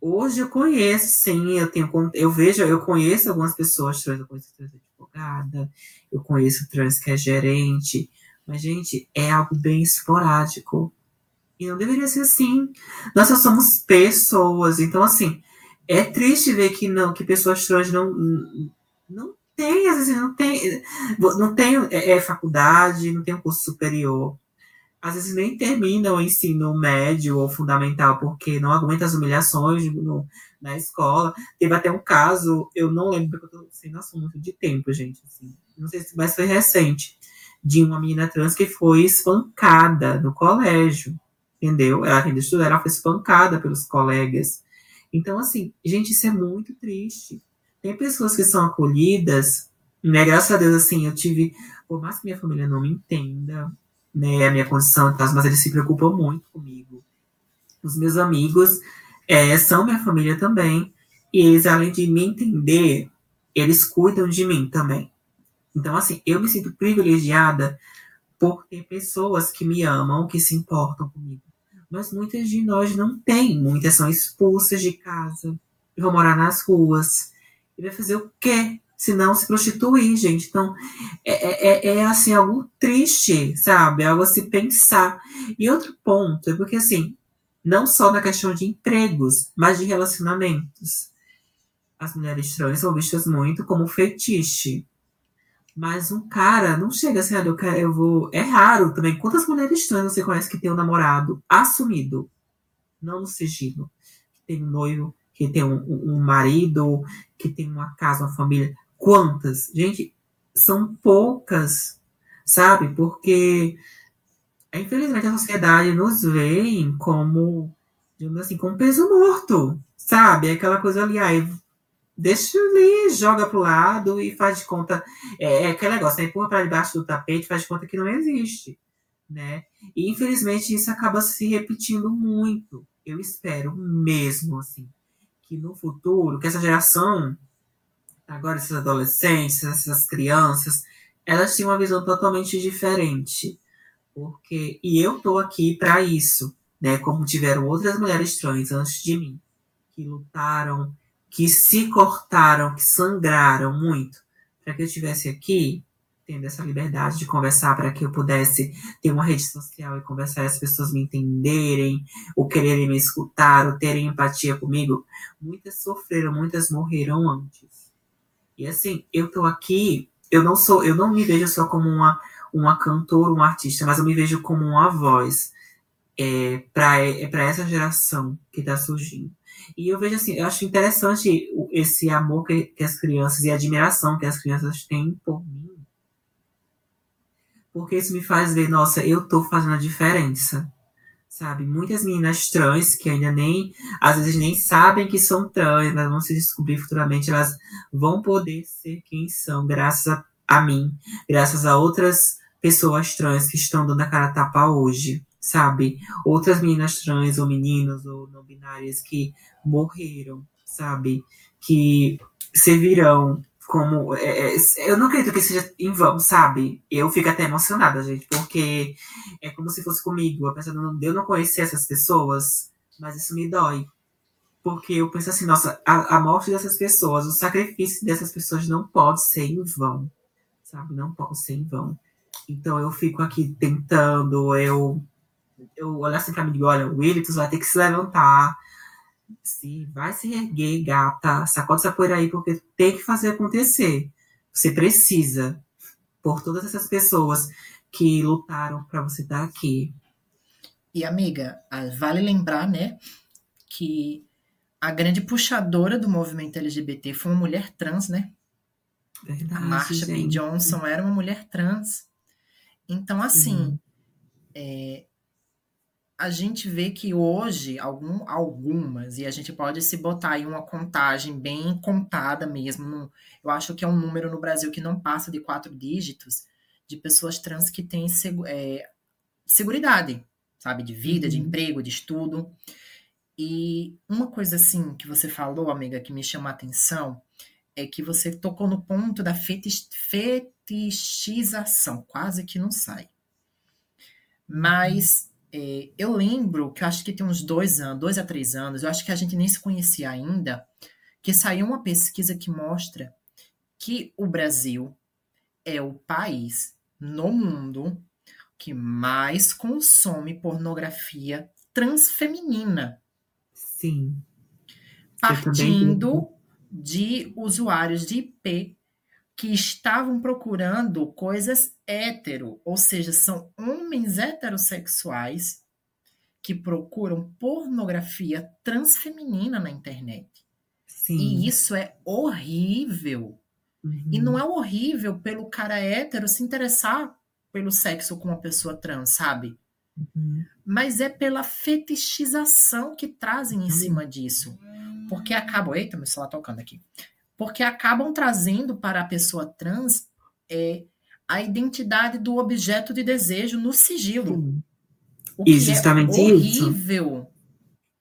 [SPEAKER 2] Hoje eu conheço, sim, eu tenho, eu vejo, eu conheço algumas pessoas trans, eu conheço trans advogada, eu conheço trans que é gerente, mas, gente, é algo bem esporádico. E não deveria ser assim. Nós só somos pessoas, então, assim, é triste ver que não, que pessoas trans não, não tem, às vezes não tem, não tem é, é faculdade, não tem um curso superior às vezes nem terminam o ensino médio ou fundamental, porque não aguenta as humilhações no, na escola. Teve até um caso, eu não lembro, porque eu tô sem muito de tempo, gente. Assim, não sei se, mas foi recente, de uma menina trans que foi espancada no colégio, entendeu? Ela ainda estudou, ela foi espancada pelos colegas. Então, assim, gente, isso é muito triste. Tem pessoas que são acolhidas, né? Graças a Deus, assim, eu tive, por mais que minha família não me entenda, né, a minha condição e tal, mas eles se preocupam muito comigo. Os meus amigos é, são minha família também, e eles, além de me entender, eles cuidam de mim também. Então, assim, eu me sinto privilegiada por ter pessoas que me amam, que se importam comigo. Mas muitas de nós não têm, muitas são expulsas de casa, vão morar nas ruas. E vai fazer o quê? se não se prostituir, gente. Então, é, é, é, assim, algo triste, sabe? Algo a se pensar. E outro ponto é porque, assim, não só na questão de empregos, mas de relacionamentos. As mulheres trans são vistas muito como fetiche. Mas um cara não chega assim, eu, quero, eu vou. É raro também. Quantas mulheres trans você conhece que tem um namorado assumido? Não no sigilo. Que tem um noivo, que tem um, um marido, que tem uma casa, uma família. Quantas? Gente, são poucas, sabe? Porque, infelizmente, a sociedade nos vê como, digamos assim, como peso morto, sabe? Aquela coisa ali, aí, deixa ali, joga pro lado e faz de conta. É, é aquele negócio, né? empurra para debaixo do tapete faz de conta que não existe, né? E, infelizmente, isso acaba se repetindo muito. Eu espero mesmo, assim, que no futuro, que essa geração agora esses adolescentes, essas crianças, elas têm uma visão totalmente diferente. Porque e eu tô aqui para isso, né? Como tiveram outras mulheres trans antes de mim, que lutaram, que se cortaram, que sangraram muito, para que eu estivesse aqui, tendo essa liberdade de conversar para que eu pudesse ter uma rede social e conversar e as pessoas me entenderem, ou quererem me escutar, ou terem empatia comigo, muitas sofreram, muitas morreram antes. E assim, eu tô aqui, eu não sou, eu não me vejo só como uma, uma cantora, uma artista, mas eu me vejo como uma voz é, para é, essa geração que está surgindo. E eu vejo assim, eu acho interessante esse amor que, que as crianças e a admiração que as crianças têm por mim porque isso me faz ver, nossa, eu tô fazendo a diferença. Sabe? Muitas meninas trans que ainda nem, às vezes nem sabem que são trans, mas vão se descobrir futuramente, elas vão poder ser quem são, graças a, a mim, graças a outras pessoas trans que estão dando a cara a tapa hoje, sabe? Outras meninas trans ou meninos ou não binárias que morreram, sabe? Que servirão como. É, é, eu não acredito que seja em vão, sabe? Eu fico até emocionada, gente, porque é como se fosse comigo, apesar de eu não conhecer essas pessoas, mas isso me dói. Porque eu penso assim, nossa, a, a morte dessas pessoas, o sacrifício dessas pessoas não pode ser em vão, sabe? Não pode ser em vão. Então eu fico aqui tentando, eu, eu olho assim pra mim e digo, olha, o Willis vai ter que se levantar, se vai se erguer, gata, sacode essa poeira aí, porque tem que fazer acontecer. Você precisa, por todas essas pessoas que lutaram para você estar aqui.
[SPEAKER 1] E amiga, ah, vale lembrar, né, que a grande puxadora do movimento LGBT foi uma mulher trans, né?
[SPEAKER 2] Verdade, a
[SPEAKER 1] Marsha P. Johnson era uma mulher trans. Então, assim, uhum. é, a gente vê que hoje, algum, algumas, e a gente pode se botar em uma contagem bem contada mesmo, eu acho que é um número no Brasil que não passa de quatro dígitos, de pessoas trans que têm é, seguridade, sabe, de vida, uhum. de emprego, de estudo. E uma coisa assim que você falou, amiga, que me chama a atenção, é que você tocou no ponto da fetich, fetichização, quase que não sai. Mas é, eu lembro que eu acho que tem uns dois anos, dois a três anos, eu acho que a gente nem se conhecia ainda, que saiu uma pesquisa que mostra que o Brasil é o país no mundo que mais consome pornografia transfeminina.
[SPEAKER 2] Sim.
[SPEAKER 1] Partindo de usuários de IP que estavam procurando coisas hétero, ou seja, são homens heterossexuais que procuram pornografia transfeminina na internet. Sim. E isso é horrível. Uhum. E não é horrível pelo cara hétero se interessar pelo sexo com uma pessoa trans, sabe? Uhum. Mas é pela fetichização que trazem em cima disso. Porque acaba. Eita, meu celular tocando aqui porque acabam trazendo para a pessoa trans é, a identidade do objeto de desejo no sigilo.
[SPEAKER 2] O e é justamente
[SPEAKER 1] é horrível.
[SPEAKER 2] Isso.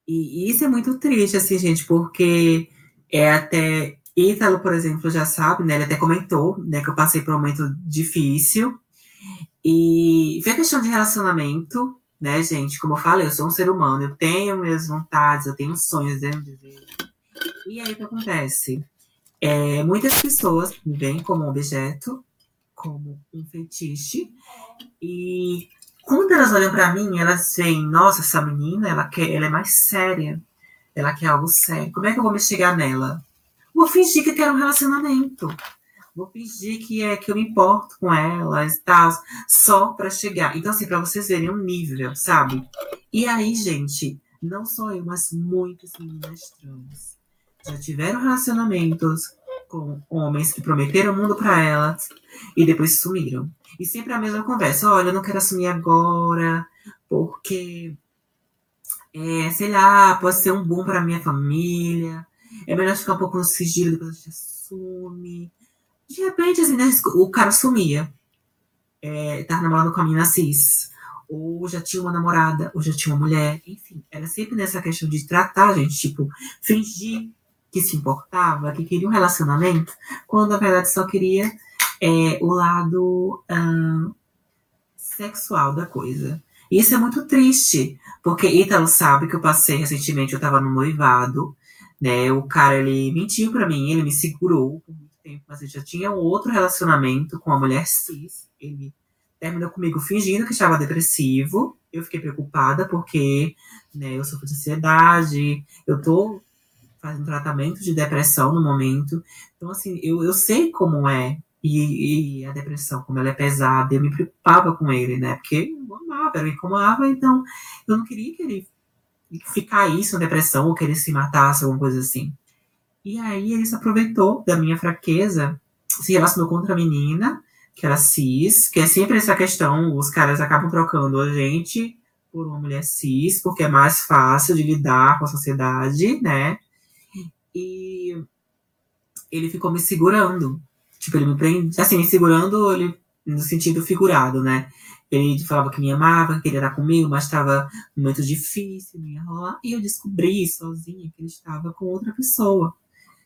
[SPEAKER 2] E isso é muito triste, assim, gente, porque é até. Ítalo, por exemplo, já sabe, né? Ele até comentou, né, que eu passei por um momento difícil. E foi questão de relacionamento, né, gente? Como eu falei, eu sou um ser humano, eu tenho minhas vontades, eu tenho sonhos, eu tenho E aí o que acontece? É, muitas pessoas veem como objeto, como um fetiche, e quando elas olham para mim, elas veem, nossa, essa menina, ela, quer, ela é mais séria, ela quer algo sério. Como é que eu vou me chegar nela? Vou fingir que quero um relacionamento. Vou fingir que é que eu me importo com elas e tal, só para chegar. Então, assim, para vocês verem um nível, sabe? E aí, gente, não só eu, mas muitas meninas trans já tiveram relacionamentos com homens que prometeram o mundo para elas e depois sumiram. E sempre a mesma conversa: olha, eu não quero assumir agora, porque, é, sei lá, pode ser um bom para minha família, é melhor ficar um pouco no sigilo, depois a gente assume. De repente, assim, né, o cara sumia. É, tava namorando com a menina cis. Ou já tinha uma namorada, ou já tinha uma mulher. Enfim, era sempre nessa questão de tratar, gente, tipo, fingir que se importava, que queria um relacionamento, quando na verdade só queria é, o lado sexual da coisa. Isso é muito triste, porque Ítalo sabe que eu passei recentemente, eu tava no noivado, né? O cara, ele mentiu para mim, ele me segurou por muito tempo, mas ele já tinha um outro relacionamento com uma mulher cis. Ele terminou comigo fingindo que estava depressivo. Eu fiquei preocupada porque né, eu sofro de ansiedade, eu tô fazendo tratamento de depressão no momento. Então, assim, eu, eu sei como é. E, e a depressão, como ela é pesada, eu me preocupava com ele, né? Porque eu amava, ele como amava, então eu não queria que ele ficasse na depressão ou que ele se matasse, alguma coisa assim. E aí ele se aproveitou da minha fraqueza, se relacionou com outra menina, que era cis, que é sempre essa questão, os caras acabam trocando a gente por uma mulher cis, porque é mais fácil de lidar com a sociedade, né? E ele ficou me segurando. Tipo, ele me prende, assim, me segurando ele, no sentido figurado, né? Ele falava que me amava, que queria estar comigo, mas estava um momento difícil, ia rolar. E eu descobri sozinha que ele estava com outra pessoa.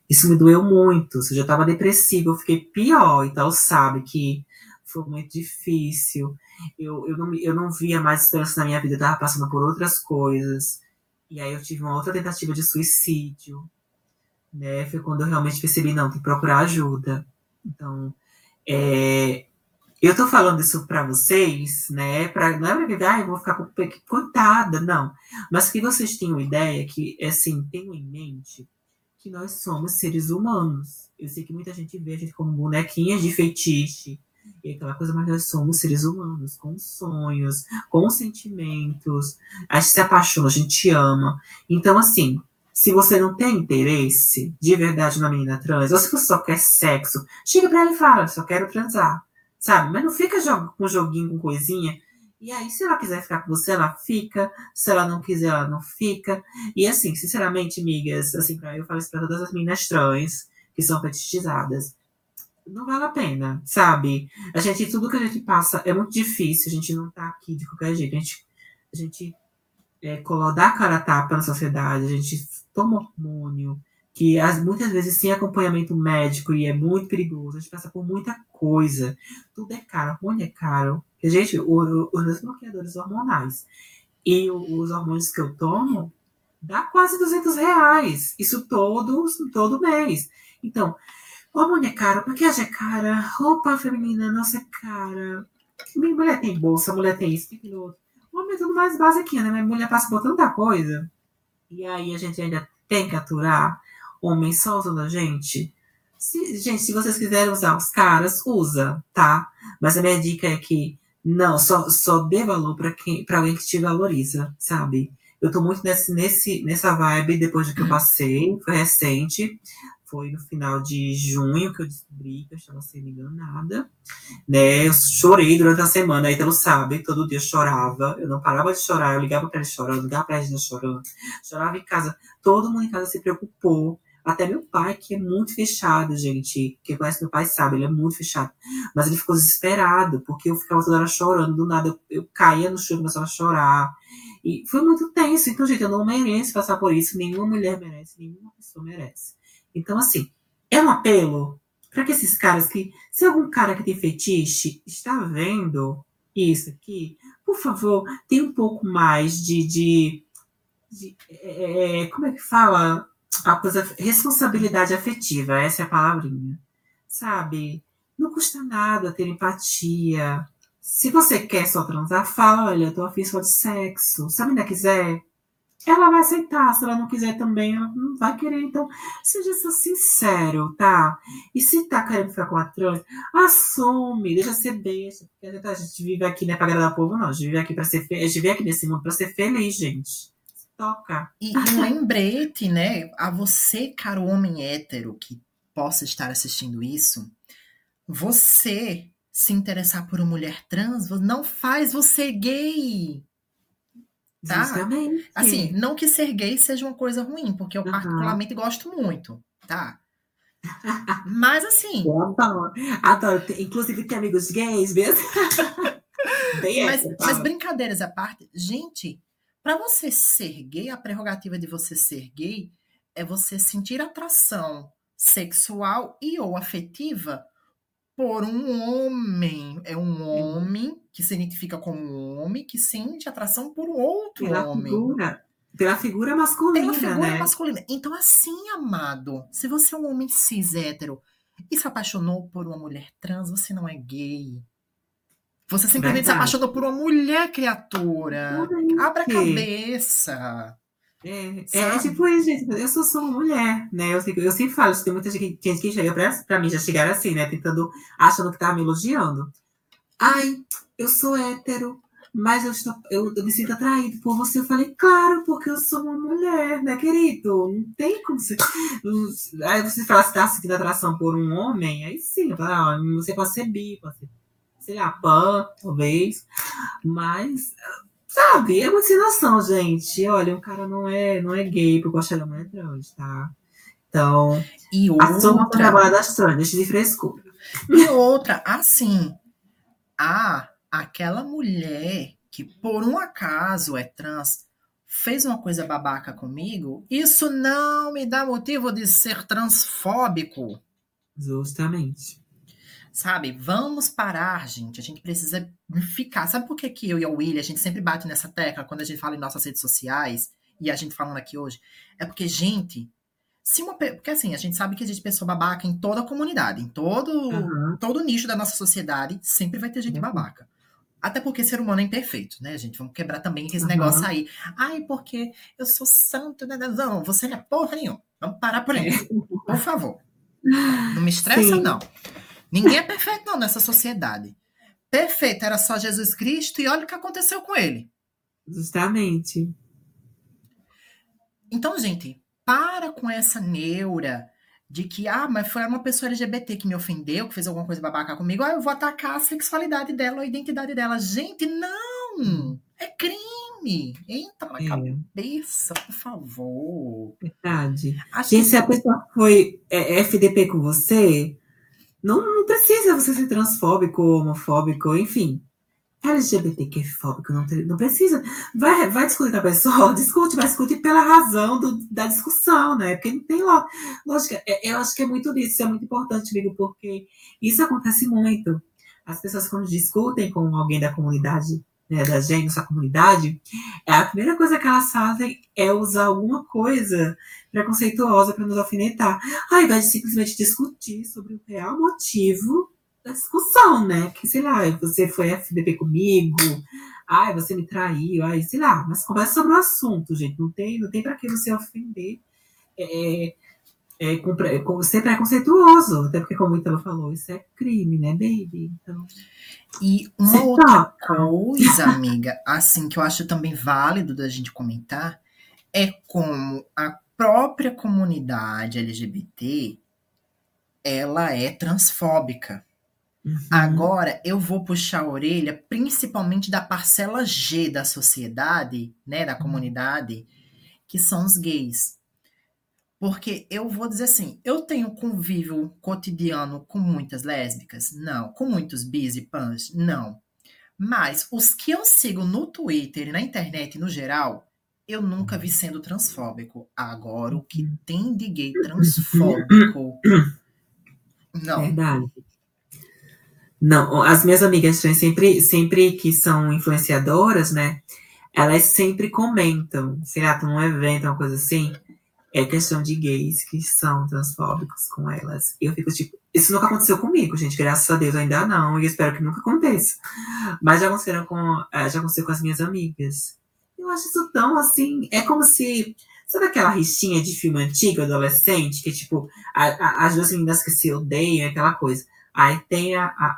[SPEAKER 2] Isso me doeu muito. Se eu já estava depressiva, eu fiquei pior. Então, sabe que foi muito difícil. Eu, eu, não, eu não via mais esperança na minha vida, eu estava passando por outras coisas. E aí eu tive uma outra tentativa de suicídio. Né? Foi quando eu realmente percebi, não, tem que procurar ajuda. Então, é, eu tô falando isso para vocês, né? Pra, não é pra ah, eu vou ficar coitada, não. Mas que vocês tenham ideia que, assim, tenham em mente que nós somos seres humanos. Eu sei que muita gente vê a gente como bonequinhas de feitiço e aquela coisa, mas nós somos seres humanos, com sonhos, com sentimentos. A gente se apaixona, a gente ama. Então, assim, se você não tem interesse de verdade na menina trans, ou se você só quer sexo, chega pra ela e fala, só quero transar. Sabe? Mas não fica com joguinho, com coisinha e aí, se ela quiser ficar com você, ela fica. Se ela não quiser, ela não fica. E assim, sinceramente, amigas, assim, eu falo isso pra todas as meninas trans que são fetichizadas. Não vale a pena, sabe? A gente, tudo que a gente passa é muito difícil. A gente não tá aqui de qualquer jeito. A gente, a gente é, dá a cara a tapa na sociedade, a gente toma hormônio, que as, muitas vezes sem acompanhamento médico e é muito perigoso. A gente passa por muita coisa. Tudo é caro, hormônio é caro. Gente, o, os meus bloqueadores hormonais e os hormônios que eu tomo dá quase 200 reais. Isso todo, todo mês. Então, hormônio é caro, maquiagem é cara, roupa feminina, nossa, é cara. Minha mulher tem bolsa, mulher tem isso, tem aquilo outro. Tudo mais basiquinho, né? Minha mulher passa por tanta coisa. E aí a gente ainda tem que aturar homem só usando a gente. Se, gente, se vocês quiserem usar os caras, usa, tá? Mas a minha dica é que não, só, só dê valor para quem para alguém que te valoriza, sabe? Eu tô muito nesse, nesse, nessa vibe depois do que eu passei, foi recente, foi no final de junho que eu descobri que eu estava sendo enganada, né? Eu chorei durante a semana, aí tu sabe, todo dia eu chorava, eu não parava de chorar, eu ligava para ele chorando, ligava para ele chorando, chorava em casa, todo mundo em casa se preocupou, até meu pai, que é muito fechado, gente. Quem conhece meu pai sabe, ele é muito fechado. Mas ele ficou desesperado, porque eu ficava toda hora chorando. Do nada, eu, eu caía no chão e começava a chorar. E foi muito tenso. Então, gente, eu não mereço passar por isso. Nenhuma mulher merece, nenhuma pessoa merece. Então, assim, é um apelo para que esses caras que. Se algum cara que tem fetiche está vendo isso aqui, por favor, tenha um pouco mais de. de, de é, como é que fala? a coisa, responsabilidade afetiva, essa é a palavrinha. Sabe? Não custa nada ter empatia. Se você quer só transar, fala, olha, eu tô afim só de sexo. Se a menina quiser, ela vai aceitar. Se ela não quiser também, ela não vai querer. Então, seja sincero, tá? E se tá querendo ficar com a trans, assume, deixa ser besta. Porque a gente vive aqui, não é pra agradar o povo, não. A gente vive aqui pra ser. A gente vive aqui nesse mundo pra ser feliz, gente toca.
[SPEAKER 1] E, um lembrete, né, a você, caro homem hétero, que possa estar assistindo isso, você se interessar por uma mulher trans não faz você gay. Tá? Justamente. Assim, não que ser gay seja uma coisa ruim, porque eu uhum. particularmente gosto muito, tá? Mas assim.
[SPEAKER 2] Eu adoro. adoro. Inclusive, tem amigos gays mesmo.
[SPEAKER 1] mas, mas brincadeiras à parte, gente, para você ser gay, a prerrogativa de você ser gay é você sentir atração sexual e ou afetiva por um homem. É um homem que se identifica como um homem que sente atração por outro
[SPEAKER 2] pela
[SPEAKER 1] homem.
[SPEAKER 2] Figura, pela figura masculina. Pela figura né?
[SPEAKER 1] masculina. Então, assim, amado, se você é um homem cis hétero e se apaixonou por uma mulher trans, você não é gay. Você simplesmente Verdade. se apaixonou por uma mulher criatura. Abra a cabeça.
[SPEAKER 2] É, é, tipo isso, gente. Eu sou só uma mulher, né? Eu, eu sempre falo, tem muita gente, gente que chega pra, pra mim, já chegaram assim, né? Tentando, achando que tava me elogiando. Ai, eu sou hétero, mas eu, estou, eu, eu, me sinto atraído por você. Eu falei, claro, porque eu sou uma mulher, né, querido? Não tem como você. Aí você fala se tá sentindo atração por um homem, aí sim, ah, você pode ser bi, pode ser, sei lá, pan, talvez. Mas Sabe, é uma ensinação, gente. Olha, um cara não é, não é gay porque gosta da mulher trans, tá? Então,
[SPEAKER 1] e outra...
[SPEAKER 2] trabalho das trans, de frescura.
[SPEAKER 1] E outra, assim, a aquela mulher que por um acaso é trans fez uma coisa babaca comigo, isso não me dá motivo de ser transfóbico.
[SPEAKER 2] Justamente.
[SPEAKER 1] Sabe? Vamos parar, gente. A gente precisa ficar. Sabe por que, que eu e a William, a gente sempre bate nessa tecla quando a gente fala em nossas redes sociais e a gente falando aqui hoje? É porque, gente, se uma, porque assim, a gente sabe que existe pessoa babaca em toda a comunidade, em todo, uhum. todo nicho da nossa sociedade, sempre vai ter gente uhum. babaca. Até porque ser humano é imperfeito, né, gente? Vamos quebrar também esse uhum. negócio aí. Ai, porque eu sou santo, né? Não, você não é porra nenhuma. Vamos parar por aí. Por favor. Não me estressa, Sim. não. Ninguém é perfeito, não, nessa sociedade. Perfeito era só Jesus Cristo e olha o que aconteceu com ele.
[SPEAKER 2] Justamente.
[SPEAKER 1] Então, gente, para com essa neura de que, ah, mas foi uma pessoa LGBT que me ofendeu, que fez alguma coisa babaca comigo, ah, eu vou atacar a sexualidade dela, a identidade dela. Gente, não! É crime! Entra na é. cabeça, por favor.
[SPEAKER 2] Verdade. Acho e que... se a pessoa foi é, FDP com você, não, não precisa você ser transfóbico, homofóbico, enfim. LGBTQ-fóbico, não, não precisa. Vai, vai discutir com a pessoa, discute, vai discutir pela razão do, da discussão, né? Porque não tem lógica. É, eu acho que é muito disso, isso é muito importante, amigo, porque isso acontece muito. As pessoas, quando discutem com alguém da comunidade né, da gente, nossa comunidade, a primeira coisa que elas fazem é usar alguma coisa preconceituosa para nos alfinetar, ao invés de simplesmente discutir sobre o real motivo da discussão, né? Que, sei lá, você foi FDP comigo, ai, você me traiu, ai, sei lá, mas conversa sobre o assunto, gente. Não tem, não tem para que você ofender. É, é, com, com, ser preconceituoso, até porque, como o Italo falou, isso é crime, né, baby? Então,
[SPEAKER 1] e uma outra coisa, amiga, assim, que eu acho também válido da gente comentar, é como a própria comunidade LGBT ela é transfóbica. Uhum. Agora, eu vou puxar a orelha, principalmente da parcela G da sociedade, né, da uhum. comunidade, que são os gays. Porque eu vou dizer assim, eu tenho convívio cotidiano com muitas lésbicas? Não. Com muitos bis e pans? Não. Mas os que eu sigo no Twitter e na internet no geral, eu nunca vi sendo transfóbico. Agora, o que tem de gay transfóbico? Não.
[SPEAKER 2] Verdade. Não, as minhas amigas sempre, sempre que são influenciadoras, né? Elas sempre comentam, sei lá, num evento, uma coisa assim, é questão de gays que são transfóbicos com elas. Eu fico tipo, isso nunca aconteceu comigo, gente. Graças a Deus ainda não, e espero que nunca aconteça. Mas já aconteceu com, é, já aconteceu com as minhas amigas. Eu acho isso tão assim. É como se. Sabe aquela rixinha de filme antigo, adolescente, que tipo, a, a, as duas meninas que se odeiam, aquela coisa. Aí tem a. A,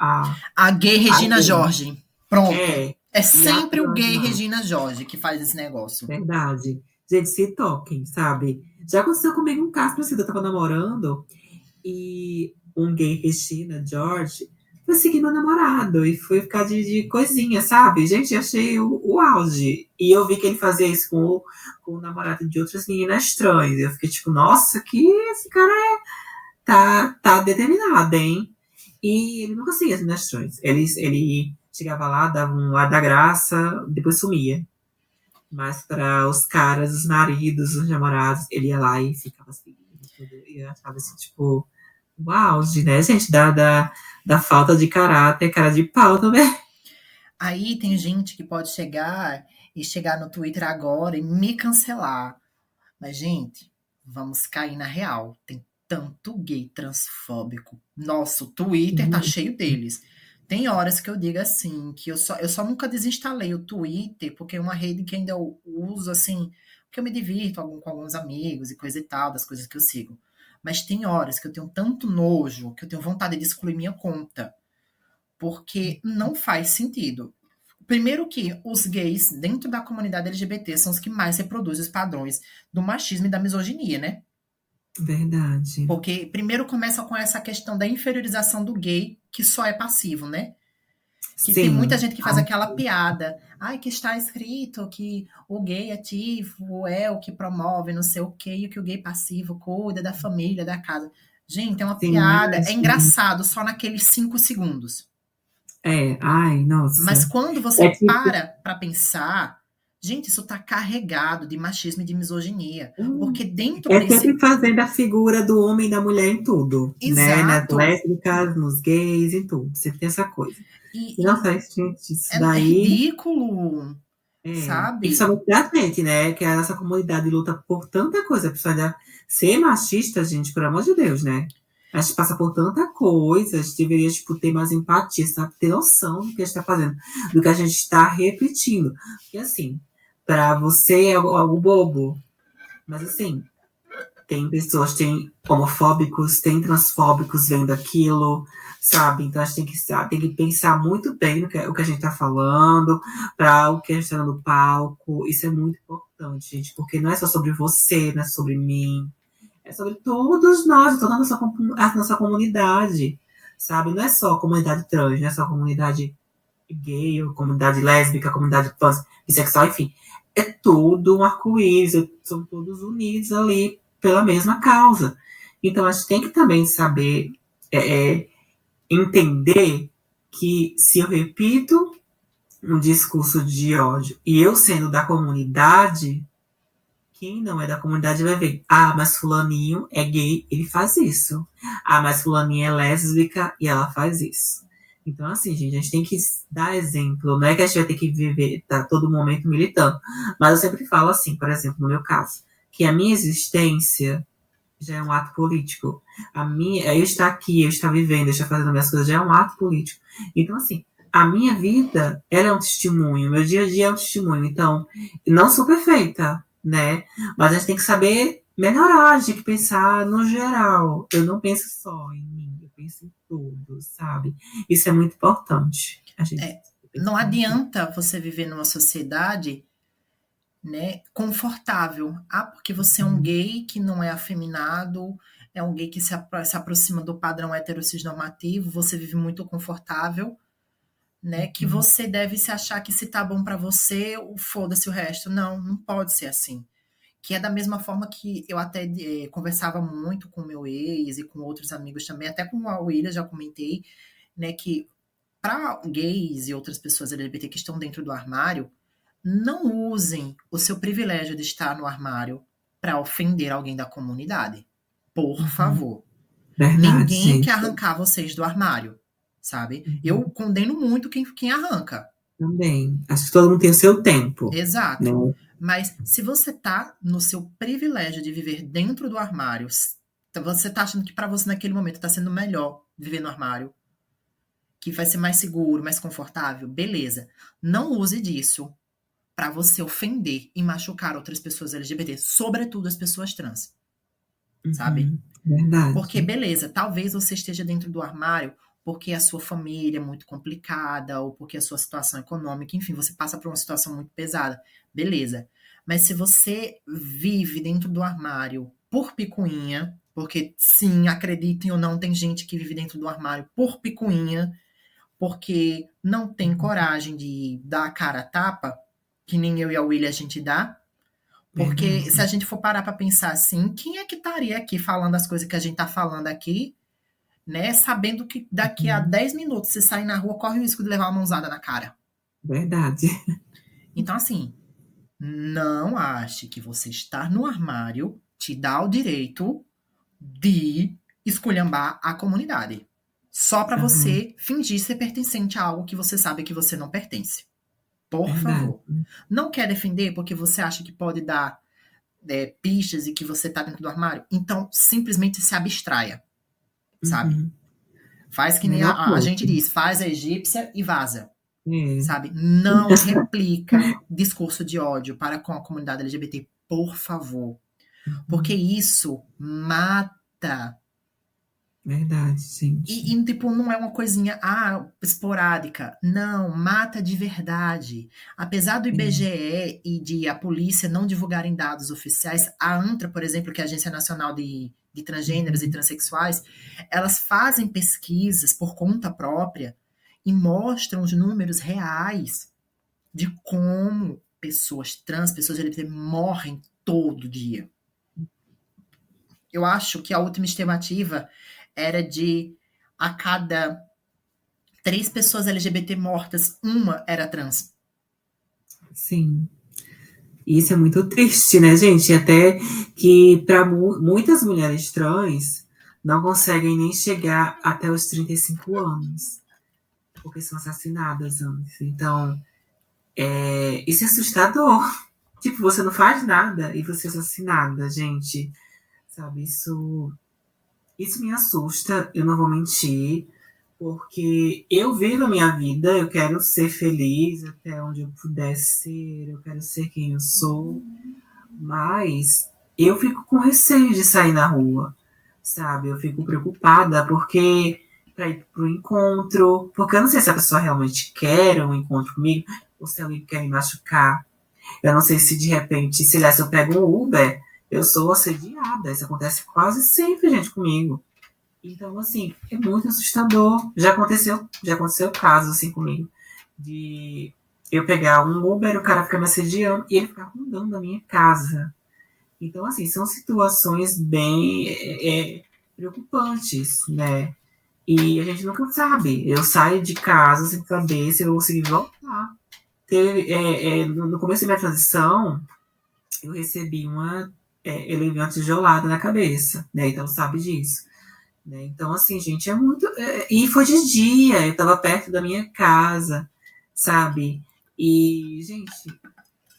[SPEAKER 1] a, a gay Regina a Jorge. Pronto. É, é sempre o gay Regina Jorge que faz esse negócio.
[SPEAKER 2] Verdade. Gente, se toquem, sabe? Já aconteceu comigo um caso parecido. Eu tava namorando e um gay Regina George foi seguir meu namorado e foi ficar de, de coisinha, sabe? Gente, achei o, o, auge. E eu vi que ele fazia isso com o, com o namorado de outras meninas trans. Eu fiquei tipo, nossa, que esse cara é, tá, tá determinado, hein? E ele nunca seguia as trans. Ele, ele chegava lá, dava um ar da graça, depois sumia. Mas para os caras, os maridos, os namorados, ele ia lá e ficava assim. E eu achava assim, tipo, auge, né, gente? Da, da, da falta de caráter, cara de pau também.
[SPEAKER 1] Aí tem gente que pode chegar e chegar no Twitter agora e me cancelar. Mas, gente, vamos cair na real. Tem tanto gay transfóbico. Nossa, o Twitter tá cheio deles. Tem horas que eu digo assim, que eu só, eu só nunca desinstalei o Twitter, porque é uma rede que ainda eu uso, assim, porque eu me divirto algum, com alguns amigos e coisa e tal, das coisas que eu sigo. Mas tem horas que eu tenho tanto nojo, que eu tenho vontade de excluir minha conta. Porque não faz sentido. Primeiro que os gays dentro da comunidade LGBT são os que mais reproduzem os padrões do machismo e da misoginia, né?
[SPEAKER 2] Verdade.
[SPEAKER 1] Porque primeiro começa com essa questão da inferiorização do gay, que só é passivo, né? Que Sim. tem muita gente que faz aquela piada. Ai, que está escrito que o gay ativo é o que promove não sei o quê, e que o gay passivo cuida da família, da casa. Gente, é uma Sim, piada. É engraçado só naqueles cinco segundos.
[SPEAKER 2] É, ai, nossa.
[SPEAKER 1] Mas quando você é tipo... para para pensar, Gente, isso tá carregado de machismo e de misoginia. Hum, porque dentro
[SPEAKER 2] é
[SPEAKER 1] desse...
[SPEAKER 2] sempre fazendo a figura do homem e da mulher em tudo. Exato. Né? Nas lésbicas, nos gays, em tudo. Você tem essa coisa. E, Nossa, e... gente, isso
[SPEAKER 1] é
[SPEAKER 2] daí...
[SPEAKER 1] ridículo. É, sabe?
[SPEAKER 2] Principalmente pra gente, né? Que a nossa comunidade luta por tanta coisa. Precisa ser machista, gente, pelo amor de Deus, né? A gente passa por tanta coisa, a gente deveria tipo, ter mais empatia, sabe? Ter noção do que a gente está fazendo, do que a gente está repetindo. Porque assim, para você é algo bobo. Mas assim, tem pessoas, tem homofóbicos, tem transfóbicos vendo aquilo, sabe? Então a gente tem que, tem que pensar muito bem no que, o que a gente tá falando, para o que a gente tá no palco. Isso é muito importante, gente, porque não é só sobre você, não é sobre mim. É sobre todos nós, toda a nossa, a nossa comunidade, sabe? Não é só a comunidade trans, não é só a comunidade gay, comunidade lésbica, comunidade trans, bissexual, enfim é todo um arco-íris, são todos unidos ali pela mesma causa. Então a gente tem que também saber é, é, entender que se eu repito um discurso de ódio e eu sendo da comunidade, quem não é da comunidade vai ver, ah, mas fulaninho é gay, ele faz isso. Ah, mas fulaninha é lésbica e ela faz isso. Então, assim, gente, a gente tem que dar exemplo. Não é que a gente vai ter que viver, tá todo momento militando. Mas eu sempre falo assim, por exemplo, no meu caso, que a minha existência já é um ato político. A minha, eu estar aqui, eu estar vivendo, eu estar fazendo minhas coisas já é um ato político. Então, assim, a minha vida, ela é um testemunho, meu dia a dia é um testemunho. Então, não sou perfeita, né? Mas a gente tem que saber melhorar, a gente tem que pensar no geral. Eu não penso só em mim, penso em tudo, sabe? Isso é muito importante.
[SPEAKER 1] É, não adianta você viver numa sociedade né, confortável. Ah, porque você é um uhum. gay que não é afeminado, é um gay que se, se aproxima do padrão heterossexual você vive muito confortável, né? Que uhum. você deve se achar que se tá bom para você, foda-se o resto. Não, não pode ser assim que é da mesma forma que eu até é, conversava muito com meu ex e com outros amigos também, até com a William já comentei, né, que para gays e outras pessoas LGBT que estão dentro do armário, não usem o seu privilégio de estar no armário para ofender alguém da comunidade. Por uhum. favor. Verdade, Ninguém gente. quer arrancar vocês do armário, sabe? Uhum. Eu condeno muito quem, quem arranca.
[SPEAKER 2] Também. Acho que todo mundo tem o seu tempo.
[SPEAKER 1] Exato. Né? Mas se você tá no seu privilégio de viver dentro do armário, você tá achando que para você naquele momento tá sendo melhor viver no armário, que vai ser mais seguro, mais confortável, beleza. Não use disso para você ofender e machucar outras pessoas LGBT, sobretudo as pessoas trans. Uhum, sabe?
[SPEAKER 2] Verdade.
[SPEAKER 1] Porque beleza, talvez você esteja dentro do armário porque a sua família é muito complicada ou porque a sua situação econômica, enfim, você passa por uma situação muito pesada. Beleza. Mas se você vive dentro do armário por picuinha, porque sim, acreditem ou não, tem gente que vive dentro do armário por picuinha, porque não tem coragem de dar a cara a tapa, que nem eu e a William a gente dá. Porque uhum. se a gente for parar para pensar assim, quem é que estaria aqui falando as coisas que a gente tá falando aqui né? Sabendo que daqui a 10 uhum. minutos você sair na rua, corre o risco de levar uma mãozada na cara.
[SPEAKER 2] Verdade.
[SPEAKER 1] Então, assim, não ache que você estar no armário te dá o direito de esculhambar a comunidade. Só para uhum. você fingir ser pertencente a algo que você sabe que você não pertence. Por Verdade. favor. Não quer defender porque você acha que pode dar é, pistas e que você tá dentro do armário, então simplesmente se abstraia, sabe? Uhum. Faz que nem a, a, gente diz, faz a egípcia e vaza. Uhum. Sabe? Não replica discurso de ódio para com a comunidade LGBT, por favor. Porque uhum. isso mata
[SPEAKER 2] Verdade, sim.
[SPEAKER 1] E, e, tipo, não é uma coisinha ah, esporádica. Não, mata de verdade. Apesar do IBGE e de a polícia não divulgarem dados oficiais, a ANTRA, por exemplo, que é a Agência Nacional de, de Transgêneros e Transsexuais, elas fazem pesquisas por conta própria e mostram os números reais de como pessoas trans, pessoas LGBT morrem todo dia. Eu acho que a última estimativa era de a cada três pessoas LGBT mortas, uma era trans.
[SPEAKER 2] Sim. Isso é muito triste, né, gente? Até que para mu muitas mulheres trans não conseguem nem chegar até os 35 anos, porque são assassinadas antes. Então, é, isso é assustador. Tipo, você não faz nada e você é assassinada, gente. Sabe, isso isso me assusta, eu não vou mentir, porque eu vivo a minha vida, eu quero ser feliz até onde eu puder ser, eu quero ser quem eu sou, mas eu fico com receio de sair na rua, sabe? Eu fico preocupada porque para ir pro encontro, porque eu não sei se a pessoa realmente quer um encontro comigo ou se alguém quer me machucar. Eu não sei se de repente, se, lá, se eu pego um Uber, eu sou assediada. Isso acontece quase sempre, gente, comigo. Então, assim, é muito assustador. Já aconteceu, já aconteceu casos assim comigo. De eu pegar um Uber, o cara ficar me assediando e ele ficar rondando a minha casa. Então, assim, são situações bem é, é, preocupantes, né? E a gente nunca sabe. Eu saio de casa sem saber se eu vou conseguir voltar. Teve, é, é, no começo da minha transição, eu recebi uma é, tijolada na cabeça, né? Então sabe disso. Né? Então, assim, gente, é muito. É, e foi de dia, eu estava perto da minha casa, sabe? E, gente,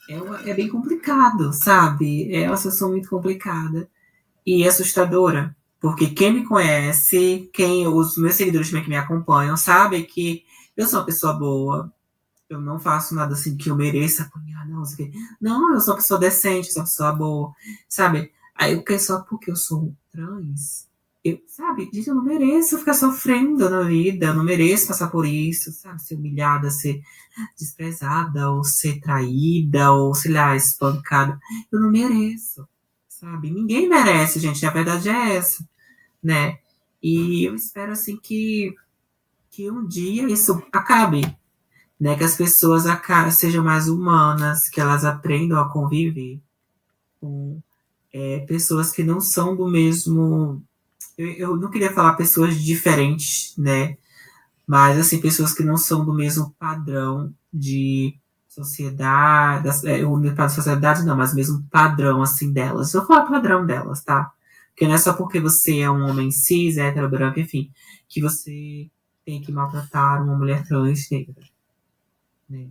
[SPEAKER 2] é, uma, é bem complicado, sabe? É uma situação muito complicada e assustadora. Porque quem me conhece, quem os meus seguidores que me acompanham, sabem que eu sou uma pessoa boa, eu não faço nada assim que eu mereça apanhar, não, não, eu sou uma pessoa decente, sou uma pessoa boa, sabe? Aí eu quero só porque eu sou trans, eu, sabe? Gente, eu não mereço ficar sofrendo na vida, eu não mereço passar por isso, sabe? Ser humilhada, ser desprezada, ou ser traída, ou sei lá, espancada. Eu não mereço, sabe? Ninguém merece, gente, a verdade é essa, né? E eu espero, assim, que, que um dia isso acabe, né? Que as pessoas sejam mais humanas, que elas aprendam a conviver com é, pessoas que não são do mesmo. Eu, eu, não queria falar pessoas diferentes, né? Mas, assim, pessoas que não são do mesmo padrão de sociedade, é, o mesmo sociedade não, mas mesmo padrão, assim, delas. Eu vou falar padrão delas, tá? Porque não é só porque você é um homem cis, hétero, branco, enfim, que você tem que maltratar uma mulher trans negra né?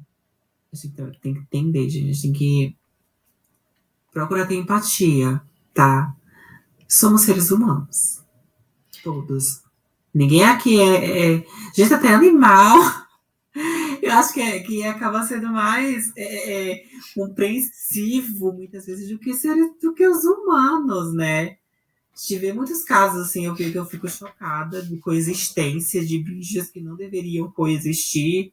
[SPEAKER 2] A gente tem que entender, gente. A gente tem que procurar ter empatia, tá? Somos seres humanos. Todos. Ninguém aqui é. é... Gente até animal. Eu acho que, é, que acaba sendo mais é, é, compreensivo, muitas vezes, do que, seres, do que os humanos, né? Tive muitos casos, assim, eu, eu fico chocada de coexistência de bichos que não deveriam coexistir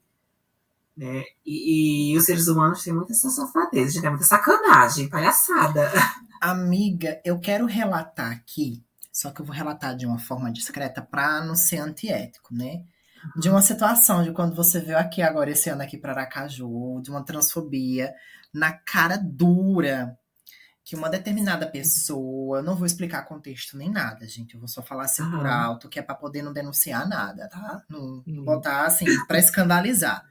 [SPEAKER 2] né? E, e, os seres humanos têm muita safadeza, tem muita sacanagem, palhaçada.
[SPEAKER 1] Amiga, eu quero relatar aqui, só que eu vou relatar de uma forma discreta para não ser antiético, né? De uma situação de quando você veio aqui agora, esse ano aqui para Aracaju, de uma transfobia na cara dura que uma determinada pessoa, não vou explicar contexto nem nada, gente, eu vou só falar assim por alto, que é para poder não denunciar nada, tá? Não, não botar assim para escandalizar.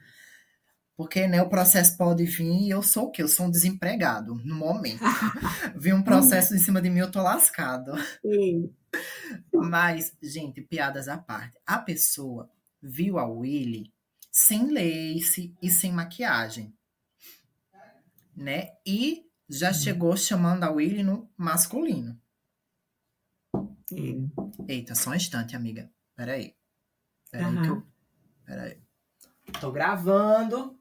[SPEAKER 1] Porque né, o processo pode vir e eu sou o quê? Eu sou um desempregado no momento. Vi um processo em cima de mim, eu tô lascado. Sim. Mas, gente, piadas à parte. A pessoa viu a Willy sem lace e sem maquiagem. Né? E já uhum. chegou chamando a Willy no masculino.
[SPEAKER 2] Sim.
[SPEAKER 1] Eita, só um instante, amiga. Peraí. Peraí uhum. que eu. Peraí. Tô gravando.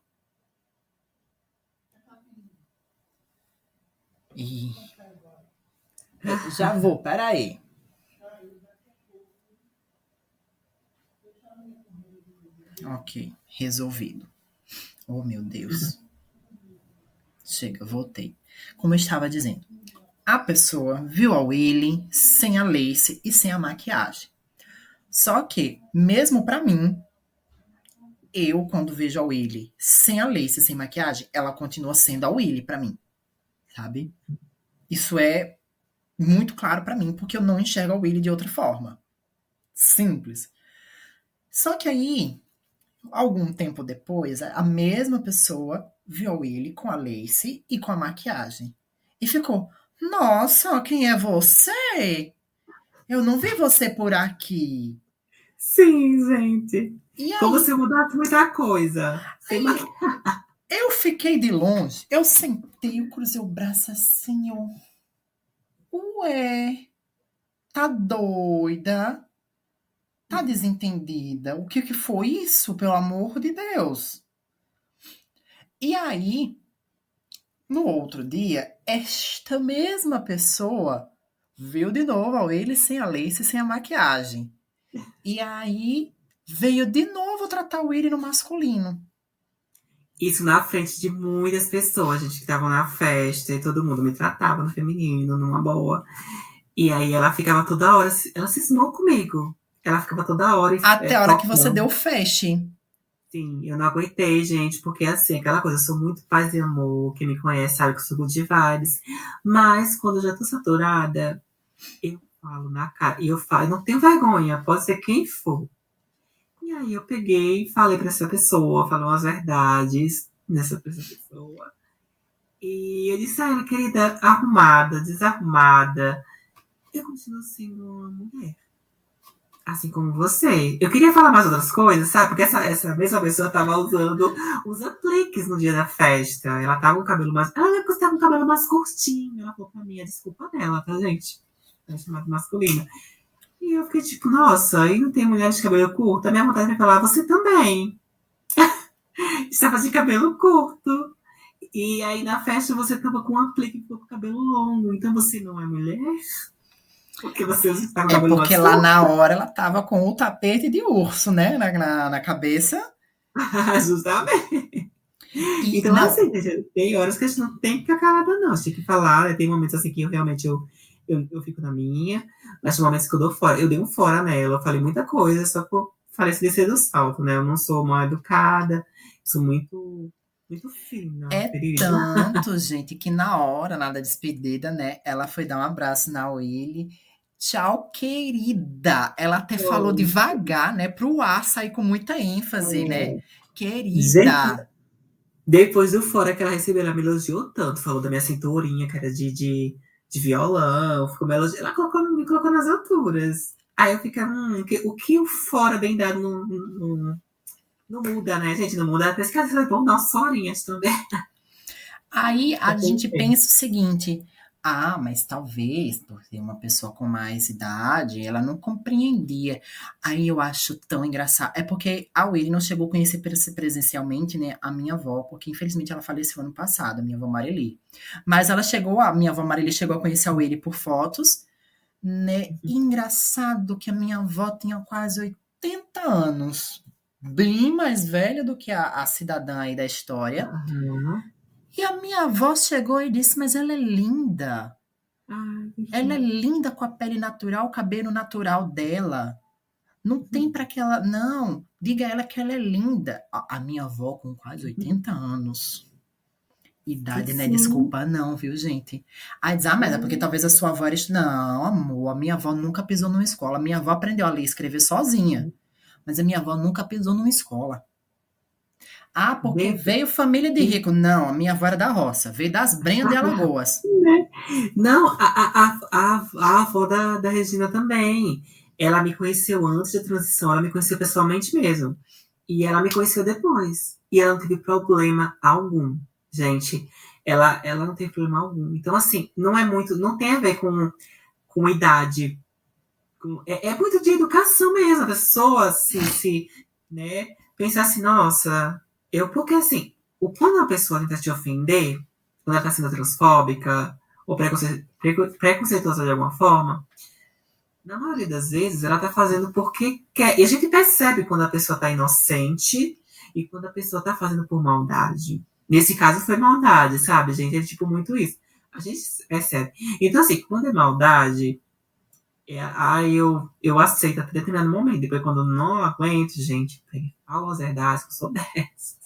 [SPEAKER 1] E... Já vou, peraí. Ok, resolvido. Oh, meu Deus. Chega, voltei. Como eu estava dizendo, a pessoa viu a Willy sem a lace e sem a maquiagem. Só que, mesmo para mim, eu, quando vejo a Willy sem a lace e sem maquiagem, ela continua sendo a Willy para mim. Sabe? Isso é muito claro para mim, porque eu não enxergo a Willy de outra forma. Simples. Só que aí, algum tempo depois, a mesma pessoa viu a Willy com a lace e com a maquiagem. E ficou, nossa, quem é você? Eu não vi você por aqui.
[SPEAKER 2] Sim, gente. E Como se mudasse muita coisa. Aí,
[SPEAKER 1] eu fiquei de longe, eu sentei, eu cruzei o braço assim, eu. Ué, tá doida? Tá desentendida? O que, que foi isso, pelo amor de Deus? E aí, no outro dia, esta mesma pessoa viu de novo ao ele sem a lace sem a maquiagem. E aí veio de novo tratar o ele no masculino.
[SPEAKER 2] Isso na frente de muitas pessoas, gente, que estavam na festa e todo mundo me tratava no feminino, numa boa. E aí ela ficava toda hora, ela cismou comigo. Ela ficava toda hora.
[SPEAKER 1] Até a hora que você deu o flash.
[SPEAKER 2] Sim, eu não aguentei, gente, porque assim, aquela coisa, eu sou muito paz e amor, quem me conhece sabe que eu sou good vibes, mas quando eu já tô saturada, eu falo na cara, e eu falo, eu não tenho vergonha, pode ser quem for. E aí eu peguei, falei pra essa pessoa, falei umas verdades nessa pessoa, e eu disse a ela, querida, arrumada, desarrumada, eu continuo sendo uma mulher. Assim como você. Eu queria falar mais outras coisas, sabe? Porque essa, essa mesma pessoa tava usando os apliques no dia da festa. Ela tava com o cabelo mais. Ela ia com o cabelo mais curtinho. Ela falou pra mim, a desculpa dela, tá, gente? É chamado masculina. E eu fiquei tipo, nossa, aí não tem mulher de cabelo curto? A minha vontade é falar, você também. Estava de cabelo curto. E aí na festa você tava com um aplique com cabelo longo. Então você não é mulher? Porque você
[SPEAKER 1] É porque lá na hora ela tava com o tapete de urso, né? Na, na, na cabeça.
[SPEAKER 2] Justamente. E então, não... assim, tem horas que a gente não tem que ficar calada, não. A gente tem que falar, né? Tem momentos assim que eu realmente eu, eu, eu fico na minha, mas tem momentos que eu dou fora. Eu dei um fora nela, eu falei muita coisa, só por falei se descer do salto, né? Eu não sou mal educada, sou muito muito fina.
[SPEAKER 1] É tanto, gente, que na hora, na da despedida, né? Ela foi dar um abraço na Willy Tchau, querida. Ela até oh. falou devagar, né? Pro ar sair com muita ênfase, oh. né? Querida. Gente,
[SPEAKER 2] depois do fora que ela recebeu, ela me elogiou tanto. Falou da minha cinturinha, que era de, de, de violão. Ficou me elogiando. Ela colocou, me colocou nas alturas. Aí eu fiquei, hum, o que o fora bem dado não, não, não muda, né, gente? Não muda. Até que às vezes vão dar umas horinhas também.
[SPEAKER 1] Aí a gente pensa o seguinte: ah, mas talvez, por ser uma pessoa com mais idade, ela não compreendia. Aí eu acho tão engraçado. É porque a Willy não chegou a conhecer presencialmente, né, a minha avó, porque infelizmente ela faleceu ano passado, a minha avó Marili. Mas ela chegou, a minha avó Marili chegou a conhecer a Willy por fotos, né? E uhum. engraçado que a minha avó tinha quase 80 anos, bem mais velha do que a, a cidadã aí da história. Uhum. E a minha avó chegou e disse: Mas ela é linda. ela é linda com a pele natural, o cabelo natural dela. Não tem para que ela. Não, diga a ela que ela é linda. A, a minha avó, com quase 80 anos. Idade, né? Desculpa, não, viu, gente? Aí diz, ah, mas é porque talvez a sua avó. Não, amor, a minha avó nunca pisou numa escola. A minha avó aprendeu a ler e escrever sozinha. Mas a minha avó nunca pisou numa escola. Ah, porque veio família de rico. Não, a minha avó era da roça, veio das Brenhas de Alagoas.
[SPEAKER 2] Né? Não, a, a, a, a avó da, da Regina também. Ela me conheceu antes da transição, ela me conheceu pessoalmente mesmo. E ela me conheceu depois. E ela não teve problema algum. Gente, ela, ela não tem problema algum. Então, assim, não é muito, não tem a ver com, com idade. Com, é, é, muito de educação mesmo, a pessoa se, se né, pensar assim, nossa, eu, porque assim, o, quando uma pessoa tenta te ofender, quando ela está sendo transfóbica ou preconceituosa de alguma forma, na maioria das vezes ela está fazendo porque quer. E a gente percebe quando a pessoa está inocente e quando a pessoa está fazendo por maldade. Nesse caso foi maldade, sabe, gente? É tipo muito isso. A gente percebe. Então, assim, quando é maldade, é, aí eu, eu aceito até determinado momento. Depois, quando não aguento, gente, falo as verdades que eu sou dessa.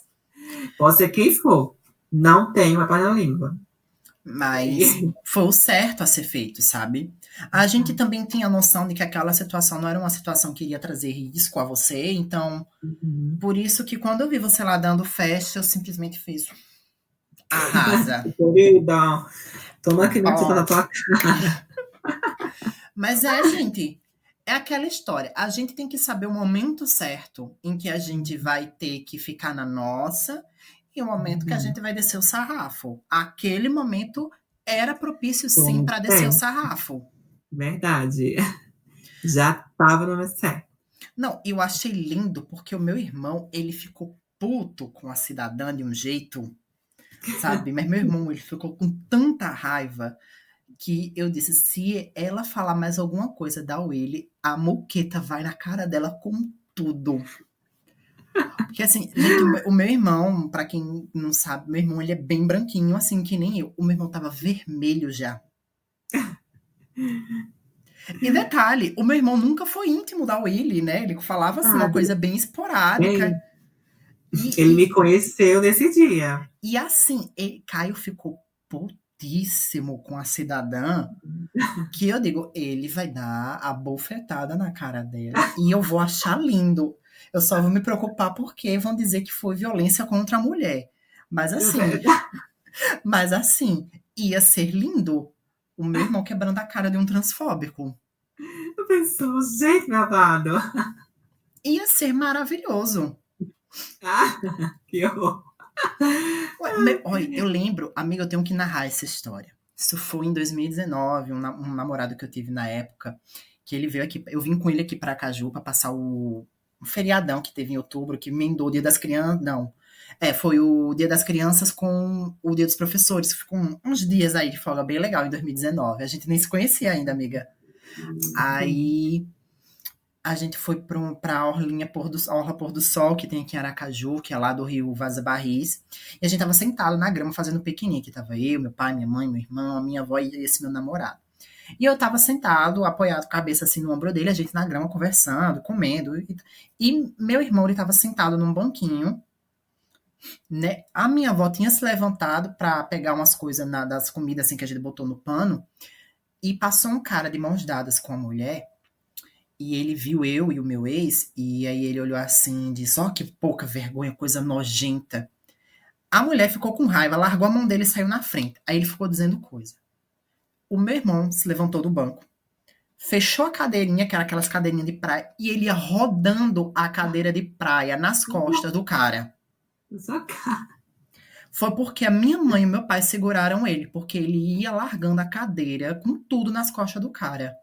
[SPEAKER 2] Pode ser quem for. Não tenho a na língua.
[SPEAKER 1] Mas foi o certo a ser feito, sabe? A gente uhum. também tinha a noção de que aquela situação não era uma situação que iria trazer risco a você, então uhum. por isso que quando eu vi você lá dando festa, eu simplesmente fiz arrasa.
[SPEAKER 2] Querida, toma aqui na tua cara.
[SPEAKER 1] Mas é, gente, é aquela história. A gente tem que saber o momento certo em que a gente vai ter que ficar na nossa e o momento uhum. que a uhum. gente vai descer o sarrafo. Aquele momento era propício sim para descer o sarrafo.
[SPEAKER 2] Verdade. Já estava no MSC.
[SPEAKER 1] Não, eu achei lindo porque o meu irmão, ele ficou puto com a cidadã de um jeito, sabe? Mas meu irmão, ele ficou com tanta raiva que eu disse, se ela falar mais alguma coisa da Willy, a moqueta vai na cara dela com tudo. Porque assim, gente, o meu irmão, para quem não sabe, meu irmão ele é bem branquinho, assim que nem eu. O meu irmão tava vermelho já. E detalhe, o meu irmão nunca foi íntimo da Willy, né? Ele falava assim, uma coisa bem esporádica.
[SPEAKER 2] E, ele me conheceu nesse dia.
[SPEAKER 1] E assim, ele, Caio ficou com a cidadã, que eu digo, ele vai dar a bofetada na cara dela e eu vou achar lindo. Eu só vou me preocupar porque vão dizer que foi violência contra a mulher. Mas assim, mas assim, ia ser lindo o meu irmão quebrando a cara de um transfóbico.
[SPEAKER 2] Eu pensou, gente, babado.
[SPEAKER 1] Ia ser maravilhoso.
[SPEAKER 2] Ah, que horror.
[SPEAKER 1] Olha, eu lembro, amiga, eu tenho que narrar essa história. Isso foi em 2019, um, um namorado que eu tive na época, que ele veio aqui, eu vim com ele aqui para Caju para passar o, o, feriadão que teve em outubro, que emendou o Dia das Crianças, não, é, foi o Dia das Crianças com o Dia dos Professores. Ficou uns dias aí de folga bem legal em 2019. A gente nem se conhecia ainda, amiga. Aí a gente foi para a Orlinha Pôr do, Orla Pôr do Sol, que tem aqui em Aracaju, que é lá do Rio Vaza Barris. E a gente tava sentado na grama fazendo piquenique. Tava eu, meu pai, minha mãe, meu irmão, a minha avó e esse meu namorado. E eu tava sentado, apoiado, cabeça assim no ombro dele, a gente na grama conversando, comendo. E, e meu irmão, ele tava sentado num banquinho, né? A minha avó tinha se levantado para pegar umas coisas na, das comidas assim que a gente botou no pano e passou um cara de mãos dadas com a mulher e ele viu eu e o meu ex e aí ele olhou assim e disse: "Ó, oh, que pouca vergonha, coisa nojenta". A mulher ficou com raiva, largou a mão dele e saiu na frente. Aí ele ficou dizendo coisa. O meu irmão se levantou do banco, fechou a cadeirinha, que era aquelas cadeirinhas de praia, e ele ia rodando a cadeira de praia nas costas do cara. Foi porque a minha mãe e meu pai seguraram ele, porque ele ia largando a cadeira com tudo nas costas do cara.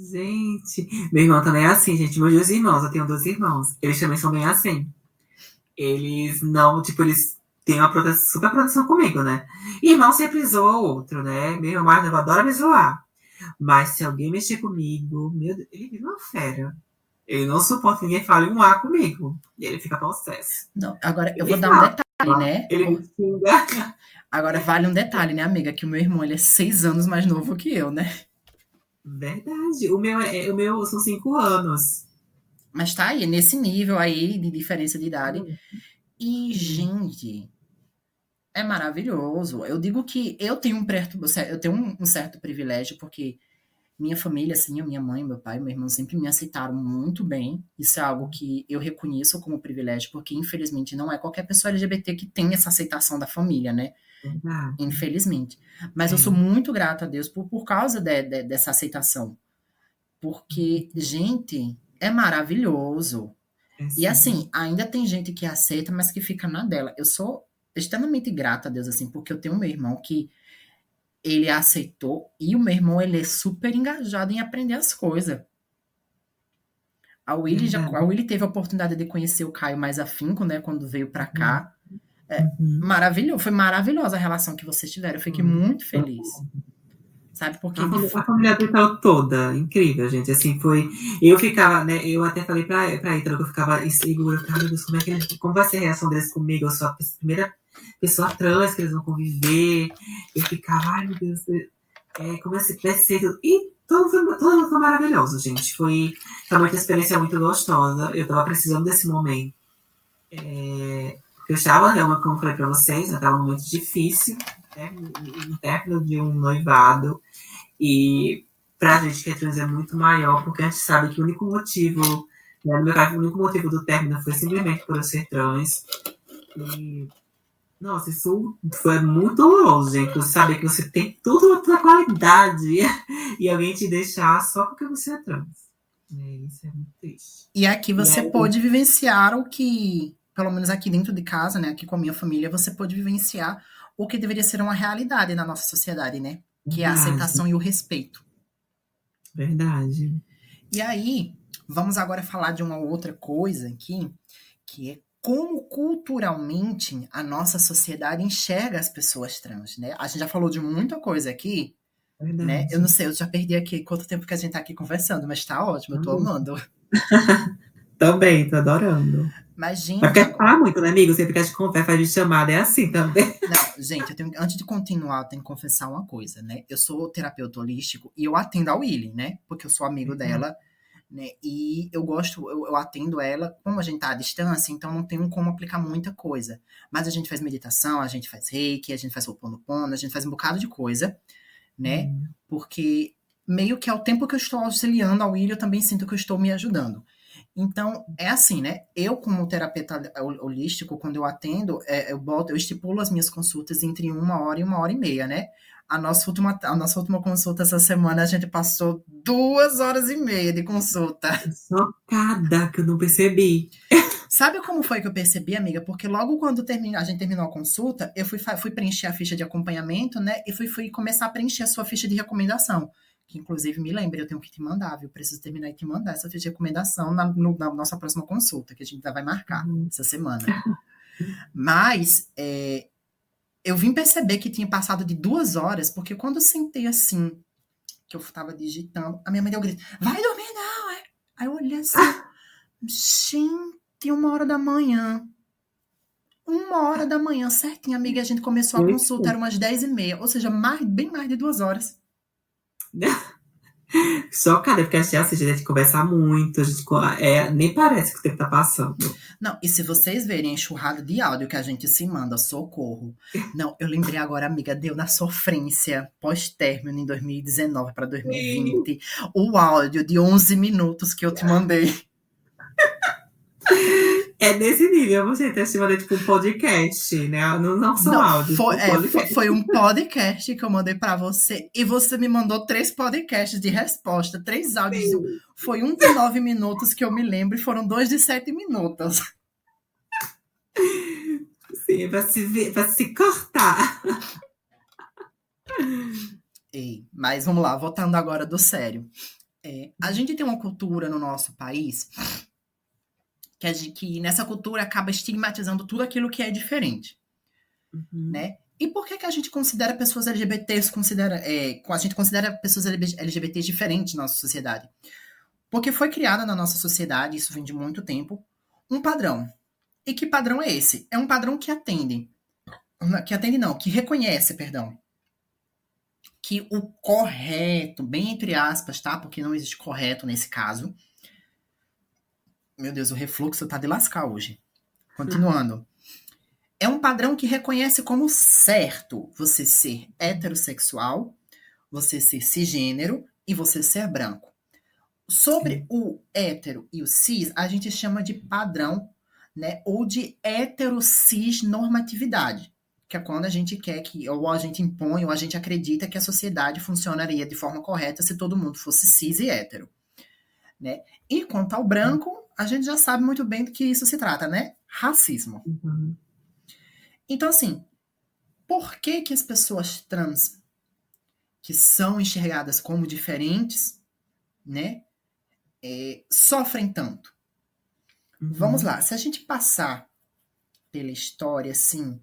[SPEAKER 2] Gente, meu irmão também é assim, gente. Meus dois irmãos, eu tenho dois irmãos. Eles também são bem assim. Eles não, tipo, eles têm uma super proteção comigo, né? irmão sempre zoa o outro, né? Meu irmão mais adora me zoar. Mas se alguém mexer comigo, meu Deus, ele vira uma fera. Ele não suporta que ninguém fale um A comigo. E ele fica possesso.
[SPEAKER 1] Não, agora eu vou dar um detalhe, né? Ele me xinga. Agora vale um detalhe, né, amiga? Que o meu irmão ele é seis anos mais novo que eu, né?
[SPEAKER 2] Verdade. O meu, é, o meu são cinco anos.
[SPEAKER 1] Mas tá aí, nesse nível aí de diferença de idade. Uhum. E, gente, é maravilhoso. Eu digo que eu tenho um, eu tenho um certo privilégio, porque minha família, assim, a minha mãe, meu pai, meu irmão sempre me aceitaram muito bem. Isso é algo que eu reconheço como privilégio, porque infelizmente não é qualquer pessoa LGBT que tem essa aceitação da família, né? Infelizmente. Mas eu sou muito grata a Deus por, por causa de, de, dessa aceitação. Porque, uhum. gente, é maravilhoso. É e assim, ainda tem gente que aceita, mas que fica na dela. Eu sou extremamente grata a Deus, assim, porque eu tenho meu irmão que ele aceitou e o meu irmão, ele é super engajado em aprender as coisas. A Willy, já, a Willy teve a oportunidade de conhecer o Caio mais afinco, né, quando veio para cá. É, uhum. maravilhoso, foi maravilhosa a relação que vocês tiveram. Eu fiquei uhum. muito feliz. Sabe? Porque.
[SPEAKER 2] A, família, a família dele toda, incrível, gente. Assim, foi. Eu ficava, né? Eu até falei pra, pra Ítalo que eu ficava insegura. Eu ficava, meu Deus, como, é que ele, como vai ser a reação deles comigo? Eu sou a primeira pessoa trans que eles vão conviver. Eu ficava, ai meu Deus, é, como é que vai ser? E tudo foi, tudo foi maravilhoso, gente. Foi, foi uma experiência muito gostosa. Eu tava precisando desse momento. É, eu estava realmente, como eu falei para vocês, estava um momento difícil, né, no término de um noivado. E para a gente que é trans é muito maior, porque a gente sabe que o único motivo, né, no meu caso, o único motivo do término foi simplesmente por eu ser trans. E, nossa, isso foi muito doloroso, gente. Você saber que você tem tudo a sua qualidade e alguém te deixar só porque você é trans. É, isso é muito triste.
[SPEAKER 1] E aqui você e pôde vivenciar o que pelo menos aqui dentro de casa, né, aqui com a minha família, você pode vivenciar o que deveria ser uma realidade na nossa sociedade, né? Que é a aceitação e o respeito.
[SPEAKER 2] Verdade.
[SPEAKER 1] E aí, vamos agora falar de uma outra coisa aqui, que é como culturalmente a nossa sociedade enxerga as pessoas trans, né? A gente já falou de muita coisa aqui, Verdade. né? Eu não sei, eu já perdi aqui quanto tempo que a gente tá aqui conversando, mas tá ótimo, eu tô uhum. amando.
[SPEAKER 2] Também, tô adorando.
[SPEAKER 1] Gente.
[SPEAKER 2] Mas quer falar muito, né, amigo? Sempre que a gente conversa, faz de chamada, é assim também.
[SPEAKER 1] Não, gente, tenho, antes de continuar, eu tenho que confessar uma coisa, né? Eu sou terapeuta holístico e eu atendo a Willy, né? Porque eu sou amigo uhum. dela, né? E eu gosto, eu, eu, atendo ela, como a gente tá à distância, então não tenho como aplicar muita coisa. Mas a gente faz meditação, a gente faz reiki, a gente faz oponopono, a gente faz um bocado de coisa, né? Uhum. Porque meio que ao tempo que eu estou auxiliando a Willy, eu também sinto que eu estou me ajudando. Então, é assim, né? Eu, como terapeuta holístico, quando eu atendo, é, eu, boto, eu estipulo as minhas consultas entre uma hora e uma hora e meia, né? A nossa, última, a nossa última consulta essa semana, a gente passou duas horas e meia de consulta.
[SPEAKER 2] Socada, que eu não percebi.
[SPEAKER 1] Sabe como foi que eu percebi, amiga? Porque logo quando termina, a gente terminou a consulta, eu fui, fui preencher a ficha de acompanhamento, né? E fui, fui começar a preencher a sua ficha de recomendação que inclusive me lembre, eu tenho que te mandar, viu? Preciso terminar e te mandar essa ficha de recomendação na, no, na nossa próxima consulta, que a gente ainda vai marcar uhum. essa semana. Mas é, eu vim perceber que tinha passado de duas horas, porque quando eu sentei assim, que eu tava digitando, a minha mãe deu um grito, vai dormir não, é? Aí eu olhei assim, gente, uma hora da manhã. Uma hora da manhã, certinho, amiga, a gente começou a consulta, era umas dez e meia, ou seja, mais, bem mais de duas horas.
[SPEAKER 2] Cara, porque a gente, a gente conversa muito, a gente, é, nem parece que o tempo tá passando.
[SPEAKER 1] Não, e se vocês verem a enxurrada de áudio que a gente se manda, socorro. Não, eu lembrei agora, amiga, deu na sofrência pós-término em 2019 para 2020, o áudio de 11 minutos que eu te mandei.
[SPEAKER 2] É nesse nível, você ter chamado tipo um podcast, né? Não, não são não, áudios.
[SPEAKER 1] Foi, é, foi, um podcast que eu mandei para você e você me mandou três podcasts de resposta, três áudios. Sim. Foi um de nove minutos que eu me lembro e foram dois de sete minutos.
[SPEAKER 2] Sim, para se, ver, pra se cortar.
[SPEAKER 1] Ei, mas vamos lá, voltando agora do sério. É, a gente tem uma cultura no nosso país que, que nessa cultura acaba estigmatizando tudo aquilo que é diferente, uhum. né? E por que, que a gente considera pessoas LGBTs, considera, é, a gente considera pessoas LGBTs diferentes na nossa sociedade? Porque foi criada na nossa sociedade, isso vem de muito tempo, um padrão. E que padrão é esse? É um padrão que atende, que atende não, que reconhece, perdão, que o correto, bem entre aspas, tá? Porque não existe correto nesse caso, meu Deus, o refluxo tá de lascar hoje. Continuando. É um padrão que reconhece como certo você ser heterossexual, você ser cisgênero e você ser branco. Sobre o hétero e o cis, a gente chama de padrão, né? Ou de heterocis normatividade, que é quando a gente quer que, ou a gente impõe, ou a gente acredita que a sociedade funcionaria de forma correta se todo mundo fosse cis e hétero. Né? E quanto ao branco, a gente já sabe muito bem do que isso se trata, né? Racismo. Uhum. Então, assim, por que, que as pessoas trans que são enxergadas como diferentes, né, é, sofrem tanto? Uhum. Vamos lá, se a gente passar pela história, assim,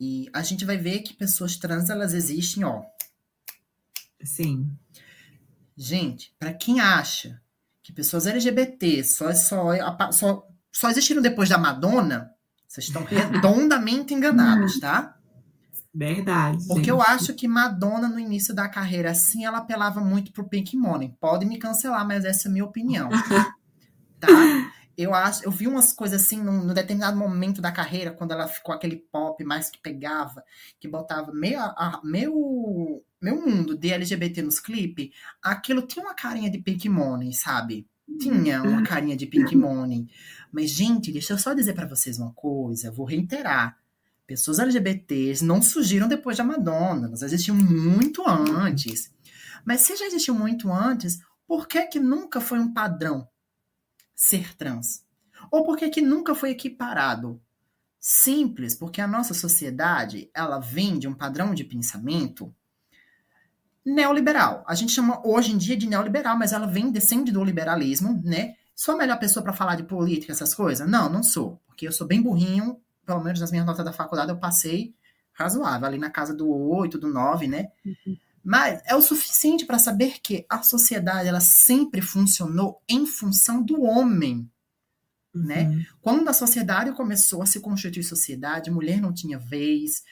[SPEAKER 1] e a gente vai ver que pessoas trans, elas existem, ó.
[SPEAKER 2] Sim.
[SPEAKER 1] Gente, para quem acha que pessoas LGBT só, só, só, só existiram depois da Madonna, vocês estão redondamente enganados, tá?
[SPEAKER 2] Verdade.
[SPEAKER 1] Porque gente. eu acho que Madonna, no início da carreira, assim, ela apelava muito pro Pink Money. Pode me cancelar, mas essa é a minha opinião. tá? Eu acho, eu vi umas coisas assim num, num, determinado momento da carreira, quando ela ficou aquele pop mais que pegava, que botava meio, a, meio, meu mundo de LGBT nos clipes, aquilo tinha uma carinha de Pink Money, sabe? Tinha uma carinha de Pink Money. Mas, gente, deixa eu só dizer para vocês uma coisa, vou reiterar. Pessoas LGBTs não surgiram depois da Madonna, elas existiam muito antes. Mas se já existiu muito antes, por que que nunca foi um padrão ser trans? Ou por que que nunca foi equiparado? Simples, porque a nossa sociedade, ela vem de um padrão de pensamento neoliberal. A gente chama hoje em dia de neoliberal, mas ela vem descende do liberalismo, né? Sou a melhor pessoa para falar de política, essas coisas? Não, não sou, porque eu sou bem burrinho, pelo menos nas minhas notas da faculdade eu passei razoável, ali na casa do 8, do 9, né? Uhum. Mas é o suficiente para saber que a sociedade ela sempre funcionou em função do homem. Né? Uhum. Né? Quando a sociedade começou a se constituir sociedade, mulher não tinha vez,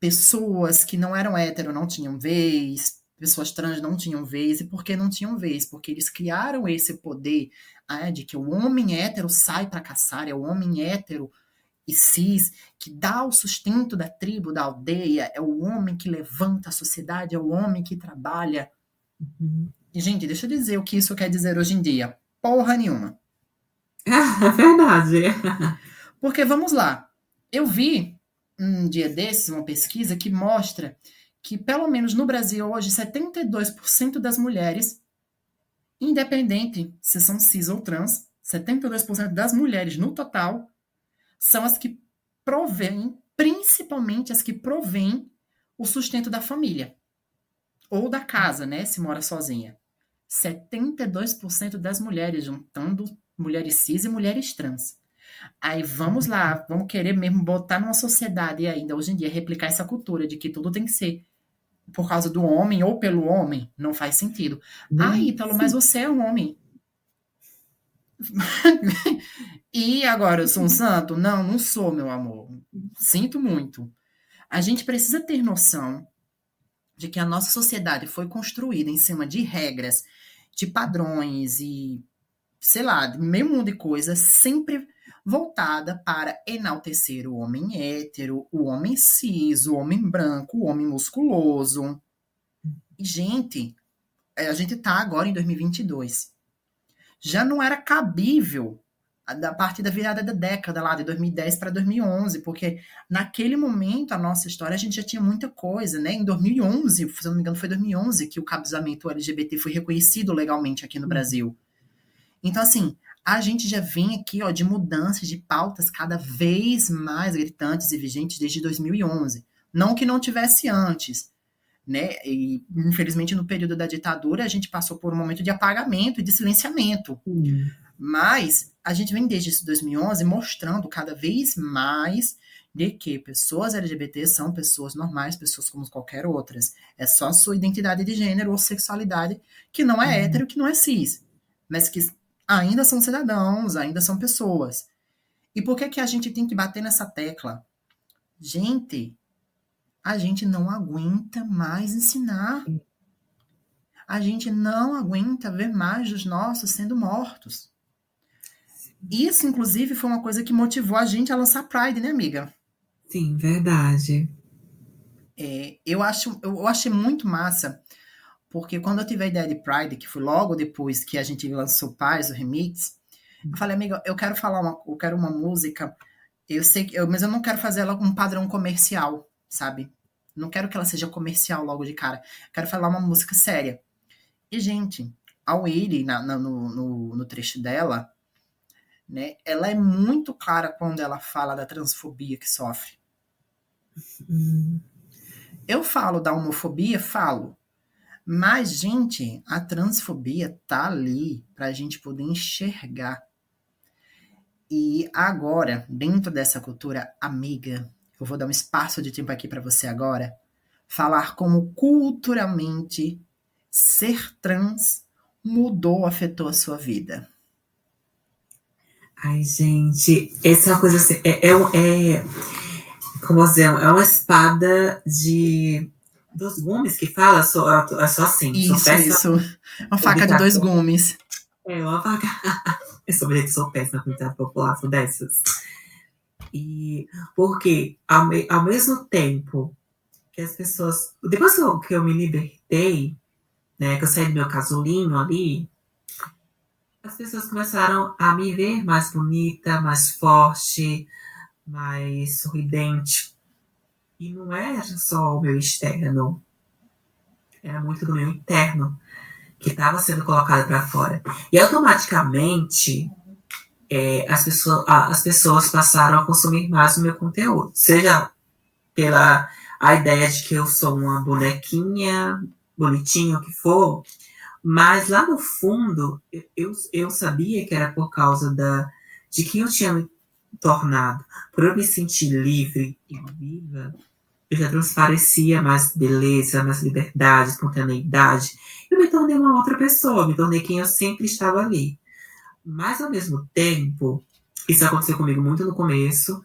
[SPEAKER 1] pessoas que não eram hétero não tinham vez, pessoas trans não tinham vez. E por que não tinham vez? Porque eles criaram esse poder ah, de que o homem hétero sai para caçar, é o homem hétero e cis que dá o sustento da tribo, da aldeia, é o homem que levanta a sociedade, é o homem que trabalha. Uhum. E, gente, deixa eu dizer o que isso quer dizer hoje em dia. Porra nenhuma.
[SPEAKER 2] É verdade.
[SPEAKER 1] Porque, vamos lá, eu vi um dia desses uma pesquisa que mostra que, pelo menos no Brasil hoje, 72% das mulheres, independente se são cis ou trans, 72% das mulheres no total são as que provêm, principalmente as que provêm o sustento da família ou da casa, né, se mora sozinha. 72% das mulheres, juntando mulheres cis e mulheres trans. Aí vamos lá, vamos querer mesmo botar numa sociedade ainda hoje em dia replicar essa cultura de que tudo tem que ser por causa do homem ou pelo homem, não faz sentido. Hum, ah, Ítalo, mas você é um homem. e agora eu sou um santo? Não, não sou, meu amor. Sinto muito. A gente precisa ter noção de que a nossa sociedade foi construída em cima de regras, de padrões e, sei lá, de meio mundo de coisas, sempre voltada para enaltecer o homem hétero, o homem cis, o homem branco, o homem musculoso. E, gente, a gente tá agora em 2022. Já não era cabível a partir da virada da década lá de 2010 para 2011, porque naquele momento a nossa história a gente já tinha muita coisa, né? Em 2011, se não me engano, foi 2011 que o casamento LGBT foi reconhecido legalmente aqui no Brasil. Então assim, a gente já vem aqui ó, de mudanças de pautas cada vez mais gritantes e vigentes desde 2011. Não que não tivesse antes, né? E infelizmente no período da ditadura a gente passou por um momento de apagamento e de silenciamento. Uhum. Mas a gente vem desde 2011 mostrando cada vez mais de que pessoas LGBT são pessoas normais, pessoas como qualquer outras. É só sua identidade de gênero ou sexualidade que não é uhum. hétero, que não é cis, mas que ainda são cidadãos, ainda são pessoas. E por que, que a gente tem que bater nessa tecla? Gente, a gente não aguenta mais ensinar. A gente não aguenta ver mais os nossos sendo mortos. Isso, inclusive, foi uma coisa que motivou a gente a lançar Pride, né, amiga?
[SPEAKER 2] Sim, verdade.
[SPEAKER 1] É, eu, acho, eu achei muito massa porque quando eu tive a ideia de Pride, que foi logo depois que a gente lançou Paz, o remix, eu falei, amiga, eu quero falar uma, eu quero uma música, eu sei que, eu, mas eu não quero fazer ela com um padrão comercial, sabe? Não quero que ela seja comercial logo de cara. Quero falar uma música séria. E, gente, a Willy, na, na, no, no, no trecho dela, né, ela é muito clara quando ela fala da transfobia que sofre. Eu falo da homofobia? Falo. Mas, gente, a transfobia tá ali pra gente poder enxergar. E agora, dentro dessa cultura amiga, eu vou dar um espaço de tempo aqui para você agora falar como culturalmente ser trans mudou, afetou a sua vida.
[SPEAKER 2] Ai, gente, essa é uma coisa assim, é, é, é como dizer, é uma espada de dos gumes que fala, só, é só assim.
[SPEAKER 1] Isso,
[SPEAKER 2] só
[SPEAKER 1] isso. Uma faca de dois gumes.
[SPEAKER 2] É, uma faca. Eu sou que sou péssima com a população dessas. E porque ao, me, ao mesmo tempo que as pessoas. Depois que eu me libertei, né, que eu saí do meu casulinho ali, as pessoas começaram a me ver mais bonita, mais forte, mais sorridente. E não era só o meu externo, era muito do meu interno que estava sendo colocado para fora. E automaticamente é, as, pessoas, as pessoas passaram a consumir mais o meu conteúdo, seja pela a ideia de que eu sou uma bonequinha, bonitinho, que for, mas lá no fundo eu, eu sabia que era por causa da, de que eu tinha me tornado, por eu me sentir livre e viva, eu já transparecia mais beleza, mais liberdade, espontaneidade. Eu me tornei uma outra pessoa, me tornei quem eu sempre estava ali. Mas ao mesmo tempo, isso aconteceu comigo muito no começo.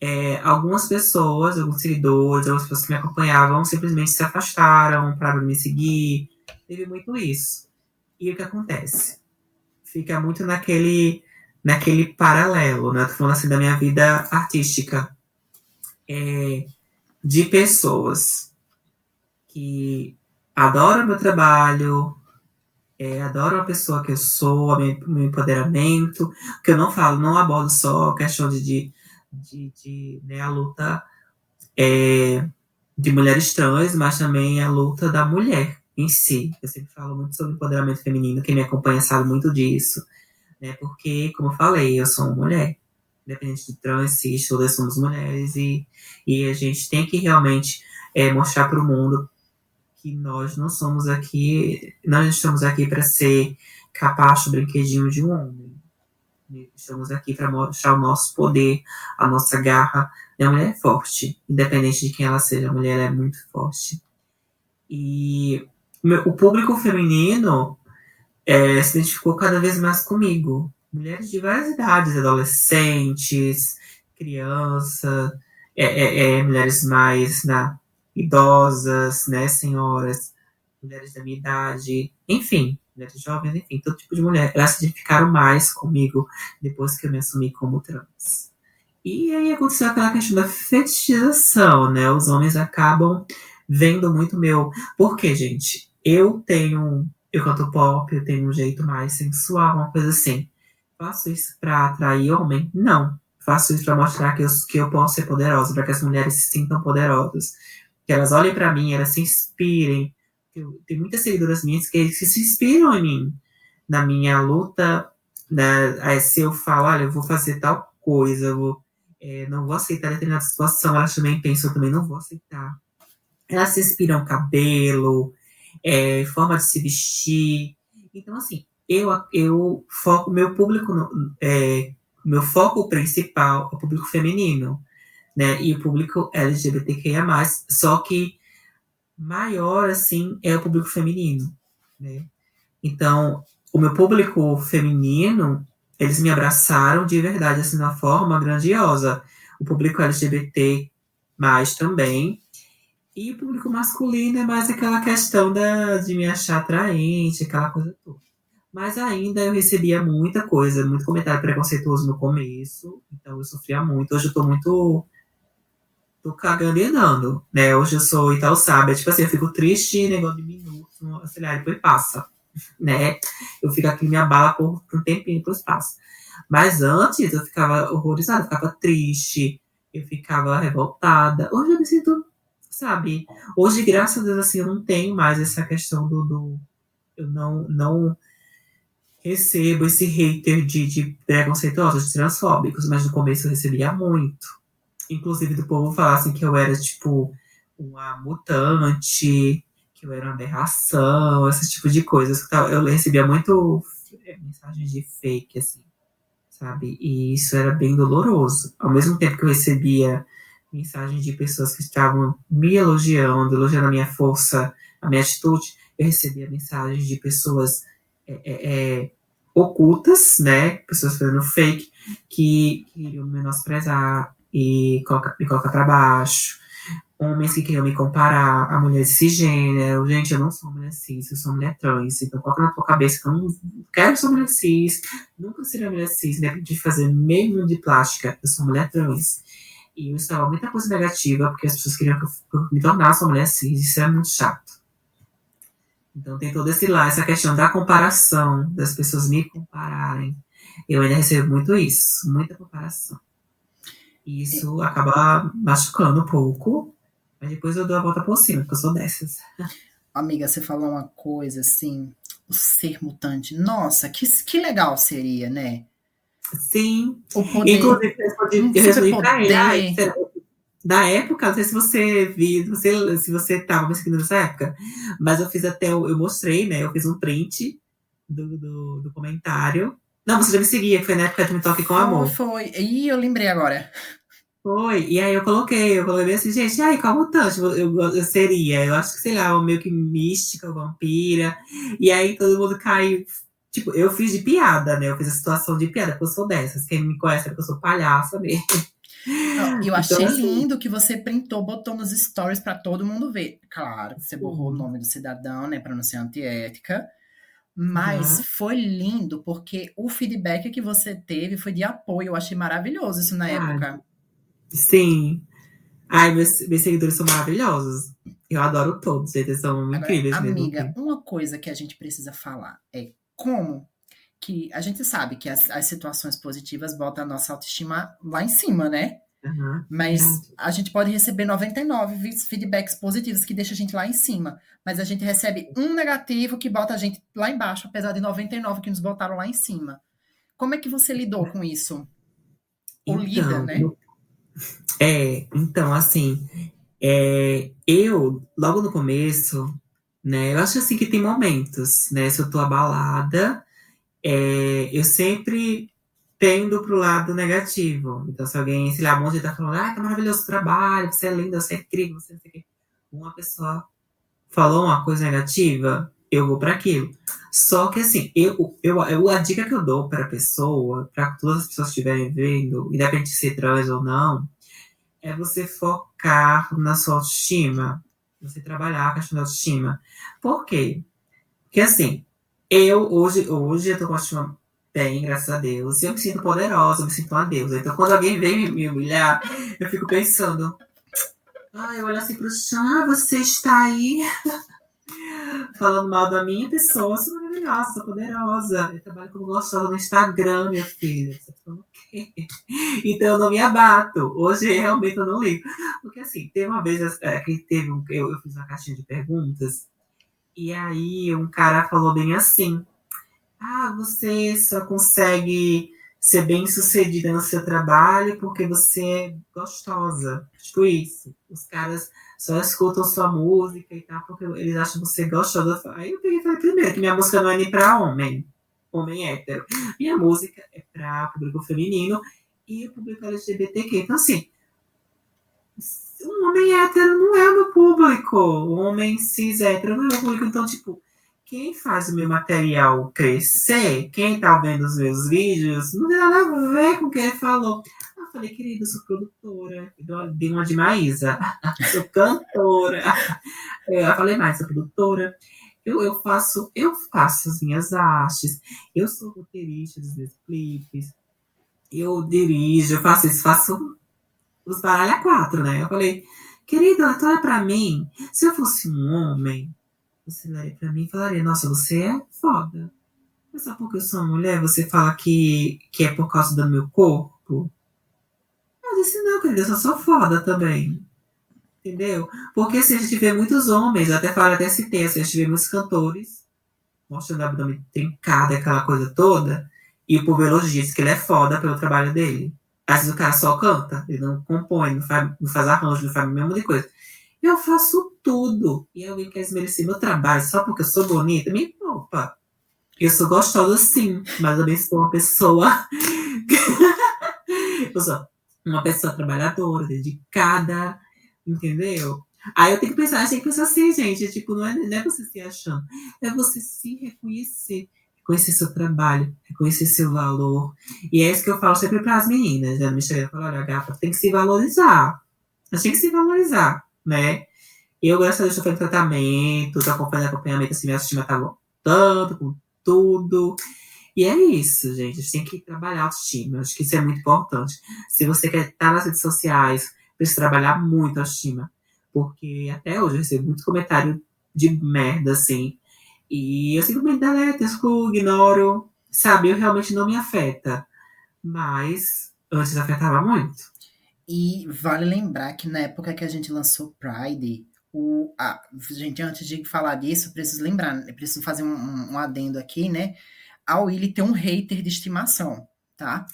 [SPEAKER 2] É, algumas pessoas, alguns seguidores, algumas pessoas que me acompanhavam simplesmente se afastaram, pararam de me seguir. Teve muito isso. E o que acontece? Fica muito naquele, naquele paralelo, né? Tô falando assim da minha vida artística. É, de pessoas que adoram meu trabalho, é, adoram a pessoa que eu sou, o meu empoderamento, que eu não falo, não abordo só a questão de, de, de, de né, a luta é, de mulheres trans, mas também a luta da mulher em si. Eu sempre falo muito sobre empoderamento feminino, quem me acompanha sabe muito disso, né? Porque, como eu falei, eu sou uma mulher independente de trans, cis, todas somos mulheres e, e a gente tem que realmente é, mostrar para o mundo que nós não somos aqui, nós estamos aqui para ser capacho brinquedinho de um homem. Estamos aqui para mostrar o nosso poder, a nossa garra. A mulher é forte, independente de quem ela seja, a mulher é muito forte. E o público feminino é, se identificou cada vez mais comigo mulheres de várias idades, adolescentes, crianças, é, é, é, mulheres mais né, idosas, né, senhoras, mulheres da minha idade, enfim, mulheres jovens, enfim, todo tipo de mulher. Elas se identificaram mais comigo depois que eu me assumi como trans. E aí aconteceu aquela questão da fetichização, né? Os homens acabam vendo muito meu. Porque, gente, eu tenho. Eu canto pop, eu tenho um jeito mais sensual, uma coisa assim. Faço isso para atrair homem? Não. Faço isso para mostrar que eu, que eu posso ser poderosa, para que as mulheres se sintam poderosas. Que elas olhem para mim, elas se inspirem. Eu, tem muitas seguidoras minhas que, que se inspiram em mim, na minha luta. Né? se eu falo, olha, eu vou fazer tal coisa, vou, é, não vou aceitar determinada situação, elas também pensam, também não vou aceitar. Elas se inspiram cabelo, é, forma de se vestir. Então, assim, eu, eu foco meu público, é, meu foco principal é o público feminino, né? E o público LGBTQIA+, só que maior, assim, é o público feminino, né? Então, o meu público feminino, eles me abraçaram de verdade, assim, de uma forma grandiosa. O público LGBT+, também, e o público masculino é mais aquela questão da, de me achar atraente, aquela coisa toda. Mas ainda eu recebia muita coisa, muito comentário preconceituoso no começo, então eu sofria muito. Hoje eu tô muito. Tô cagando e andando, né? Hoje eu sou e tal, sabe? Tipo assim, eu fico triste, negócio de minutos, sei lá, depois passa, né? Eu fico aqui, me abala por, por um tempinho, depois passa. Mas antes eu ficava horrorizada, eu ficava triste, eu ficava revoltada. Hoje eu me sinto, sabe? Hoje, graças a Deus, assim, eu não tenho mais essa questão do. do eu não, não recebo esse hater de, de preconceituosos, de transfóbicos, mas no começo eu recebia muito. Inclusive do povo falassem que eu era, tipo, uma mutante, que eu era uma aberração, esse tipo de coisas. Eu recebia muito é, mensagens de fake, assim, sabe? E isso era bem doloroso. Ao mesmo tempo que eu recebia mensagens de pessoas que estavam me elogiando, elogiando a minha força, a minha atitude, eu recebia mensagens de pessoas é, é, é ocultas, né? Pessoas fazendo fake, que queriam me menosprezar e colocar, me colocar para baixo. Homens que queriam me comparar a mulheres cisgênero. Gente, eu não sou mulher cis, eu sou mulher trans. Então, coloca na tua cabeça que eu não quero ser mulher cis, nunca serei mulher cis, né? De fazer meio de plástica, eu sou mulher trans. E eu estava muita coisa negativa, porque as pessoas queriam que eu me tornasse uma mulher cis, isso é muito chato. Então tem todo esse lá, essa questão da comparação, das pessoas me compararem. Eu ainda recebo muito isso, muita comparação. E isso acaba machucando um pouco, mas depois eu dou a volta por cima, porque eu sou dessas.
[SPEAKER 1] Amiga, você falou uma coisa assim, o ser mutante. Nossa, que, que legal seria, né?
[SPEAKER 2] Sim. O poder. Inclusive, eu respondi pra ele. da época, não sei se você viu, se você estava pesquisando nessa época, mas eu fiz até, eu mostrei, né? Eu fiz um print do, do, do comentário. Não, você já me seguia, foi na época de Me Toque com Amor.
[SPEAKER 1] Foi, e eu lembrei agora.
[SPEAKER 2] Foi, e aí eu coloquei, eu coloquei assim, gente, aí qual mutante eu, eu, eu, seria? Eu acho que, sei lá, meio que mística, vampira. E aí todo mundo cai, Tipo, eu fiz de piada, né? Eu fiz a situação de piada, porque eu sou dessas. Quem me conhece é que eu sou palhaça mesmo.
[SPEAKER 1] Eu achei então, assim, lindo que você printou, botou nos stories para todo mundo ver. Claro que você borrou o nome do cidadão, né, para não ser antiética. Mas uhum. foi lindo porque o feedback que você teve foi de apoio. Eu achei maravilhoso isso na época.
[SPEAKER 2] Sim. Ai, meus, meus seguidores são maravilhosos. Eu adoro todos, eles são Agora, incríveis.
[SPEAKER 1] Amiga, mesmo. uma coisa que a gente precisa falar é como que a gente sabe que as, as situações positivas botam a nossa autoestima lá em cima, né? Uhum. Mas a gente pode receber 99 feedbacks positivos que deixa a gente lá em cima. Mas a gente recebe um negativo que bota a gente lá embaixo, apesar de 99 que nos botaram lá em cima. Como é que você lidou com isso? Ou então, lida, né?
[SPEAKER 2] É, então, assim, é, eu, logo no começo, né? Eu acho assim que tem momentos, né? Se eu tô abalada, é, eu sempre tendo pro lado negativo. Então, se alguém, sei lá, um monte tá falando, ah, que maravilhoso trabalho, você é linda, você é incrível, você o quê. Uma pessoa falou uma coisa negativa, eu vou para aquilo. Só que assim, eu, eu, eu, a dica que eu dou para pessoa, para todas as pessoas que estiverem vendo, independente de ser trans ou não, é você focar na sua autoestima você trabalhar a questão da autoestima. Por quê? Porque assim, eu hoje, hoje eu tô com a autoestima bem, graças a Deus. Eu me sinto poderosa, eu me sinto uma deusa. Então quando alguém vem me humilhar, eu fico pensando. Ah, eu olho assim pro chão, ah, você está aí falando mal da minha pessoa, sou maravilhosa, sou poderosa. Eu trabalho como gostosa no Instagram, minha filha. Então eu não me abato. Hoje realmente eu não ligo. Porque assim, teve uma vez é, que teve um, eu, eu fiz uma caixinha de perguntas, e aí um cara falou bem assim: Ah, você só consegue ser bem sucedida no seu trabalho porque você é gostosa. Tipo isso. Os caras só escutam sua música e tal, porque eles acham você gostosa. Aí eu peguei e falei, primeiro, que minha música não é nem pra homem homem hétero. Minha música é para público feminino e público LGBTQ. Então, assim, um homem hétero não é o meu público. Um homem cis hétero não é o meu público. Então, tipo, quem faz o meu material crescer, quem tá vendo os meus vídeos, não tem nada a ver com o que ele falou. Falei, querido, eu sou produtora. Eu dei uma de Maísa. sou cantora. Eu falei mais, sou produtora. Eu, eu, faço, eu faço as minhas artes, eu sou roteirista dos meus clipes, eu dirijo, eu faço isso, faço os baralhos a quatro, né? Eu falei, querido, então é pra mim. Se eu fosse um homem, você olharia pra mim e falaria, nossa, você é foda. Mas só porque eu sou uma mulher, você fala que, que é por causa do meu corpo? Disse, não, querida, eu só sou foda também. Entendeu? Porque se a gente vê muitos homens, até falaram até citei, assim, a gente vê muitos cantores mostrando o abdômen trincado, aquela coisa toda, e o povo elogia, diz que ele é foda pelo trabalho dele. Às vezes o cara só canta, ele não compõe, não faz, não faz arranjo, não faz a mesma coisa. Eu faço tudo. E alguém quer desmerecer meu trabalho só porque eu sou bonita? Me opa. Eu sou gostosa sim, mas também sou uma pessoa. eu sou uma pessoa trabalhadora, dedicada, entendeu? Aí eu tenho que pensar, que pensar assim, gente. Tipo, não é, não é você se achando, é você se reconhecer reconhecer seu trabalho, reconhecer seu valor. E é isso que eu falo sempre para as meninas. Já me chega e falo, olha, gata, tem que se valorizar. A gente tem que se valorizar, né? Eu, graças a Deus, estou fazendo tratamento, estou acompanhando acompanhamento, assim, minha autoestima tá voltando com tudo. E é isso, gente. A gente tem que trabalhar a autoestima. Acho que isso é muito importante. Se você quer estar nas redes sociais, precisa trabalhar muito a autoestima. Porque até hoje eu recebo muito comentário de merda, assim. E eu simplesmente deleto, excluo, ignoro. Sabe, eu realmente não me afeta. Mas antes afetava muito.
[SPEAKER 1] E vale lembrar que na época que a gente lançou Pride, o, a, gente, antes de falar disso, preciso lembrar, preciso fazer um, um adendo aqui, né? A Willy tem um hater de estimação, tá?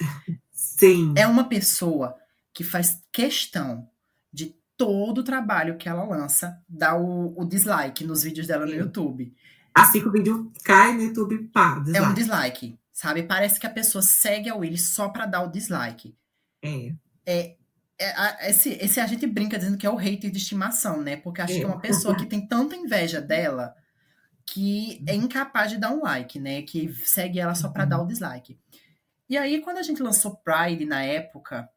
[SPEAKER 2] Sim.
[SPEAKER 1] É uma pessoa que faz questão de todo o trabalho que ela lança dar o, o dislike nos vídeos dela no YouTube.
[SPEAKER 2] Assim que o vídeo cai no YouTube, pá,
[SPEAKER 1] dislike. É um dislike, sabe? Parece que a pessoa segue a Willy só pra dar o dislike.
[SPEAKER 2] É.
[SPEAKER 1] É, é, esse, esse a gente brinca dizendo que é o hater de estimação, né? Porque acho é. que é uma pessoa que tem tanta inveja dela que é incapaz de dar um like, né? Que segue ela só para dar o dislike. E aí, quando a gente lançou Pride na época,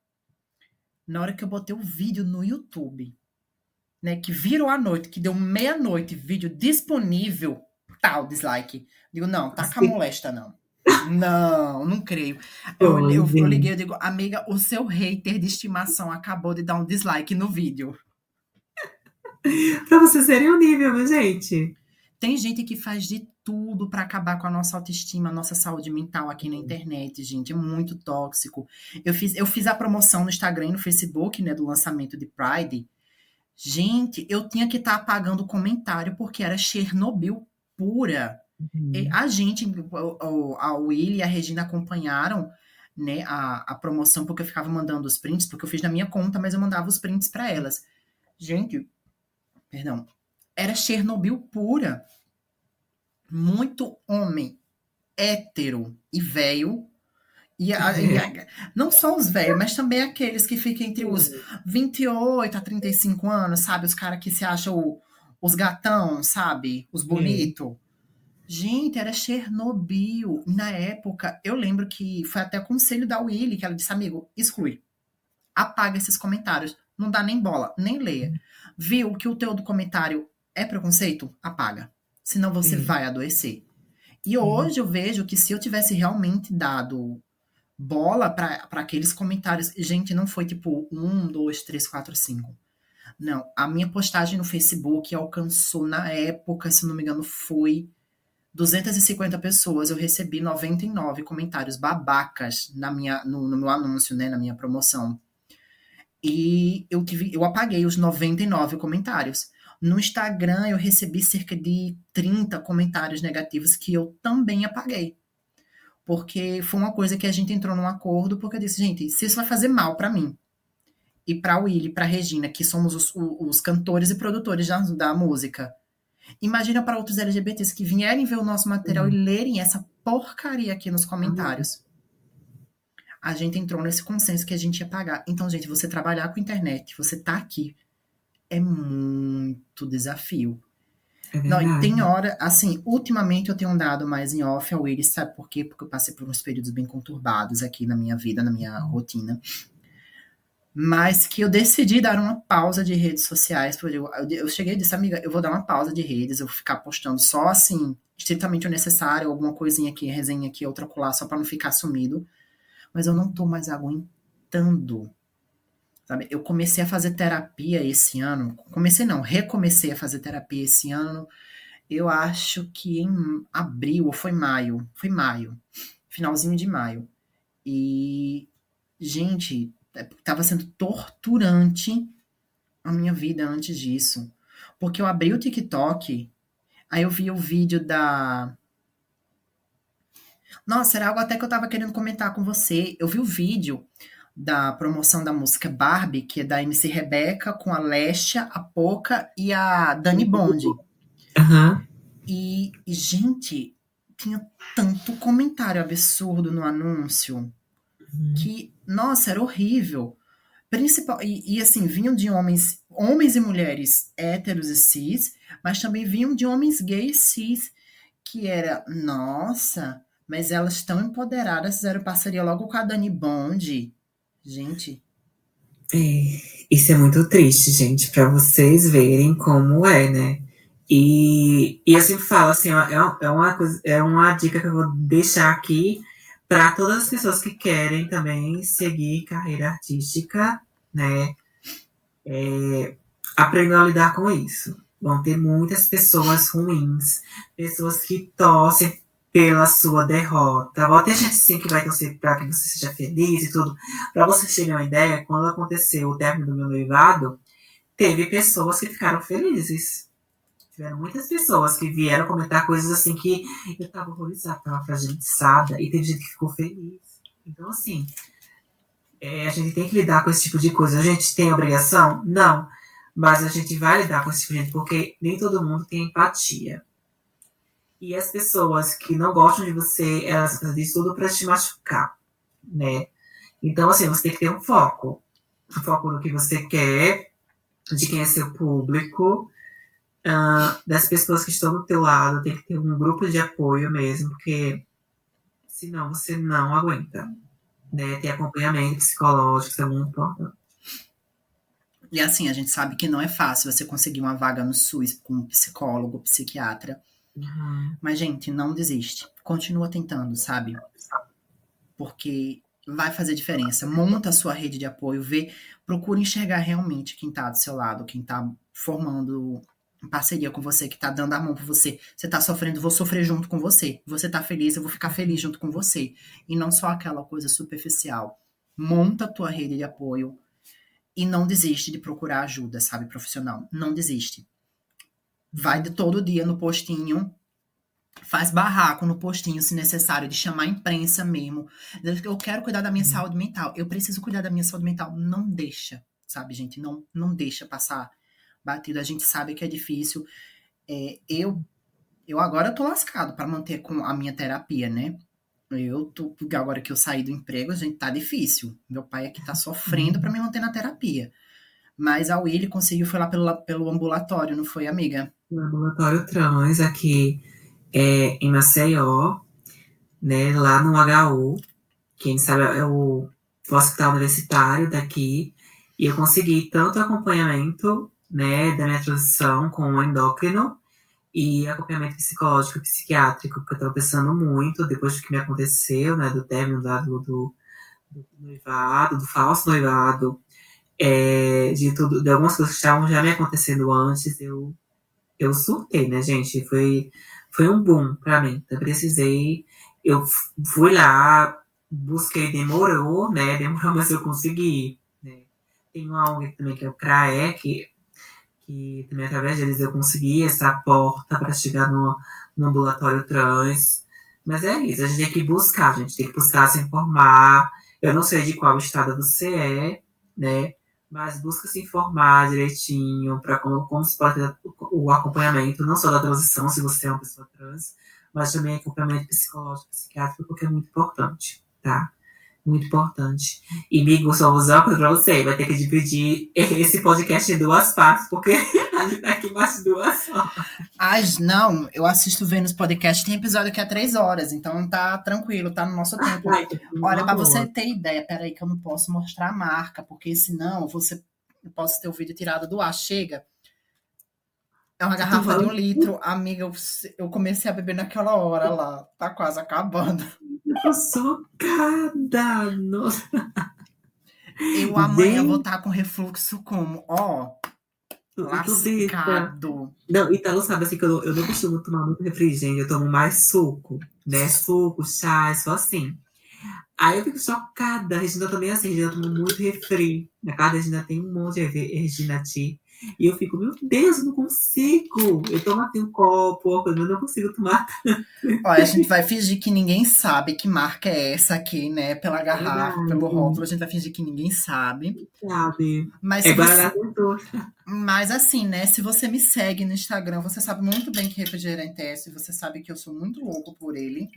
[SPEAKER 1] na hora que eu botei o vídeo no YouTube, né? Que virou a noite, que deu meia-noite, vídeo disponível, tal, tá, dislike. Digo, não, tá com a molesta, não. Não, não creio. Eu, eu, eu, liguei, eu digo, amiga, o seu hater de estimação acabou de dar um dislike no vídeo.
[SPEAKER 2] pra vocês verem o nível, né, gente?
[SPEAKER 1] Tem gente que faz de tudo para acabar com a nossa autoestima, a nossa saúde mental aqui na internet, gente. É muito tóxico. Eu fiz, eu fiz a promoção no Instagram e no Facebook, né, do lançamento de Pride. Gente, eu tinha que estar tá apagando o comentário porque era Chernobyl pura. Uhum. A gente, a Willy e a Regina acompanharam né, a, a promoção porque eu ficava mandando os prints, porque eu fiz na minha conta, mas eu mandava os prints para elas. Gente, perdão, era Chernobyl pura. Muito homem hétero e velho. E, a, e a, não só os velhos, mas também aqueles que ficam entre os 28 a 35 anos, sabe? Os caras que se acham os gatão, sabe? Os bonitos. Gente, era Chernobyl. Na época, eu lembro que foi até o conselho da Willy que ela disse, amigo, exclui. Apaga esses comentários. Não dá nem bola, nem leia. Viu que o teu comentário é preconceito? Apaga. Senão você Sim. vai adoecer. E hoje eu vejo que se eu tivesse realmente dado bola para aqueles comentários, gente, não foi tipo um, dois, três, quatro, cinco. Não, a minha postagem no Facebook alcançou na época, se não me engano, foi 250 pessoas, eu recebi 99 comentários babacas na minha, no, no meu anúncio, né, na minha promoção. E eu, tive, eu apaguei os 99 comentários. No Instagram, eu recebi cerca de 30 comentários negativos que eu também apaguei. Porque foi uma coisa que a gente entrou num acordo, porque eu disse, gente, se isso vai fazer mal para mim e para o Willy, para Regina, que somos os, os, cantores e produtores da, da música, Imagina para outros LGBTs que vierem ver o nosso material uhum. e lerem essa porcaria aqui nos comentários. Uhum. A gente entrou nesse consenso que a gente ia pagar. Então, gente, você trabalhar com internet, você tá aqui, é muito desafio. É Não, tem hora, assim, ultimamente eu tenho dado mais em off ao Willis, sabe por quê? Porque eu passei por uns períodos bem conturbados aqui na minha vida, na minha uhum. rotina mas que eu decidi dar uma pausa de redes sociais. Eu, eu cheguei e disse, amiga, eu vou dar uma pausa de redes, eu vou ficar postando só assim, estritamente o necessário, alguma coisinha aqui, resenha aqui, outra colar, só para não ficar sumido. Mas eu não tô mais aguentando. Sabe? Eu comecei a fazer terapia esse ano. Comecei não, recomecei a fazer terapia esse ano. Eu acho que em abril ou foi maio, foi maio, finalzinho de maio. E gente, estava sendo torturante a minha vida antes disso. Porque eu abri o TikTok, aí eu vi o vídeo da. Nossa, era algo até que eu tava querendo comentar com você. Eu vi o vídeo da promoção da música Barbie, que é da MC Rebeca, com a Lesha, a Poca e a Dani Bond.
[SPEAKER 2] Uhum.
[SPEAKER 1] E, e, gente, tinha tanto comentário absurdo no anúncio uhum. que, nossa, era horrível. Principal, e, e, assim, vinham de homens, homens e mulheres héteros e cis, mas também vinham de homens gays cis, que era, nossa, mas elas estão empoderadas, fizeram parceria logo com a Dani Bond. Gente.
[SPEAKER 2] É, isso é muito triste, gente, para vocês verem como é, né? E, e eu sempre falo assim, é, é, uma é uma dica que eu vou deixar aqui para todas as pessoas que querem também seguir carreira artística, né? É, aprendam a lidar com isso. Vão ter muitas pessoas ruins, pessoas que torcem pela sua derrota. Vou ter gente sim que vai torcer para que você seja feliz e tudo. Para você ter uma ideia, quando aconteceu o término do meu noivado, teve pessoas que ficaram felizes. Tiveram muitas pessoas que vieram comentar coisas assim que eu tava horrorizada, tava fragilizada, e teve gente que ficou feliz. Então, assim, é, a gente tem que lidar com esse tipo de coisa. A gente tem obrigação? Não. Mas a gente vai lidar com esse tipo de gente, porque nem todo mundo tem empatia. E as pessoas que não gostam de você, elas fazem isso tudo para te machucar, né? Então, assim, você tem que ter um foco. Um foco no que você quer, de quem é seu público, uh, das pessoas que estão do teu lado. Tem que ter um grupo de apoio mesmo, porque senão você não aguenta. Né? Ter acompanhamento psicológico, isso é muito importante.
[SPEAKER 1] E assim, a gente sabe que não é fácil você conseguir uma vaga no SUS com um psicólogo, psiquiatra. Mas, gente, não desiste. Continua tentando, sabe? Porque vai fazer diferença. Monta a sua rede de apoio, vê, procura enxergar realmente quem tá do seu lado, quem tá formando parceria com você, que tá dando a mão pra você. Você tá sofrendo, vou sofrer junto com você. Você tá feliz, eu vou ficar feliz junto com você. E não só aquela coisa superficial. Monta a tua rede de apoio e não desiste de procurar ajuda, sabe, profissional. Não desiste vai de todo dia no postinho, faz barraco no postinho, se necessário, de chamar a imprensa mesmo. Eu quero cuidar da minha uhum. saúde mental. Eu preciso cuidar da minha saúde mental. Não deixa, sabe, gente? Não, não deixa passar batido. A gente sabe que é difícil. É, eu, eu agora tô lascado para manter com a minha terapia, né? Eu tô, agora que eu saí do emprego, a gente tá difícil. Meu pai aqui tá sofrendo para me manter na terapia. Mas a Willy conseguiu, foi lá pelo, pelo ambulatório, não foi, amiga?
[SPEAKER 2] no ambulatório trans aqui é, em Maceió, né, lá no HU, quem sabe é o hospital universitário daqui, e eu consegui tanto acompanhamento, né, da minha transição com o endócrino e acompanhamento psicológico e psiquiátrico, porque eu estava pensando muito depois do que me aconteceu, né, do término do, do, do noivado, do falso noivado, é, de tudo, de algumas coisas que estavam já me acontecendo antes, eu eu surtei, né, gente? Foi, foi um boom pra mim. Eu precisei, eu fui lá, busquei, demorou, né? Demorou, mas eu consegui. Né? Tem uma ONG também que é o CRAE, que, que também através deles eu consegui essa porta para chegar no, no ambulatório trans. Mas é isso, a gente tem que buscar, a gente tem que buscar se informar. Eu não sei de qual estado você é, né? Mas busca se informar direitinho para como, como se pode ter o acompanhamento, não só da transição, se você é uma pessoa trans, mas também acompanhamento psicológico, psiquiátrico, porque é muito importante, tá? Muito importante. E, Migo, só vou usar uma coisa pra você. Vai ter que dividir esse podcast em duas partes, porque a gente tá aqui mais duas horas.
[SPEAKER 1] Ai, não, eu assisto Vênus Podcast, tem episódio que é três horas, então tá tranquilo, tá no nosso tempo. Ai, Olha, pra você ter ideia, peraí, que eu não posso mostrar a marca, porque senão você eu posso ter o vídeo tirado do ar. Chega. É uma garrafa de um litro. Amiga, eu, eu comecei a beber naquela hora lá. Tá quase acabando.
[SPEAKER 2] Eu sou cada. Nossa.
[SPEAKER 1] Eu amanhã vou estar tá com refluxo como? Ó. Lascado.
[SPEAKER 2] Não, Italo sabe assim que eu, eu não costumo tomar muito refrigerante, eu tomo mais suco, né? Suco, chá, só assim. Aí eu fico chocada. A Regina também é assim, a Regina toma muito refri. Na casa da Regina tem um monte de Regina Ti. E eu fico, meu Deus, eu não consigo. Eu tomo assim um copo, mas eu não consigo tomar
[SPEAKER 1] Olha, a gente vai fingir que ninguém sabe que marca é essa aqui, né? Pela garrafa, pelo rótulo, a gente vai fingir que ninguém sabe.
[SPEAKER 2] Sabe.
[SPEAKER 1] Mas,
[SPEAKER 2] é
[SPEAKER 1] você... mas assim, né? Se você me segue no Instagram, você sabe muito bem que refrigerante é esse. Você sabe que eu sou muito louco por ele.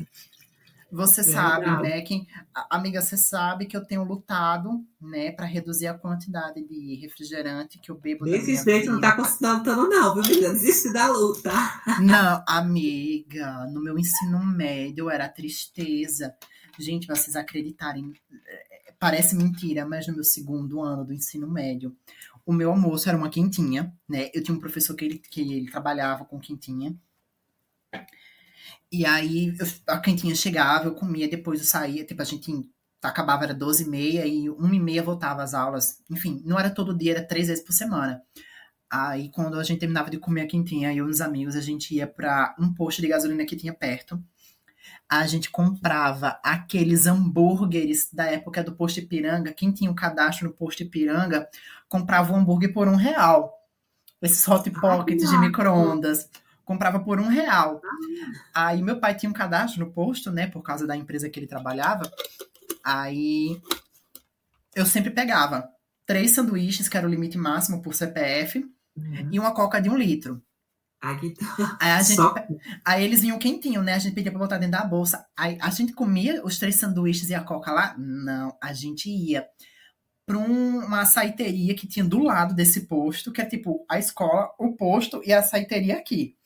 [SPEAKER 1] Você sabe, né? Que, amiga, você sabe que eu tenho lutado, né, para reduzir a quantidade de refrigerante que eu bebo.
[SPEAKER 2] Desse jeito não tá lutando, não, viu, amiga? Desiste da luta.
[SPEAKER 1] Não, amiga, no meu ensino médio era tristeza. Gente, vocês acreditarem, é, parece mentira, mas no meu segundo ano do ensino médio, o meu almoço era uma quentinha, né? Eu tinha um professor que ele, que ele trabalhava com quentinha. E aí eu, a quentinha chegava, eu comia, depois eu saía, tipo, a gente acabava, era 12 e meia, e 1 e meia voltava às aulas. Enfim, não era todo dia, era três vezes por semana. Aí, quando a gente terminava de comer a quentinha, eu e uns amigos, a gente ia para um posto de gasolina que tinha perto. A gente comprava aqueles hambúrgueres da época do posto Ipiranga. Quem tinha o um cadastro no posto Ipiranga comprava o um hambúrguer por um real. Esses hot pockets de micro-ondas comprava por um real. Aí meu pai tinha um cadastro no posto, né? Por causa da empresa que ele trabalhava. Aí eu sempre pegava três sanduíches, que era o limite máximo por CPF, uhum. e uma coca de um litro.
[SPEAKER 2] Aí,
[SPEAKER 1] aí, a gente, Só... aí eles vinham quentinho, né? A gente pedia pra botar dentro da bolsa. Aí a gente comia os três sanduíches e a coca lá? Não, a gente ia para um, uma saiteria que tinha do lado desse posto, que é tipo a escola, o posto e a saiteria aqui.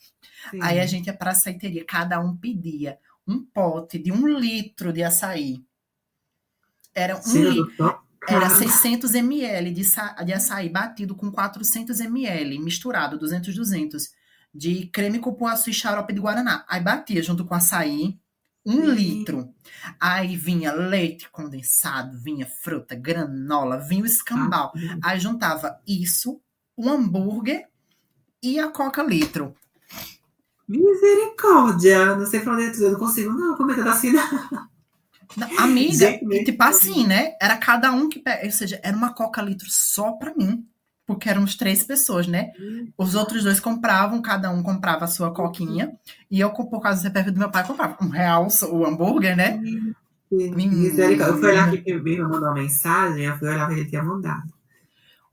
[SPEAKER 1] Sim. Aí a gente ia para a açaiteria, cada um pedia um pote de um litro de açaí. Era um litro. Era 600 ml de, de açaí batido com 400 ml, misturado, 200, 200, de creme cupuaçu e xarope de guaraná. Aí batia junto com açaí, um Sim. litro. Aí vinha leite condensado, vinha fruta, granola, vinha o escambau. Ah, Aí juntava isso, o hambúrguer e a coca litro.
[SPEAKER 2] Misericórdia! Não sei pra onde eu não consigo, não, comer assim, não.
[SPEAKER 1] Amiga, Gente, tipo assim, né? Era cada um que pega. Ou seja, era uma coca litro só pra mim. Porque éramos três pessoas, né? Os outros dois compravam, cada um comprava a sua coquinha. E eu, por causa do CPF do meu pai, comprava um real o hambúrguer, né?
[SPEAKER 2] Misericórdia. Eu fui olhar que meu me mandou uma mensagem, eu fui olhar que ele tinha mandado.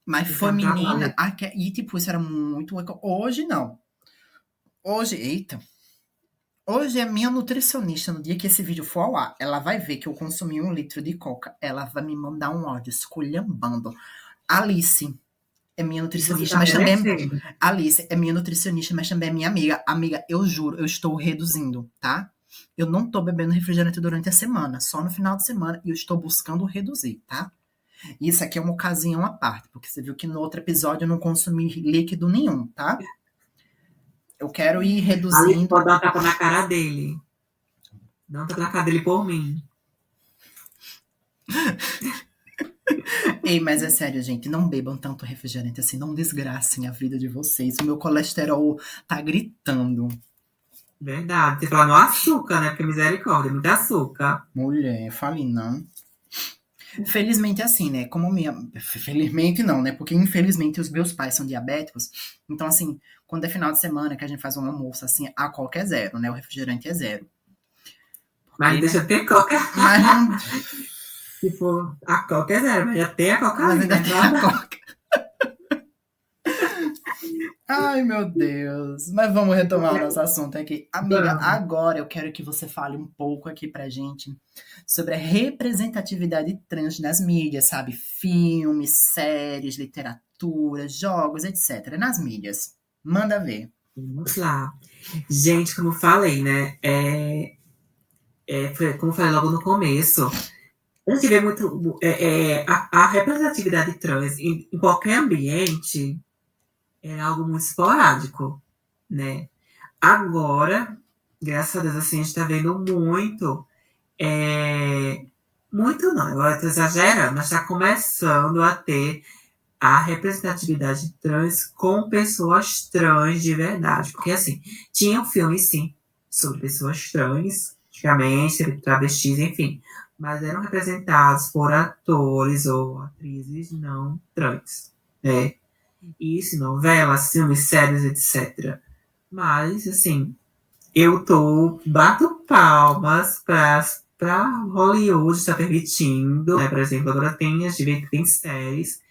[SPEAKER 1] Mas foi menina. E tipo, isso era muito. Hoje não. Hoje, eita. Hoje é minha nutricionista, no dia que esse vídeo for ao ar, ela vai ver que eu consumi um litro de coca. Ela vai me mandar um áudio esculhambando. Alice é minha nutricionista, tá mas também é... Alice é minha nutricionista, mas também é minha amiga. Amiga, eu juro, eu estou reduzindo, tá? Eu não tô bebendo refrigerante durante a semana, só no final de semana, e eu estou buscando reduzir, tá? Isso aqui é uma ocasião à parte, porque você viu que no outro episódio eu não consumi líquido nenhum, tá? Eu quero ir reduzindo. Ali
[SPEAKER 2] pode dar uma tapa na cara dele. Dá um tapa na cara dele por mim.
[SPEAKER 1] Ei, mas é sério, gente, não bebam tanto refrigerante assim, não desgracem a vida de vocês. O meu colesterol tá gritando.
[SPEAKER 2] Verdade. Você fala no açúcar, né? Porque misericórdia, muito açúcar.
[SPEAKER 1] Mulher, fale não. Felizmente, assim, né? Como minha. Felizmente não, né? Porque infelizmente os meus pais são diabéticos. Então, assim, quando é final de semana que a gente faz um almoço, assim, a coca é zero, né? O refrigerante é zero.
[SPEAKER 2] Porque, mas deixa né? ter coca. Mas não. tipo, a coca é zero, mas já tem a coca. Mas ainda né? tem a coca.
[SPEAKER 1] Ai, meu Deus. Mas vamos retomar o nosso assunto aqui. Amiga, agora eu quero que você fale um pouco aqui pra gente sobre a representatividade trans nas mídias, sabe? Filmes, séries, literatura, jogos, etc. Nas mídias. Manda ver.
[SPEAKER 2] Vamos lá. Gente, como falei, né? É, é, foi, como falei logo no começo, a gente vê muito. É, é, a, a, representatividade trans em, em qualquer ambiente é algo muito esporádico, né? Agora, graças a Deus, assim, a gente está vendo muito. É, muito não, agora estou exagerando, mas está começando a ter a representatividade trans com pessoas trans de verdade. Porque, assim, tinha um filme, sim, sobre pessoas trans, antigamente, travestis, enfim, mas eram representados por atores ou atrizes não trans, né? Isso, novelas, filmes, séries, etc. Mas, assim, eu tô, bato palmas para para Hollywood estar permitindo, né? Por exemplo, agora tem as tem séries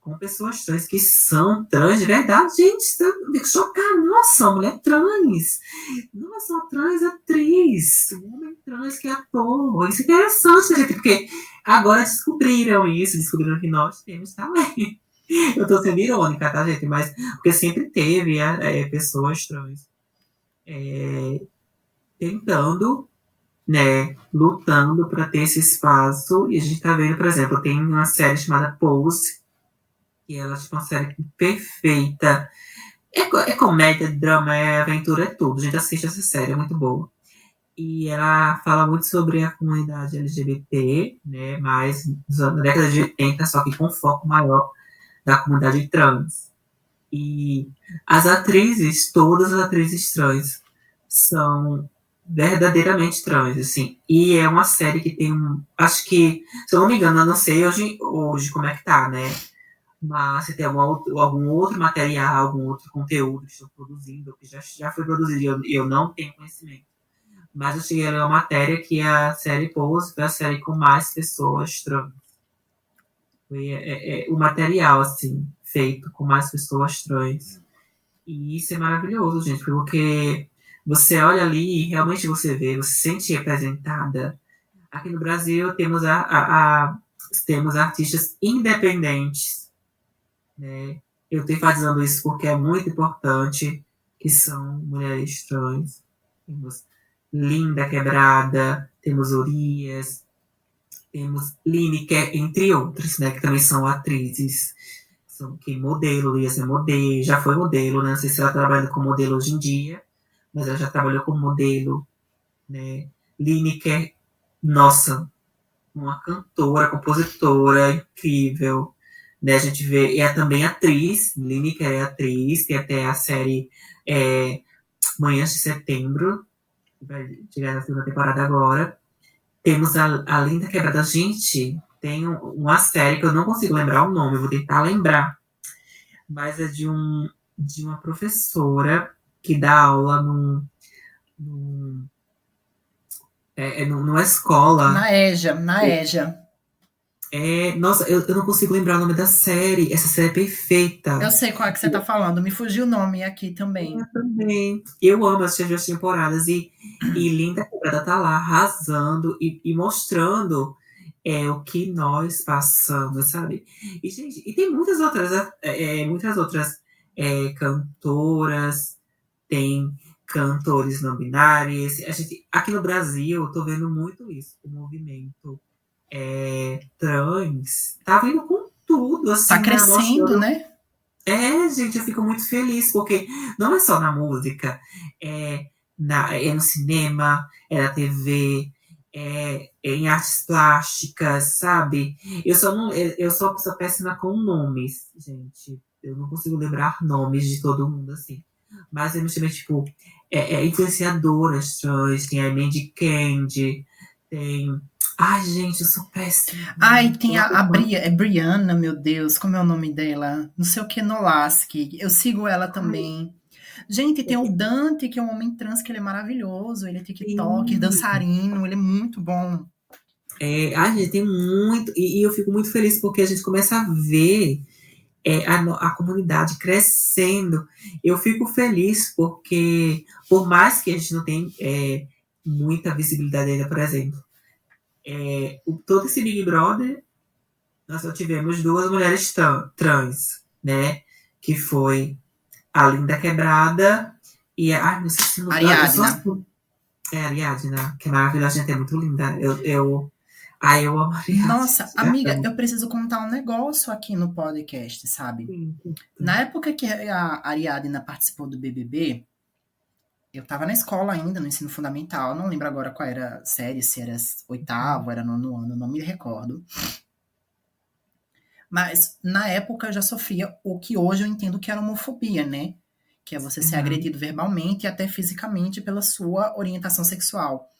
[SPEAKER 2] com pessoas trans que são trans de verdade. Gente, fico chocada. Nossa, mulher trans. Nossa, uma trans atriz. Um homem trans que é ator. Isso é interessante, gente, porque agora descobriram isso, descobriram que nós temos também. Eu tô sendo irônica, tá, gente? Mas porque sempre teve é, é pessoas trans é, tentando, né, lutando para ter esse espaço. E a gente tá vendo, por exemplo, tem uma série chamada Pose, que ela é uma série perfeita. É, é comédia, drama, é aventura, é tudo. A gente assiste essa série, é muito boa. E ela fala muito sobre a comunidade LGBT, né, mas na década de 80, só que com foco maior da comunidade trans. E as atrizes, todas as atrizes trans, são verdadeiramente trans, assim. E é uma série que tem um. Acho que, se eu não me engano, eu não sei hoje, hoje como é que tá, né? Mas se tem algum outro, algum outro material, algum outro conteúdo que estou produzindo, que já, já foi produzido e eu, eu não tenho conhecimento. Mas eu cheguei a ler uma matéria que a série Pose foi a série com mais pessoas trans. Foi é, é, é, o material, assim, feito com mais pessoas trans. E isso é maravilhoso, gente, porque você olha ali e realmente você vê, você se sente representada. Aqui no Brasil temos, a, a, a temos artistas independentes. Né? Eu estou enfatizando isso porque é muito importante, que são mulheres trans. Temos Linda Quebrada, temos Urias, temos Lineker, entre outros, né, que também são atrizes. São que modelo, ia ser modelo, já foi modelo, né? Não sei se ela trabalha como modelo hoje em dia, mas ela já trabalhou como modelo, né? Lineker, nossa, uma cantora, compositora incrível, né? A gente vê, é também atriz, Lineker é atriz, tem até a série é, Manhãs de Setembro, vai chegar na segunda temporada agora. Temos a, a Linda Quebrada. Gente, tem uma série que eu não consigo lembrar o nome, vou tentar lembrar. Mas é de, um, de uma professora que dá aula num. num é, é numa escola.
[SPEAKER 1] Na EJA, na EJA.
[SPEAKER 2] É, nossa, eu, eu não consigo lembrar o nome da série. Essa série é perfeita.
[SPEAKER 1] Eu sei qual é que você tá falando. Me fugiu o nome aqui também.
[SPEAKER 2] Eu também. Eu amo as duas temporadas. E, e Linda Quebrada tá lá arrasando e, e mostrando é, o que nós passamos, sabe? E, gente, e tem muitas outras, é, é muitas outras é, cantoras, tem cantores não binários. A gente, aqui no Brasil, eu tô vendo muito isso, o movimento é, trans tá vindo com tudo. Assim,
[SPEAKER 1] tá né? crescendo, né?
[SPEAKER 2] É, gente, eu fico muito feliz, porque não é só na música, é, na, é no cinema, é na TV, é, é em artes plásticas, sabe? Eu só não, eu sou uma pessoa péssima com nomes, gente. Eu não consigo lembrar nomes de todo mundo assim. Mas eu me chamei, tipo, é, é influenciadoras trans, tem a Mandy Candy, tem Ai, gente, eu sou péssima.
[SPEAKER 1] Ai, tem a, a Bria, é Brianna, meu Deus, como é o nome dela? Não sei o que, Nolaski. Eu sigo ela também. Ai. Gente, tem o Dante, que é um homem trans, que ele é maravilhoso. Ele é TikTok, Sim. dançarino, ele é muito bom.
[SPEAKER 2] É, a gente tem muito. E, e, eu fico muito feliz porque a gente começa a ver é, a, a comunidade crescendo. Eu fico feliz porque, por mais que a gente não tenha é, muita visibilidade ainda, por exemplo, é, o, todo esse Big Brother, nós só tivemos duas mulheres trans, né? Que foi a Linda Quebrada e a. Ai, não sei se não
[SPEAKER 1] Ariadna.
[SPEAKER 2] É, a Ariadna, que é maravilhosa, gente, é muito linda. Eu. eu Ai, eu amo a Ariadna.
[SPEAKER 1] Nossa, amiga, eu preciso contar um negócio aqui no podcast, sabe? Sim, sim. Na época que a Ariadna participou do BBB, eu estava na escola ainda, no ensino fundamental, não lembro agora qual era a série, se era oitavo, era nono ano, não me recordo. Mas na época eu já sofria o que hoje eu entendo que era homofobia, né? Que é você ser uhum. agredido verbalmente e até fisicamente pela sua orientação sexual.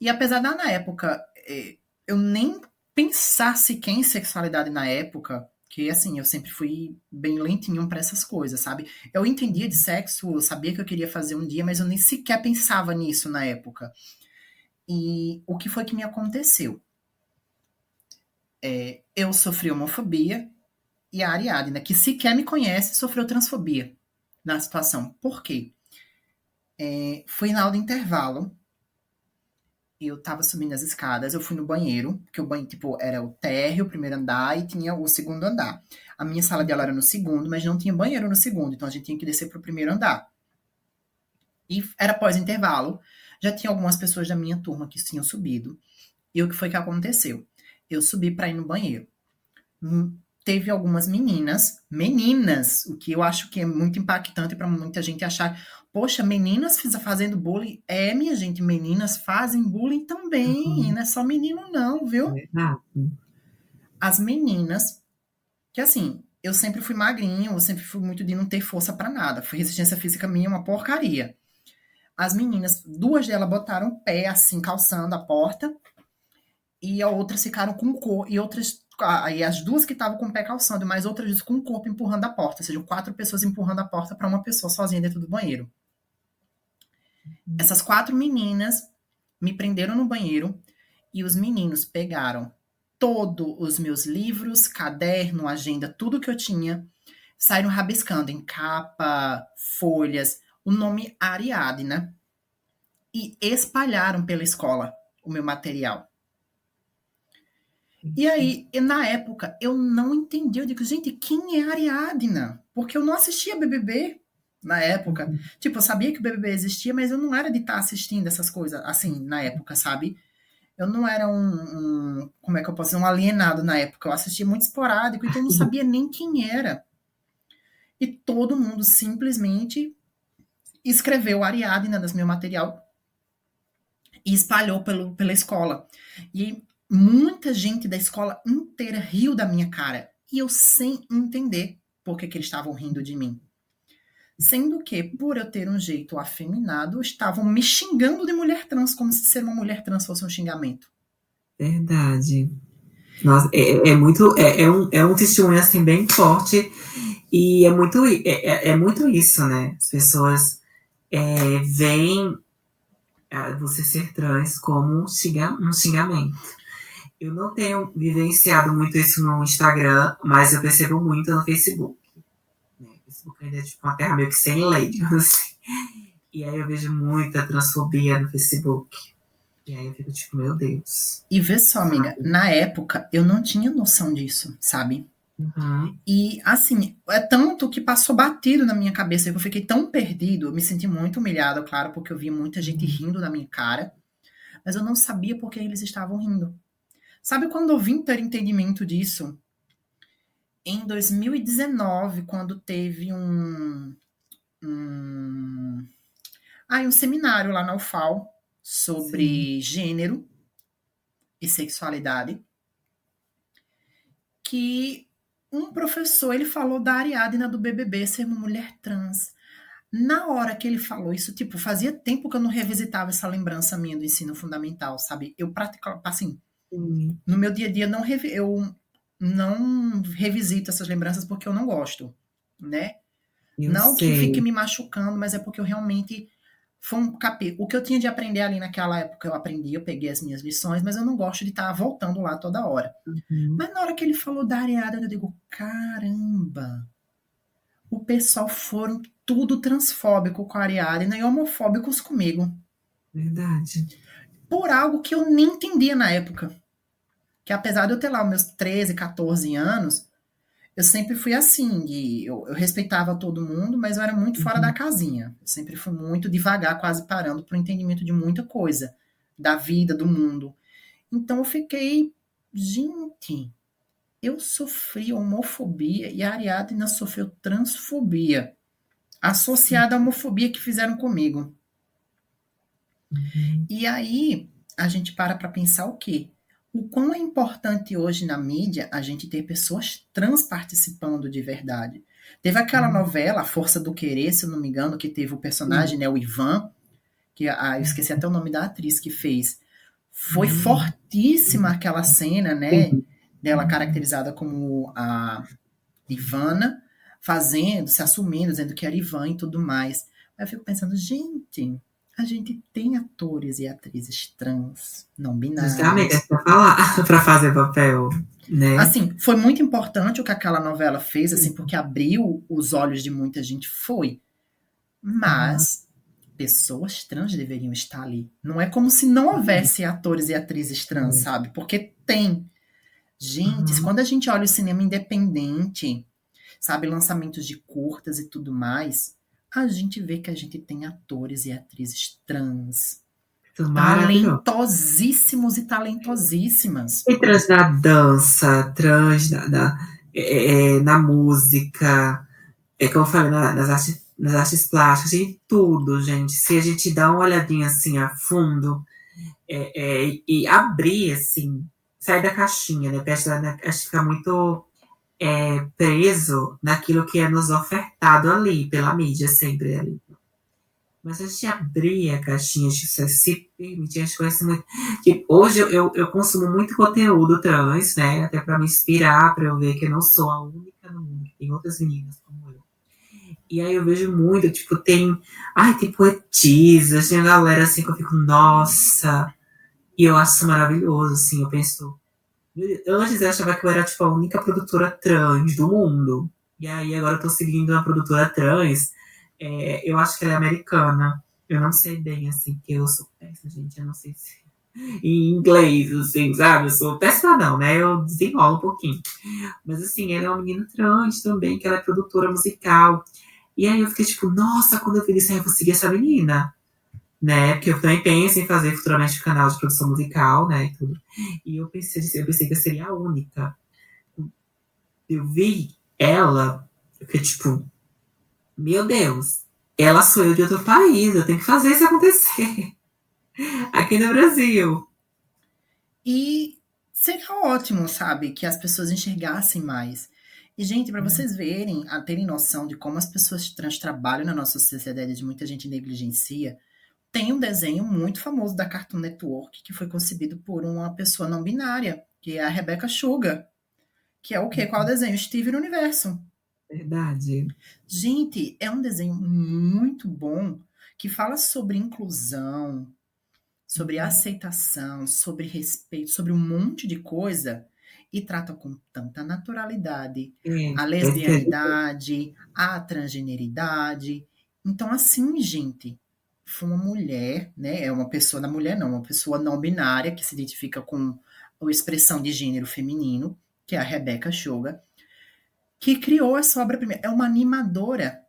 [SPEAKER 1] E apesar da na época eh, eu nem pensar sequer em sexualidade na época, Que assim, eu sempre fui bem lentinho para essas coisas, sabe? Eu entendia de sexo, eu sabia que eu queria fazer um dia, mas eu nem sequer pensava nisso na época. E o que foi que me aconteceu? É, eu sofri homofobia e a Ariadna, que sequer me conhece, sofreu transfobia na situação. Por quê? É, foi na aula de intervalo. Eu tava subindo as escadas, eu fui no banheiro, porque o banheiro, tipo, era o térreo, o primeiro andar, e tinha o segundo andar. A minha sala de aula era no segundo, mas não tinha banheiro no segundo, então a gente tinha que descer pro primeiro andar. E era pós-intervalo, já tinha algumas pessoas da minha turma que tinham subido. E o que foi que aconteceu? Eu subi para ir no banheiro. Teve algumas meninas, meninas, o que eu acho que é muito impactante para muita gente achar, poxa, meninas fazendo bullying. É, minha gente, meninas fazem bullying também, uhum. não é só menino não, viu? É As meninas, que assim, eu sempre fui magrinho, eu sempre fui muito de não ter força para nada. Foi resistência física minha uma porcaria. As meninas, duas delas botaram o pé assim, calçando a porta, e a outras ficaram com cor, e outras aí as duas que estavam com o pé calçando, mais outras com o corpo empurrando a porta, ou seja, quatro pessoas empurrando a porta para uma pessoa sozinha dentro do banheiro. Essas quatro meninas me prenderam no banheiro e os meninos pegaram todos os meus livros, caderno, agenda, tudo que eu tinha, saíram rabiscando em capa, folhas, o nome Ariadna e espalharam pela escola o meu material. E aí, na época, eu não entendi. Eu digo, gente, quem é Ariadna? Porque eu não assistia BBB na época. Uhum. Tipo, eu sabia que o BBB existia, mas eu não era de estar assistindo essas coisas, assim, na época, sabe? Eu não era um, um, como é que eu posso dizer, um alienado na época. Eu assistia muito esporádico, então eu não sabia nem quem era. E todo mundo simplesmente escreveu Ariadna no meu material e espalhou pelo, pela escola. E muita gente da escola inteira riu da minha cara. E eu sem entender por que, que eles estavam rindo de mim. Sendo que, por eu ter um jeito afeminado, estavam me xingando de mulher trans, como se ser uma mulher trans fosse um xingamento.
[SPEAKER 2] Verdade. Nossa, é, é muito. É, é, um, é um testemunho assim bem forte. E é muito, é, é, é muito isso, né? As pessoas é, veem você ser trans como um xingamento. Eu não tenho vivenciado muito isso no Instagram, mas eu percebo muito no Facebook. Né? O Facebook ainda é tipo uma terra meio que sem lei, assim. E aí eu vejo muita transfobia no Facebook. E aí eu fico tipo, meu Deus.
[SPEAKER 1] E vê só, amiga, na época eu não tinha noção disso, sabe? Uhum. E assim, é tanto que passou batido na minha cabeça, eu fiquei tão perdido, eu me senti muito humilhado, claro, porque eu vi muita gente uhum. rindo na minha cara, mas eu não sabia por que eles estavam rindo. Sabe quando eu vim ter entendimento disso? Em 2019, quando teve um. um ah, um seminário lá na UFAL sobre Sim. gênero e sexualidade. Que um professor ele falou da Ariadna do BBB ser uma mulher trans. Na hora que ele falou isso, tipo, fazia tempo que eu não revisitava essa lembrança minha do ensino fundamental, sabe? Eu praticava, assim, no meu dia a dia, não eu não revisito essas lembranças porque eu não gosto, né? Eu não sei. que fique me machucando, mas é porque eu realmente foi um capítulo. O que eu tinha de aprender ali naquela época, eu aprendi, eu peguei as minhas lições, mas eu não gosto de estar voltando lá toda hora. Uhum. Mas na hora que ele falou da areada, eu digo, caramba! O pessoal foram tudo transfóbico com a Ariadna e homofóbicos comigo.
[SPEAKER 2] Verdade
[SPEAKER 1] por algo que eu nem entendia na época. Que apesar de eu ter lá os meus 13, 14 anos, eu sempre fui assim, de, eu, eu, respeitava todo mundo, mas eu era muito fora uhum. da casinha. Eu sempre fui muito devagar, quase parando para o entendimento de muita coisa, da vida, do mundo. Então eu fiquei, gente, eu sofri homofobia e a Ariadna sofreu transfobia, associada à homofobia que fizeram comigo. Uhum. E aí a gente para para pensar o quê? O quão é importante hoje na mídia a gente ter pessoas trans participando de verdade. Teve aquela uhum. novela, A Força do Querer, se eu não me engano, que teve o personagem, uhum. né, o Ivan, que ah, eu esqueci até o nome da atriz que fez. Foi uhum. fortíssima aquela cena, né? dela uhum. caracterizada como a Ivana, fazendo, se assumindo, dizendo que era Ivan e tudo mais. Aí eu fico pensando, gente, a gente tem atores e atrizes trans, não binários.
[SPEAKER 2] Justamente, é pra falar, pra fazer papel, né?
[SPEAKER 1] Assim, foi muito importante o que aquela novela fez, assim, porque abriu os olhos de muita gente, foi. Mas uhum. pessoas trans deveriam estar ali. Não é como se não houvesse uhum. atores e atrizes trans, uhum. sabe? Porque tem. Gente, uhum. quando a gente olha o cinema independente, sabe, lançamentos de curtas e tudo mais, a gente vê que a gente tem atores e atrizes trans. Talentosíssimos e talentosíssimas.
[SPEAKER 2] E trans na dança, trans na, na, é, é, na música, é como eu falei, na, nas, artes, nas artes plásticas, em tudo, gente. Se a gente dá uma olhadinha assim a fundo é, é, e abrir, assim, sair da caixinha, né? Porque acho que fica muito é, preso naquilo que é nos ofertado ali, pela mídia, sempre ali. Mas a gente abrir a caixinha, de se permitir, vai ser muito. Que hoje eu, eu, consumo muito conteúdo trans, né? Até para me inspirar, para eu ver que eu não sou a única no mundo, tem outras meninas como eu. E aí eu vejo muito, tipo, tem. Ai, tem poetisas, tem galera assim que eu fico, nossa. E eu acho maravilhoso, assim, eu penso Antes eu achava que eu era tipo, a única produtora trans do mundo. E aí agora eu tô seguindo uma produtora trans. É, eu acho que ela é americana. Eu não sei bem, assim, porque eu sou péssima, gente. Eu não sei se. Em inglês, assim, sabe? Eu sou péssima, não, né? Eu desenrolo um pouquinho. Mas, assim, ela é uma menina trans também, que ela é produtora musical. E aí eu fiquei tipo, nossa, quando eu vi isso, eu vou seguir essa menina né? Porque eu também penso em fazer futuramente um canal de produção musical, né? E, tudo. e eu pensei, eu pensei que eu seria a única. Eu vi ela, eu fiquei tipo, meu Deus, ela sou eu de outro país, eu tenho que fazer isso acontecer. Aqui no Brasil.
[SPEAKER 1] E seria ótimo, sabe, que as pessoas enxergassem mais. E, gente, para uhum. vocês verem, a terem noção de como as pessoas trans trabalham na nossa sociedade, de muita gente negligencia, tem um desenho muito famoso da Cartoon Network que foi concebido por uma pessoa não binária, que é a Rebecca Sugar. Que é o quê? Qual é o desenho? Steve no Universo.
[SPEAKER 2] Verdade.
[SPEAKER 1] Gente, é um desenho muito bom que fala sobre inclusão, sobre uhum. aceitação, sobre respeito, sobre um monte de coisa e trata com tanta naturalidade é, a lesbianidade, a transgeneridade. Então, assim, gente, foi uma mulher, né? É uma pessoa, da mulher não, uma pessoa não binária que se identifica com a expressão de gênero feminino, que é a Rebecca Sugar, que criou essa obra-prima. É uma animadora.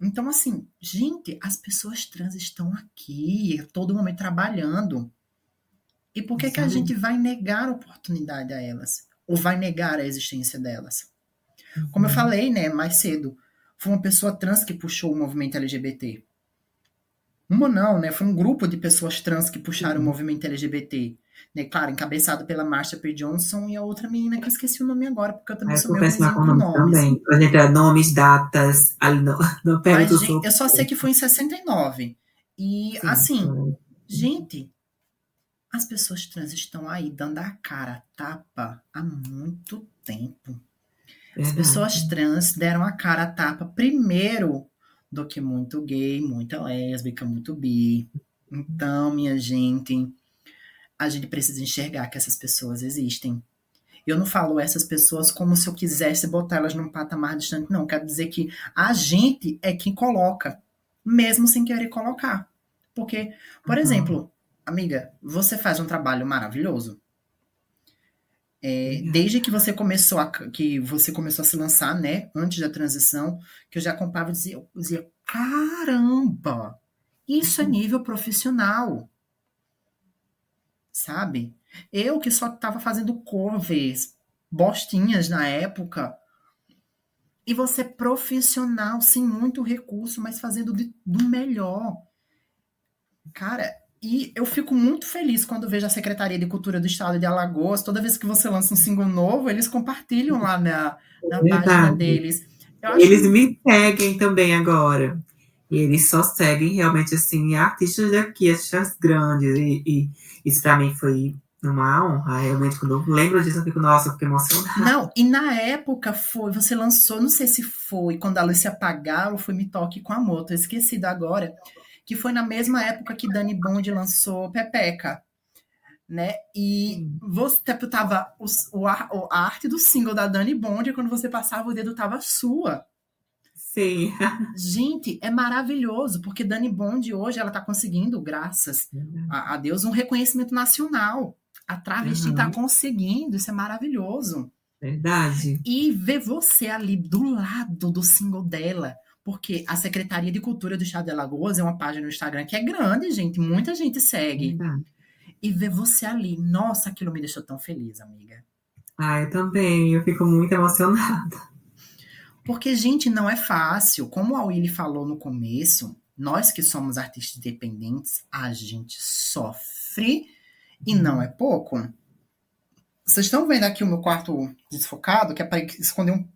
[SPEAKER 1] Então, assim, gente, as pessoas trans estão aqui, a todo momento trabalhando. E por que, que a gente vai negar a oportunidade a elas? Ou vai negar a existência delas? Como eu uhum. falei, né, mais cedo, foi uma pessoa trans que puxou o movimento LGBT. Uma não, né? Foi um grupo de pessoas trans que puxaram uhum. o movimento LGBT. Né? Claro, encabeçado pela Marsha P. Johnson e a outra menina que eu esqueci o nome agora, porque eu também é, sou meio ruimzinho com nomes. Também.
[SPEAKER 2] A gente nomes, datas, ali no, no
[SPEAKER 1] Mas, gente, Eu só sei que foi em 69. E, Sim, assim, foi. gente, as pessoas trans estão aí dando a cara, tapa, há muito tempo. As pessoas trans deram a cara a tapa primeiro do que muito gay, muita lésbica, muito bi. Então, minha gente, a gente precisa enxergar que essas pessoas existem. Eu não falo essas pessoas como se eu quisesse botar elas num patamar distante, não. Quero dizer que a gente é quem coloca, mesmo sem querer colocar. Porque, por uhum. exemplo, amiga, você faz um trabalho maravilhoso. É, desde que você começou a que você começou a se lançar, né, antes da transição, que eu já comprava e dizia, dizia, caramba, isso é uhum. nível profissional, sabe? Eu que só estava fazendo covers, bostinhas na época, e você profissional, sem muito recurso, mas fazendo do melhor. Cara, e eu fico muito feliz quando vejo a Secretaria de Cultura do Estado de Alagoas, toda vez que você lança um single novo, eles compartilham lá na, na página deles.
[SPEAKER 2] Eles me seguem também agora. E eles só seguem realmente assim artistas daqui, artistas grandes. E, e isso para mim foi Uma honra, realmente, quando eu lembro disso, eu fico, nossa, eu fico emocionada.
[SPEAKER 1] Não, e na época foi, você lançou, não sei se foi quando a Lúcia apagaram ou foi Me Toque com Amor, tô esquecido agora, que foi na mesma época que Dani Bond lançou Pepeca, né? E você tipo, tava os, o, a, a arte do single da Dani Bond, e quando você passava o dedo tava sua.
[SPEAKER 2] Sim.
[SPEAKER 1] Gente, é maravilhoso, porque Dani Bond hoje ela tá conseguindo, graças a, a Deus, um reconhecimento nacional. A travesti está uhum. conseguindo, isso é maravilhoso.
[SPEAKER 2] Verdade.
[SPEAKER 1] E ver você ali do lado do single dela, porque a Secretaria de Cultura do Estado de Alagoas é uma página no Instagram que é grande, gente, muita gente segue. Verdade. E ver você ali, nossa, aquilo me deixou tão feliz, amiga.
[SPEAKER 2] Ah, eu também, eu fico muito emocionada.
[SPEAKER 1] Porque, gente, não é fácil. Como a Willy falou no começo, nós que somos artistas independentes, a gente sofre e não é pouco. Vocês estão vendo aqui o meu quarto desfocado, que é para esconder um.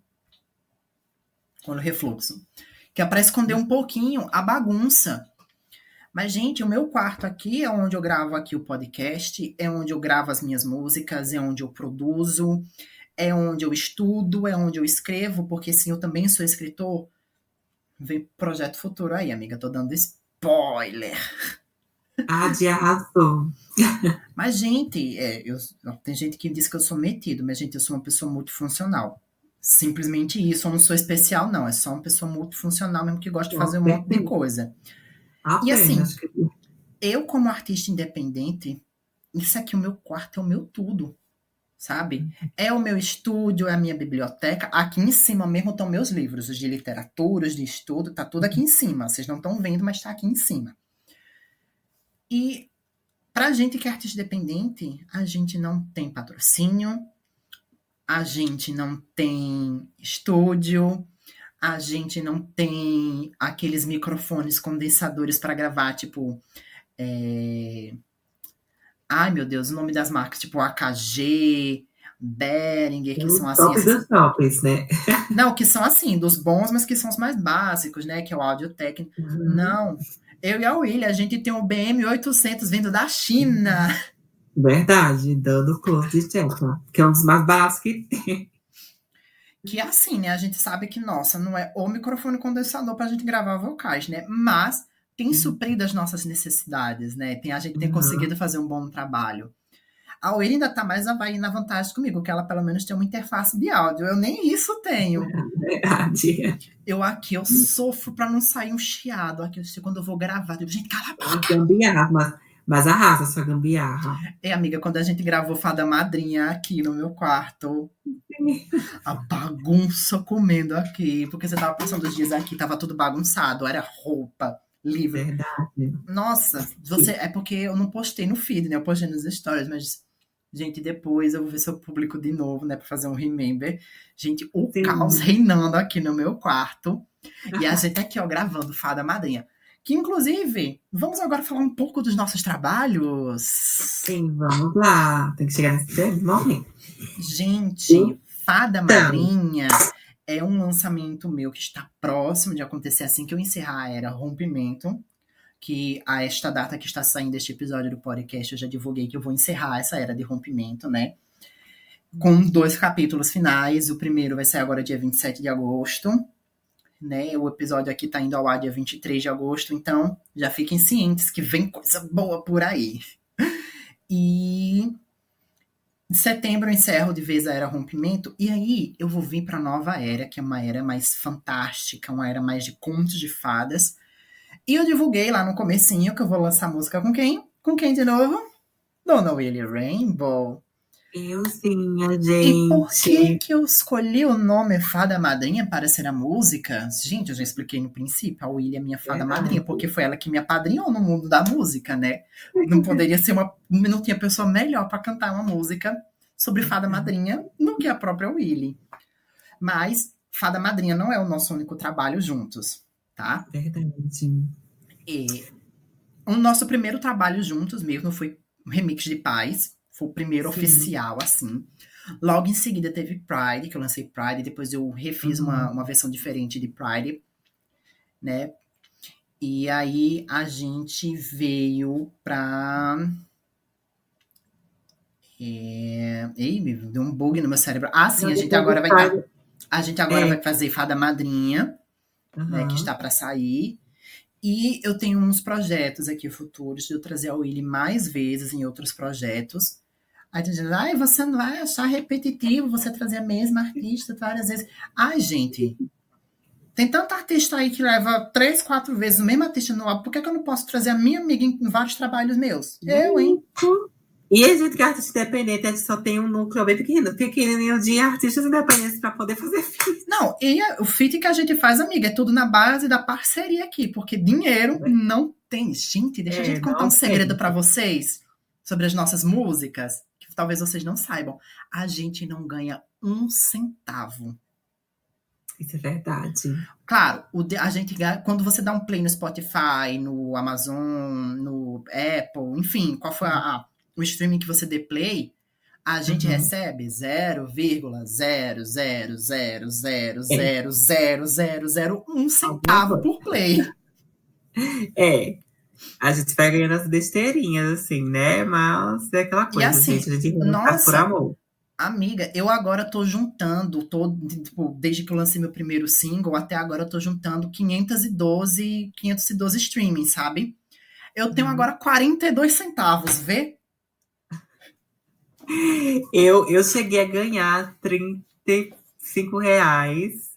[SPEAKER 1] Olha o refluxo. Que é para esconder um pouquinho a bagunça. Mas, gente, o meu quarto aqui é onde eu gravo aqui o podcast, é onde eu gravo as minhas músicas, é onde eu produzo, é onde eu estudo, é onde eu escrevo, porque sim, eu também sou escritor. Vem projeto futuro aí, amiga, tô dando spoiler.
[SPEAKER 2] Ah, de arrasou.
[SPEAKER 1] Mas, gente, é, eu, tem gente que diz que eu sou metido, mas, gente, eu sou uma pessoa multifuncional. Simplesmente isso, eu não sou especial, não. É só uma pessoa multifuncional mesmo que gosta de fazer um monte de coisa. e assim, eu, como artista independente, isso aqui, o meu quarto é o meu tudo, sabe? É o meu estúdio, é a minha biblioteca. Aqui em cima mesmo estão meus livros, os de literatura, os de estudo, tá tudo aqui em cima. Vocês não estão vendo, mas está aqui em cima. E para a gente que é artista independente, a gente não tem patrocínio, a gente não tem estúdio, a gente não tem aqueles microfones condensadores para gravar, tipo. É... Ai, meu Deus, o nome das marcas, tipo AKG, Behringer, que são assim.
[SPEAKER 2] Top dos tops, né?
[SPEAKER 1] Não, que são assim, dos bons, mas que são os mais básicos, né? Que é o áudio técnico. Uhum. Não. Eu e a William, a gente tem um BM800 vindo da China.
[SPEAKER 2] Verdade, dando close de Tesla, que é um dos mais básicos que tem.
[SPEAKER 1] Que assim, né? A gente sabe que, nossa, não é o microfone condensador para a gente gravar vocais, né? Mas tem uhum. suprido as nossas necessidades, né? Tem, a gente tem uhum. conseguido fazer um bom trabalho. A Oeira ainda tá mais na vantagem comigo, que ela pelo menos tem uma interface de áudio. Eu nem isso tenho.
[SPEAKER 2] verdade.
[SPEAKER 1] Eu aqui, eu sofro para não sair um chiado. Aqui, quando eu vou gravar, eu digo, gente, cala a boca.
[SPEAKER 2] Gambiarra, mas, arrasa sua gambiarra.
[SPEAKER 1] É, amiga, quando a gente gravou Fada Madrinha aqui no meu quarto, a bagunça comendo aqui, porque você tava passando os dias aqui, tava tudo bagunçado, era roupa, livro.
[SPEAKER 2] Verdade.
[SPEAKER 1] Nossa, você é porque eu não postei no feed, né? Eu postei nos stories, mas Gente, depois eu vou ver se eu publico de novo, né, para fazer um remember. Gente, o Sim. caos reinando aqui no meu quarto. E a gente aqui, ó, gravando Fada Madrinha. Que, inclusive, vamos agora falar um pouco dos nossos trabalhos.
[SPEAKER 2] Sim, vamos lá. Tem que chegar nesse momento.
[SPEAKER 1] Gente, Fada então. Madrinha é um lançamento meu que está próximo de acontecer assim que eu encerrar a era Rompimento que a esta data que está saindo este episódio do podcast, eu já divulguei que eu vou encerrar essa era de rompimento, né? Com dois capítulos finais. O primeiro vai sair agora dia 27 de agosto, né? O episódio aqui tá indo ao ar dia 23 de agosto, então já fiquem cientes que vem coisa boa por aí. E em setembro eu encerro de vez a era rompimento, e aí eu vou vir para nova era, que é uma era mais fantástica, uma era mais de contos de fadas, e eu divulguei lá no comecinho que eu vou lançar música com quem? Com quem de novo? Dona Willie Rainbow.
[SPEAKER 2] Eu sim, a gente.
[SPEAKER 1] E por que, que eu escolhi o nome Fada Madrinha para ser a música? Gente, eu já expliquei no princípio. A Willie é minha fada madrinha, porque foi ela que me apadrinhou no mundo da música, né? Não poderia ser uma. Não tinha pessoa melhor para cantar uma música sobre fada madrinha do que a própria Willie. Mas Fada Madrinha não é o nosso único trabalho juntos tá?
[SPEAKER 2] Verdade.
[SPEAKER 1] E o nosso primeiro trabalho juntos mesmo foi um remix de Paz, foi o primeiro Sim. oficial, assim. Logo em seguida teve Pride, que eu lancei Pride, depois eu refiz uhum. uma, uma versão diferente de Pride, né? E aí a gente veio pra. É... Ei, me deu um bug no meu cérebro. Ah, sim, a gente agora vai. Tá... A gente agora é. vai fazer Fada Madrinha, uhum. né, que está para sair. E eu tenho uns projetos aqui futuros de eu trazer a Willy mais vezes em outros projetos. Aí tu diz, ai, você não vai achar repetitivo você trazer a mesma artista várias vezes. Ai, gente, tem tanta artista aí que leva três, quatro vezes o mesmo artista no álbum. Por que, que eu não posso trazer a minha amiga em vários trabalhos meus? Eu, hein?
[SPEAKER 2] E a gente que é artista independente, a gente só tem um núcleo bem pequeno, pequenininho de artistas independentes para poder fazer feat.
[SPEAKER 1] Não, e o feat que a gente faz, amiga, é tudo na base da parceria aqui, porque dinheiro é. não tem. Gente, deixa é, a gente contar um segredo para vocês sobre as nossas músicas, talvez vocês não saibam. A gente não ganha um centavo
[SPEAKER 2] isso é verdade.
[SPEAKER 1] Claro, o, a gente quando você dá um play no Spotify, no Amazon, no Apple, enfim, qual foi a, a, o streaming que você dê play, a gente uhum. recebe 0,000000001 centavo por play.
[SPEAKER 2] É. A gente vai ganhando as besteirinhas, assim, né? Mas é aquela coisa, e assim, gente, a gente nossa, por amor.
[SPEAKER 1] Amiga, eu agora tô juntando, tô, tipo, desde que eu lancei meu primeiro single, até agora eu tô juntando 512, 512 streaming, sabe? Eu tenho uhum. agora 42 centavos, vê?
[SPEAKER 2] Eu, eu cheguei a ganhar 35 reais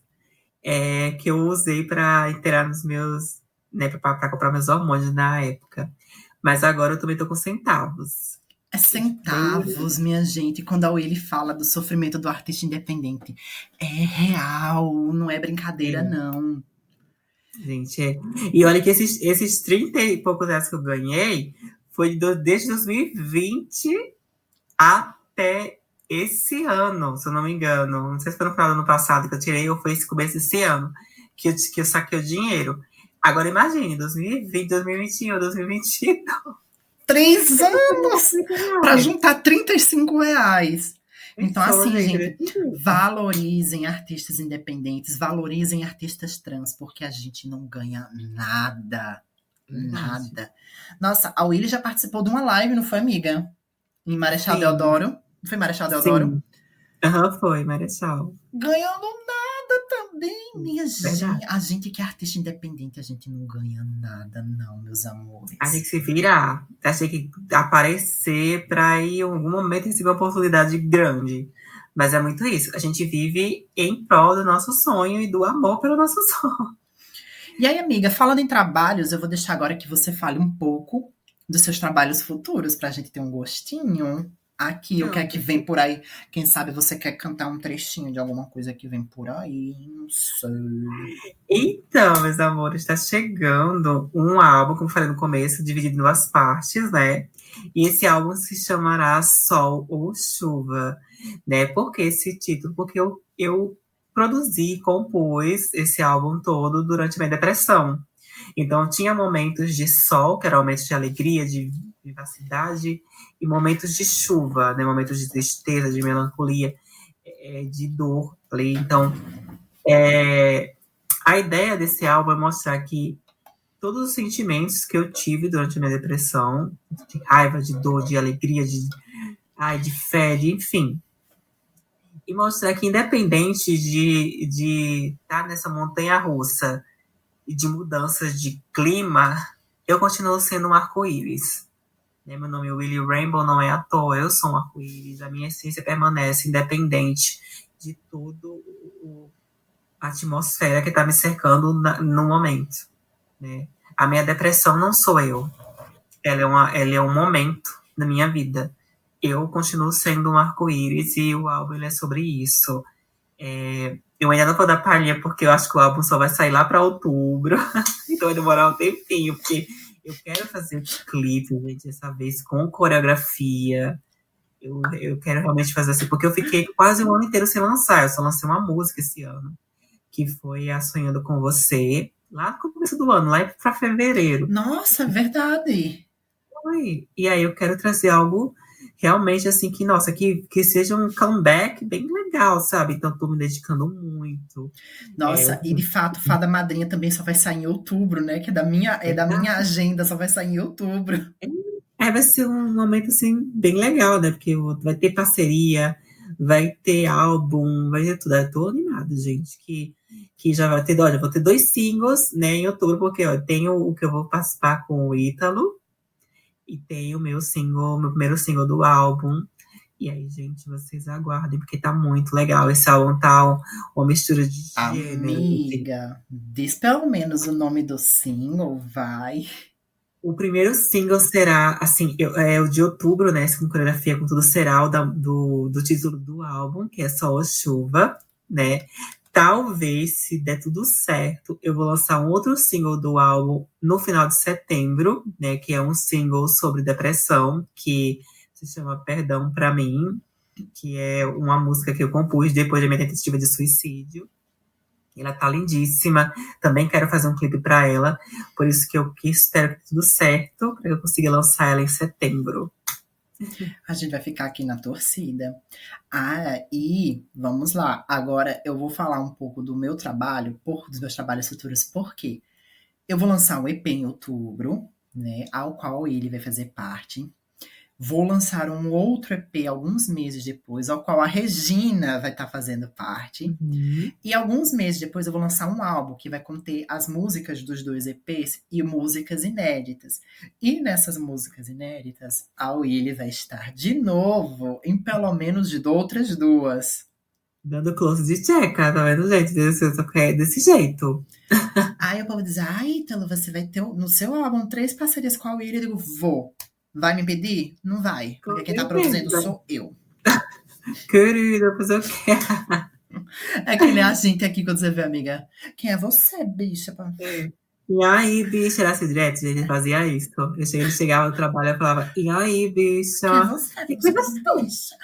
[SPEAKER 2] é, que eu usei para inteirar nos meus, né, para comprar meus hormônios na época. Mas agora eu também tô com centavos.
[SPEAKER 1] É centavos, minha gente, quando a Willy fala do sofrimento do artista independente. É real, não é brincadeira, não.
[SPEAKER 2] Gente, é. E olha que esses, esses 30 e poucos reais que eu ganhei foi do, desde 2020 até esse ano, se eu não me engano. Não sei se foi no final do ano passado que eu tirei ou foi esse começo desse ano que eu, que eu saquei o dinheiro. Agora imagine, 2020, 2021, 2022
[SPEAKER 1] três anos para juntar 35 reais. Então, assim, gente, valorizem artistas independentes, valorizem artistas trans, porque a gente não ganha nada. Nada. Nossa, a Willy já participou de uma live, não foi, amiga? Em Marechal Sim. Deodoro. Não foi Marechal Deodoro?
[SPEAKER 2] Aham, uhum, foi, Marechal.
[SPEAKER 1] Ganhando nada também, minha Verdade. gente. A gente que é artista independente, a gente não ganha nada, não, meus amores.
[SPEAKER 2] A gente se virar. A gente que aparecer para em algum momento receber uma oportunidade grande. Mas é muito isso. A gente vive em prol do nosso sonho e do amor pelo nosso sonho.
[SPEAKER 1] E aí, amiga, falando em trabalhos, eu vou deixar agora que você fale um pouco dos seus trabalhos futuros, para a gente ter um gostinho aqui, o que é que vem por aí. Quem sabe você quer cantar um trechinho de alguma coisa que vem por aí? Não sei.
[SPEAKER 2] Então, meus amores, está chegando um álbum, como eu falei no começo, dividido em duas partes, né? E esse álbum se chamará Sol ou Chuva, né? Por que esse título? Porque eu, eu produzi, compus esse álbum todo durante minha depressão. Então, tinha momentos de sol, que era momentos de alegria, de vivacidade, e momentos de chuva, né? momentos de tristeza, de melancolia, é, de dor. Então, é, a ideia desse álbum é mostrar que todos os sentimentos que eu tive durante a minha depressão, de raiva, de dor, de alegria, de, ai, de fé, de, enfim, e mostrar que independente de estar de tá nessa montanha russa e de mudanças de clima, eu continuo sendo um arco-íris. Né? Meu nome é Willie Rainbow, não é à toa, eu sou um arco-íris, a minha essência permanece independente de tudo a atmosfera que está me cercando na, no momento. Né? A minha depressão não sou eu, ela é, uma, ela é um momento na minha vida. Eu continuo sendo um arco-íris e o álbum é sobre isso. É, eu ainda não vou dar palhinha porque eu acho que o álbum só vai sair lá para outubro, então vai demorar um tempinho, porque eu quero fazer o clipe, gente, dessa vez com coreografia. Eu, eu quero realmente fazer assim, porque eu fiquei quase um ano inteiro sem lançar. Eu só lancei uma música esse ano, que foi a Sonhando com Você, lá no começo do ano, lá para fevereiro.
[SPEAKER 1] Nossa, verdade.
[SPEAKER 2] Foi. E aí eu quero trazer algo realmente assim que, nossa, que, que seja um comeback bem legal, sabe? Então tô me dedicando muito.
[SPEAKER 1] Nossa, é, e de fato, Fada Madrinha também só vai sair em outubro, né? Que é da minha, é da minha agenda, só vai sair em outubro.
[SPEAKER 2] É, vai ser um momento assim bem legal, né? Porque vai ter parceria, vai ter álbum, vai ter tudo. Eu tô animada, gente. Que, que já vai ter, olha, vou ter dois singles, né, em outubro, porque ó, tenho o que eu vou participar com o Ítalo e tem o meu single, meu primeiro single do álbum. E aí, gente, vocês aguardem, porque tá muito legal. Esse álbum tá uma mistura de
[SPEAKER 1] Amiga, diz pelo menos o nome do single, vai.
[SPEAKER 2] O primeiro single será, assim, é o de outubro, né? Com coreografia com tudo será o da, do, do título do álbum, que é Só a Chuva, né? Talvez, se der tudo certo, eu vou lançar um outro single do álbum no final de setembro, né? Que é um single sobre depressão, que se chama Perdão para mim, que é uma música que eu compus depois da minha tentativa de suicídio. Ela tá lindíssima. Também quero fazer um clipe para ela. Por isso que eu espero que tudo certo, para eu conseguir lançar ela em setembro.
[SPEAKER 1] A gente vai ficar aqui na torcida. Ah, e vamos lá. Agora eu vou falar um pouco do meu trabalho, dos meus trabalhos futuros, porque eu vou lançar um EP em outubro, né? Ao qual ele vai fazer parte. Vou lançar um outro EP alguns meses depois, ao qual a Regina vai estar tá fazendo parte. Uhum. E alguns meses depois eu vou lançar um álbum que vai conter as músicas dos dois EPs e músicas inéditas. E nessas músicas inéditas, a Willy vai estar de novo em pelo menos de outras duas.
[SPEAKER 2] Dando close de tcheca, tá vendo, gente? Desse, desse jeito.
[SPEAKER 1] Aí o povo diz, ah, Ítalo, você vai ter no seu álbum três parcerias com a Willy. Eu digo, vou. Vai me impedir? Não vai. Porque quem tá produzindo sou eu.
[SPEAKER 2] Querida, fazer o quê?
[SPEAKER 1] É que nem a gente aqui quando você vê, amiga. Quem é você, bicha?
[SPEAKER 2] É. E aí, bicha, era assim direto, a gente fazia isso. Eu chegava no trabalho e falava, e aí, bicha? Quem é
[SPEAKER 1] você? Quem é você, bicha?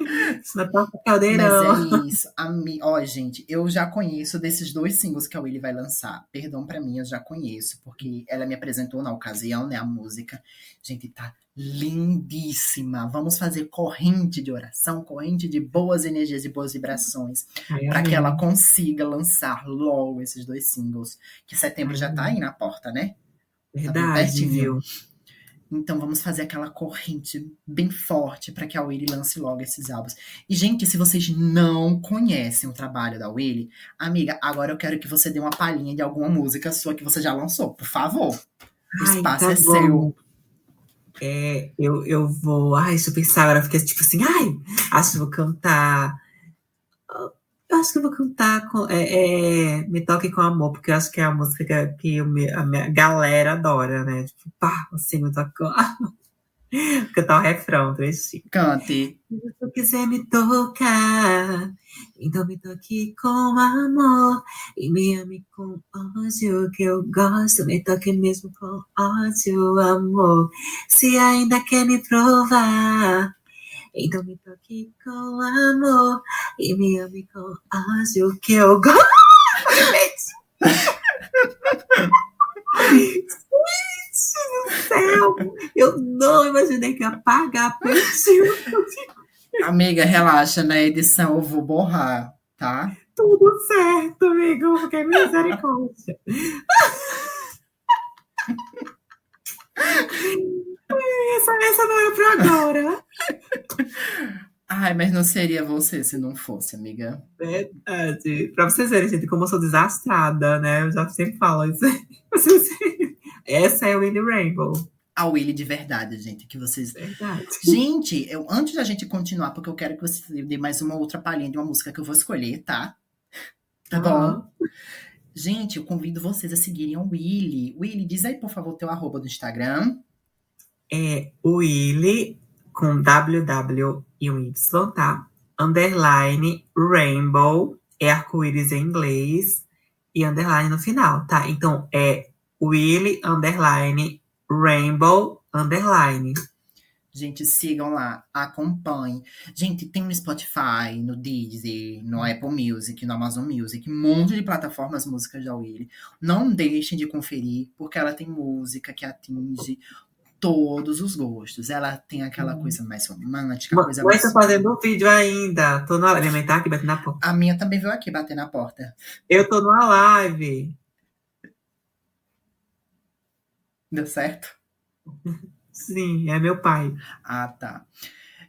[SPEAKER 2] Isso não é caldeirão.
[SPEAKER 1] Mas é isso. Mi... Ó, gente, eu já conheço desses dois singles que a Willy vai lançar. Perdão pra mim, eu já conheço, porque ela me apresentou na ocasião, né, a música. Gente, tá lindíssima. Vamos fazer corrente de oração, corrente de boas energias e boas vibrações, para que ela consiga lançar logo esses dois singles. Que setembro já tá aí na porta, né?
[SPEAKER 2] Tá Verdade, tá viu?
[SPEAKER 1] Então vamos fazer aquela corrente bem forte para que a Willy lance logo esses álbuns. E, gente, se vocês não conhecem o trabalho da Willy, amiga, agora eu quero que você dê uma palhinha de alguma música sua que você já lançou, por favor. O Ai, espaço tá é bom. seu.
[SPEAKER 2] É, eu, eu vou. Ai, deixa eu pensar agora, fiquei tipo assim, ai, acho que vou cantar acho que eu vou cantar com, é, é, Me Toque com Amor, porque eu acho que é a música que, que a minha galera adora, né? Tipo, pá, assim, me toca. Cantar o refrão, trechinho.
[SPEAKER 1] Cante.
[SPEAKER 2] Se tu quiser me tocar, então me toque com amor e me ame com ódio, que eu gosto. Me toque mesmo com ódio, amor. Se ainda quer me provar, então me toque com amor e me ame com ódio que eu gosto. Gente do céu! Eu não imaginei que ia pagar peitinho.
[SPEAKER 1] Amiga, relaxa, na edição eu vou borrar, tá?
[SPEAKER 2] Tudo certo, amigo, porque é misericórdia. Essa, essa não é pra agora.
[SPEAKER 1] Ai, mas não seria você se não fosse, amiga.
[SPEAKER 2] Verdade. Pra vocês verem, gente, como eu sou desastrada, né? Eu já sempre falo isso. Essa é a Willy Rainbow.
[SPEAKER 1] A Willy de verdade, gente, que vocês.
[SPEAKER 2] Verdade.
[SPEAKER 1] Gente, eu, antes da gente continuar, porque eu quero que você dê mais uma outra palhinha de uma música que eu vou escolher, tá? Tá uhum. bom? Gente, eu convido vocês a seguirem o Willy. Willy, diz aí, por favor, teu arroba do Instagram
[SPEAKER 2] é Willy com WW e um Y, tá? Underline Rainbow, é arco-íris em inglês, e underline no final, tá? Então é Willy underline Rainbow underline.
[SPEAKER 1] Gente, sigam lá, acompanhem. Gente, tem no Spotify, no Deezer, no Apple Music, no Amazon Music, um monte de plataformas músicas da Willy. Não deixem de conferir, porque ela tem música que atinge todos os gostos. Ela tem aquela hum. coisa mais romântica, Mas, coisa mais.
[SPEAKER 2] Tô fazendo um vídeo ainda. Tô na live. Tá aqui batendo na porta.
[SPEAKER 1] A minha também veio aqui bater na porta.
[SPEAKER 2] Eu tô numa live.
[SPEAKER 1] Deu certo?
[SPEAKER 2] Sim, é meu pai.
[SPEAKER 1] Ah, tá.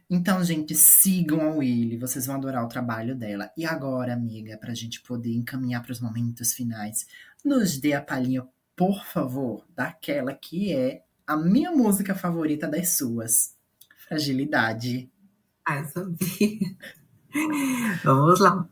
[SPEAKER 1] Então, gente, sigam a Willy, vocês vão adorar o trabalho dela. E agora, amiga, para a gente poder encaminhar para os momentos finais, nos dê a palhinha, por favor, daquela que é a minha música favorita das suas. Fragilidade.
[SPEAKER 2] Ah, sabia. Vamos lá.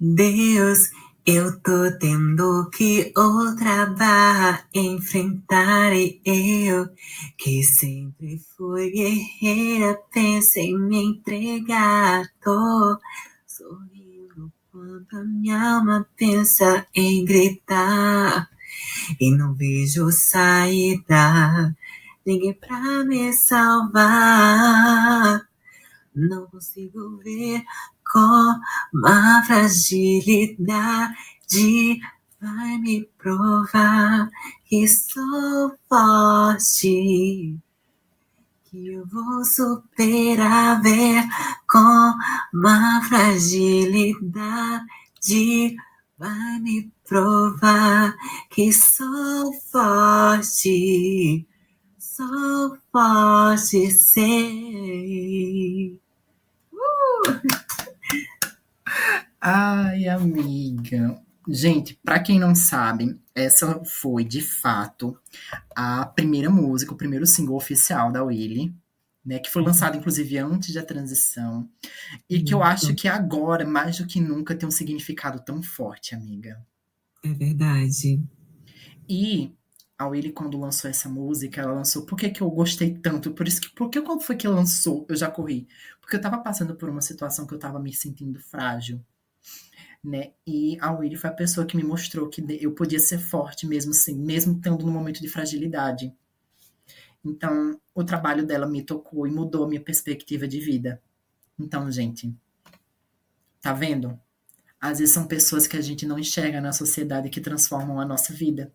[SPEAKER 2] Deus, eu tô tendo que outra barra enfrentar e eu, que sempre fui guerreira, pensei em me entregar. Tô sorrindo quando a minha alma pensa em gritar e não vejo saída, ninguém pra me salvar. Não consigo ver como a fragilidade vai me provar que sou forte. Que eu vou superar, ver como a fragilidade vai me provar que sou forte, sou forte, sei. Uh!
[SPEAKER 1] Ai, amiga. Gente, para quem não sabe, essa foi de fato a primeira música, o primeiro single oficial da Willy, né, que foi lançado inclusive antes da transição, e que eu acho que agora, mais do que nunca, tem um significado tão forte, amiga.
[SPEAKER 2] É verdade.
[SPEAKER 1] E a Willy, quando lançou essa música, ela lançou. Por que, que eu gostei tanto? Por isso que. Porque quando foi que lançou, eu já corri. Porque eu tava passando por uma situação que eu tava me sentindo frágil. Né? E a Willy foi a pessoa que me mostrou que eu podia ser forte mesmo assim, mesmo estando no momento de fragilidade. Então, o trabalho dela me tocou e mudou a minha perspectiva de vida. Então, gente, tá vendo? Às vezes são pessoas que a gente não enxerga na sociedade que transformam a nossa vida.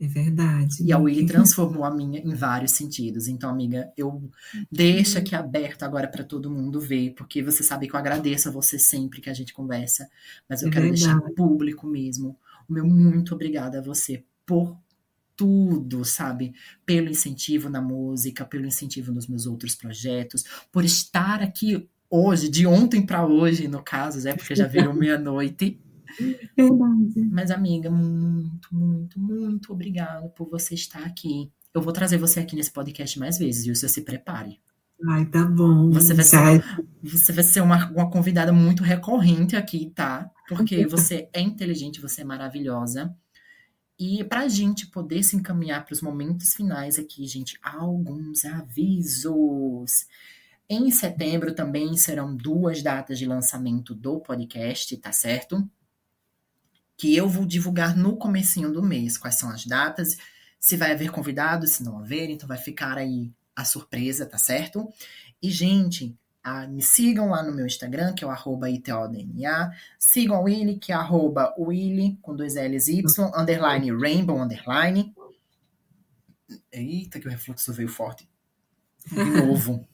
[SPEAKER 2] É verdade.
[SPEAKER 1] E a Willy transformou a minha em vários sentidos. Então, amiga, eu deixo aqui aberto agora para todo mundo ver, porque você sabe que eu agradeço a você sempre que a gente conversa, mas eu é quero verdade. deixar público mesmo o meu muito obrigada a você por tudo, sabe? Pelo incentivo na música, pelo incentivo nos meus outros projetos, por estar aqui hoje, de ontem para hoje, no caso, é porque já virou meia-noite.
[SPEAKER 2] Verdade.
[SPEAKER 1] Mas, amiga, muito, muito, muito obrigado por você estar aqui. Eu vou trazer você aqui nesse podcast mais vezes, viu? Você se prepare.
[SPEAKER 2] Ai, tá bom.
[SPEAKER 1] Você vai ser, você vai ser uma, uma convidada muito recorrente aqui, tá? Porque você é inteligente, você é maravilhosa. E para a gente poder se encaminhar para os momentos finais aqui, gente, alguns avisos. Em setembro também serão duas datas de lançamento do podcast, tá certo? Que eu vou divulgar no comecinho do mês quais são as datas, se vai haver convidados, se não haver, então vai ficar aí a surpresa, tá certo? E, gente, me sigam lá no meu Instagram, que é o arroba ITODNA. Sigam a Willy, que é arroba Willy, com dois L's Y, underline Rainbow, underline. Eita, que o refluxo veio forte. De novo.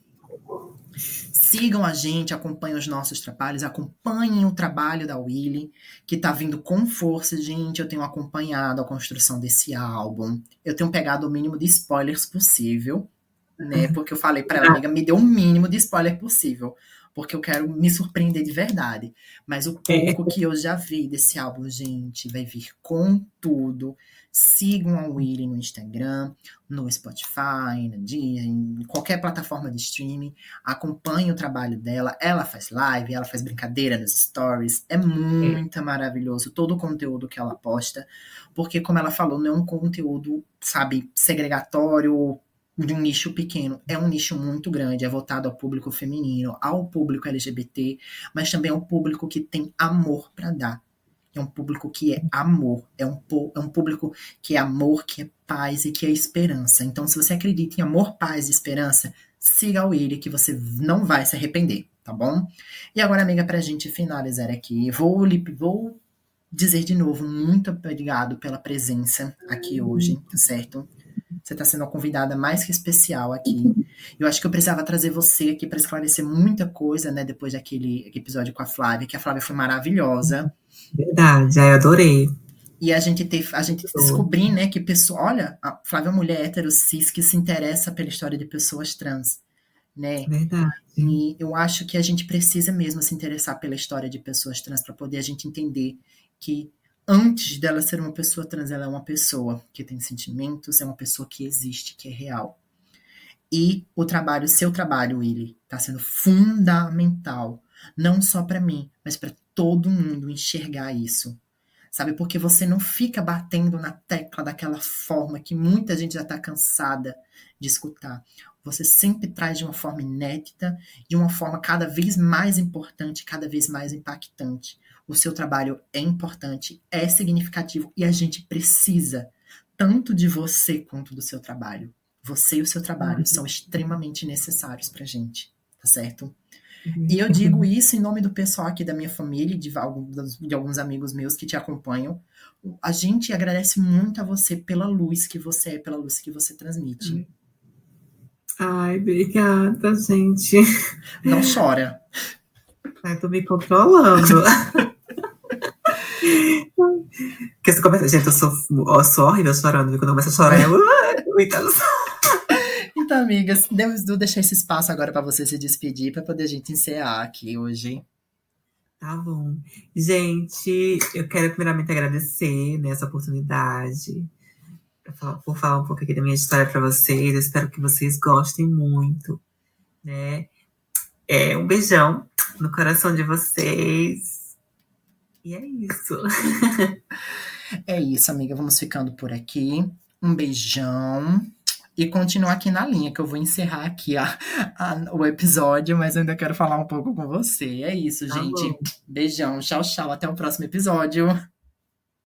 [SPEAKER 1] Sigam a gente, acompanhem os nossos trabalhos, acompanhem o trabalho da Willy, que tá vindo com força, gente. Eu tenho acompanhado a construção desse álbum. Eu tenho pegado o mínimo de spoilers possível né? Porque eu falei para ela, amiga, me dê o mínimo de spoiler possível, porque eu quero me surpreender de verdade. Mas o pouco que eu já vi desse álbum, gente, vai vir com tudo. Sigam a Willy no Instagram, no Spotify, no Dia, em qualquer plataforma de streaming. Acompanhe o trabalho dela. Ela faz live, ela faz brincadeira nos stories. É muito é. maravilhoso todo o conteúdo que ela posta. Porque, como ela falou, não é um conteúdo, sabe, segregatório, de um nicho pequeno. É um nicho muito grande, é voltado ao público feminino, ao público LGBT, mas também ao público que tem amor para dar. É um público que é amor, é um, é um público que é amor, que é paz e que é esperança. Então, se você acredita em amor, paz e esperança, siga o ele que você não vai se arrepender, tá bom? E agora, amiga, pra gente finalizar aqui, vou, vou dizer de novo muito obrigado pela presença aqui hoje, tá certo? Você está sendo a convidada mais que especial aqui. Eu acho que eu precisava trazer você aqui para esclarecer muita coisa, né? Depois daquele episódio com a Flávia, que a Flávia foi maravilhosa.
[SPEAKER 2] Verdade, eu adorei.
[SPEAKER 1] E a gente ter, a gente descobrir, né, que pessoa, olha, a Flávia é uma mulher hétero cis que se interessa pela história de pessoas trans, né?
[SPEAKER 2] Verdade.
[SPEAKER 1] E eu acho que a gente precisa mesmo se interessar pela história de pessoas trans para poder a gente entender que antes dela ser uma pessoa trans, ela é uma pessoa que tem sentimentos, é uma pessoa que existe, que é real. E o trabalho, seu trabalho, Willy, está sendo fundamental, não só para mim, mas para todo mundo enxergar isso. Sabe? Porque você não fica batendo na tecla daquela forma que muita gente já está cansada de escutar. Você sempre traz de uma forma inédita, de uma forma cada vez mais importante, cada vez mais impactante. O seu trabalho é importante, é significativo e a gente precisa tanto de você quanto do seu trabalho. Você e o seu trabalho uhum. são extremamente necessários para a gente, tá certo? Uhum. E eu digo isso em nome do pessoal aqui da minha família, de, de alguns amigos meus que te acompanham. A gente agradece muito a você pela luz que você é, pela luz que você transmite. Uhum.
[SPEAKER 2] Ai, obrigada, gente.
[SPEAKER 1] Não chora.
[SPEAKER 2] Ai, tô me controlando. Porque você começa, gente, eu sou, eu sou horrível chorando, quando eu começo a chorar, eu. Então,
[SPEAKER 1] então, amigas, Deus do deixar esse espaço agora para você se despedir, para poder a gente encerrar aqui hoje.
[SPEAKER 2] Tá bom. Gente, eu quero primeiramente agradecer nessa oportunidade por falar um pouco aqui da minha história para vocês. Eu espero que vocês gostem muito, né? É, um beijão no coração de vocês. E é isso.
[SPEAKER 1] é isso, amiga. Vamos ficando por aqui. Um beijão e continuar aqui na linha, que eu vou encerrar aqui a, a, o episódio, mas ainda quero falar um pouco com você. É isso, tá gente. Bom. Beijão, tchau, tchau. Até o próximo episódio.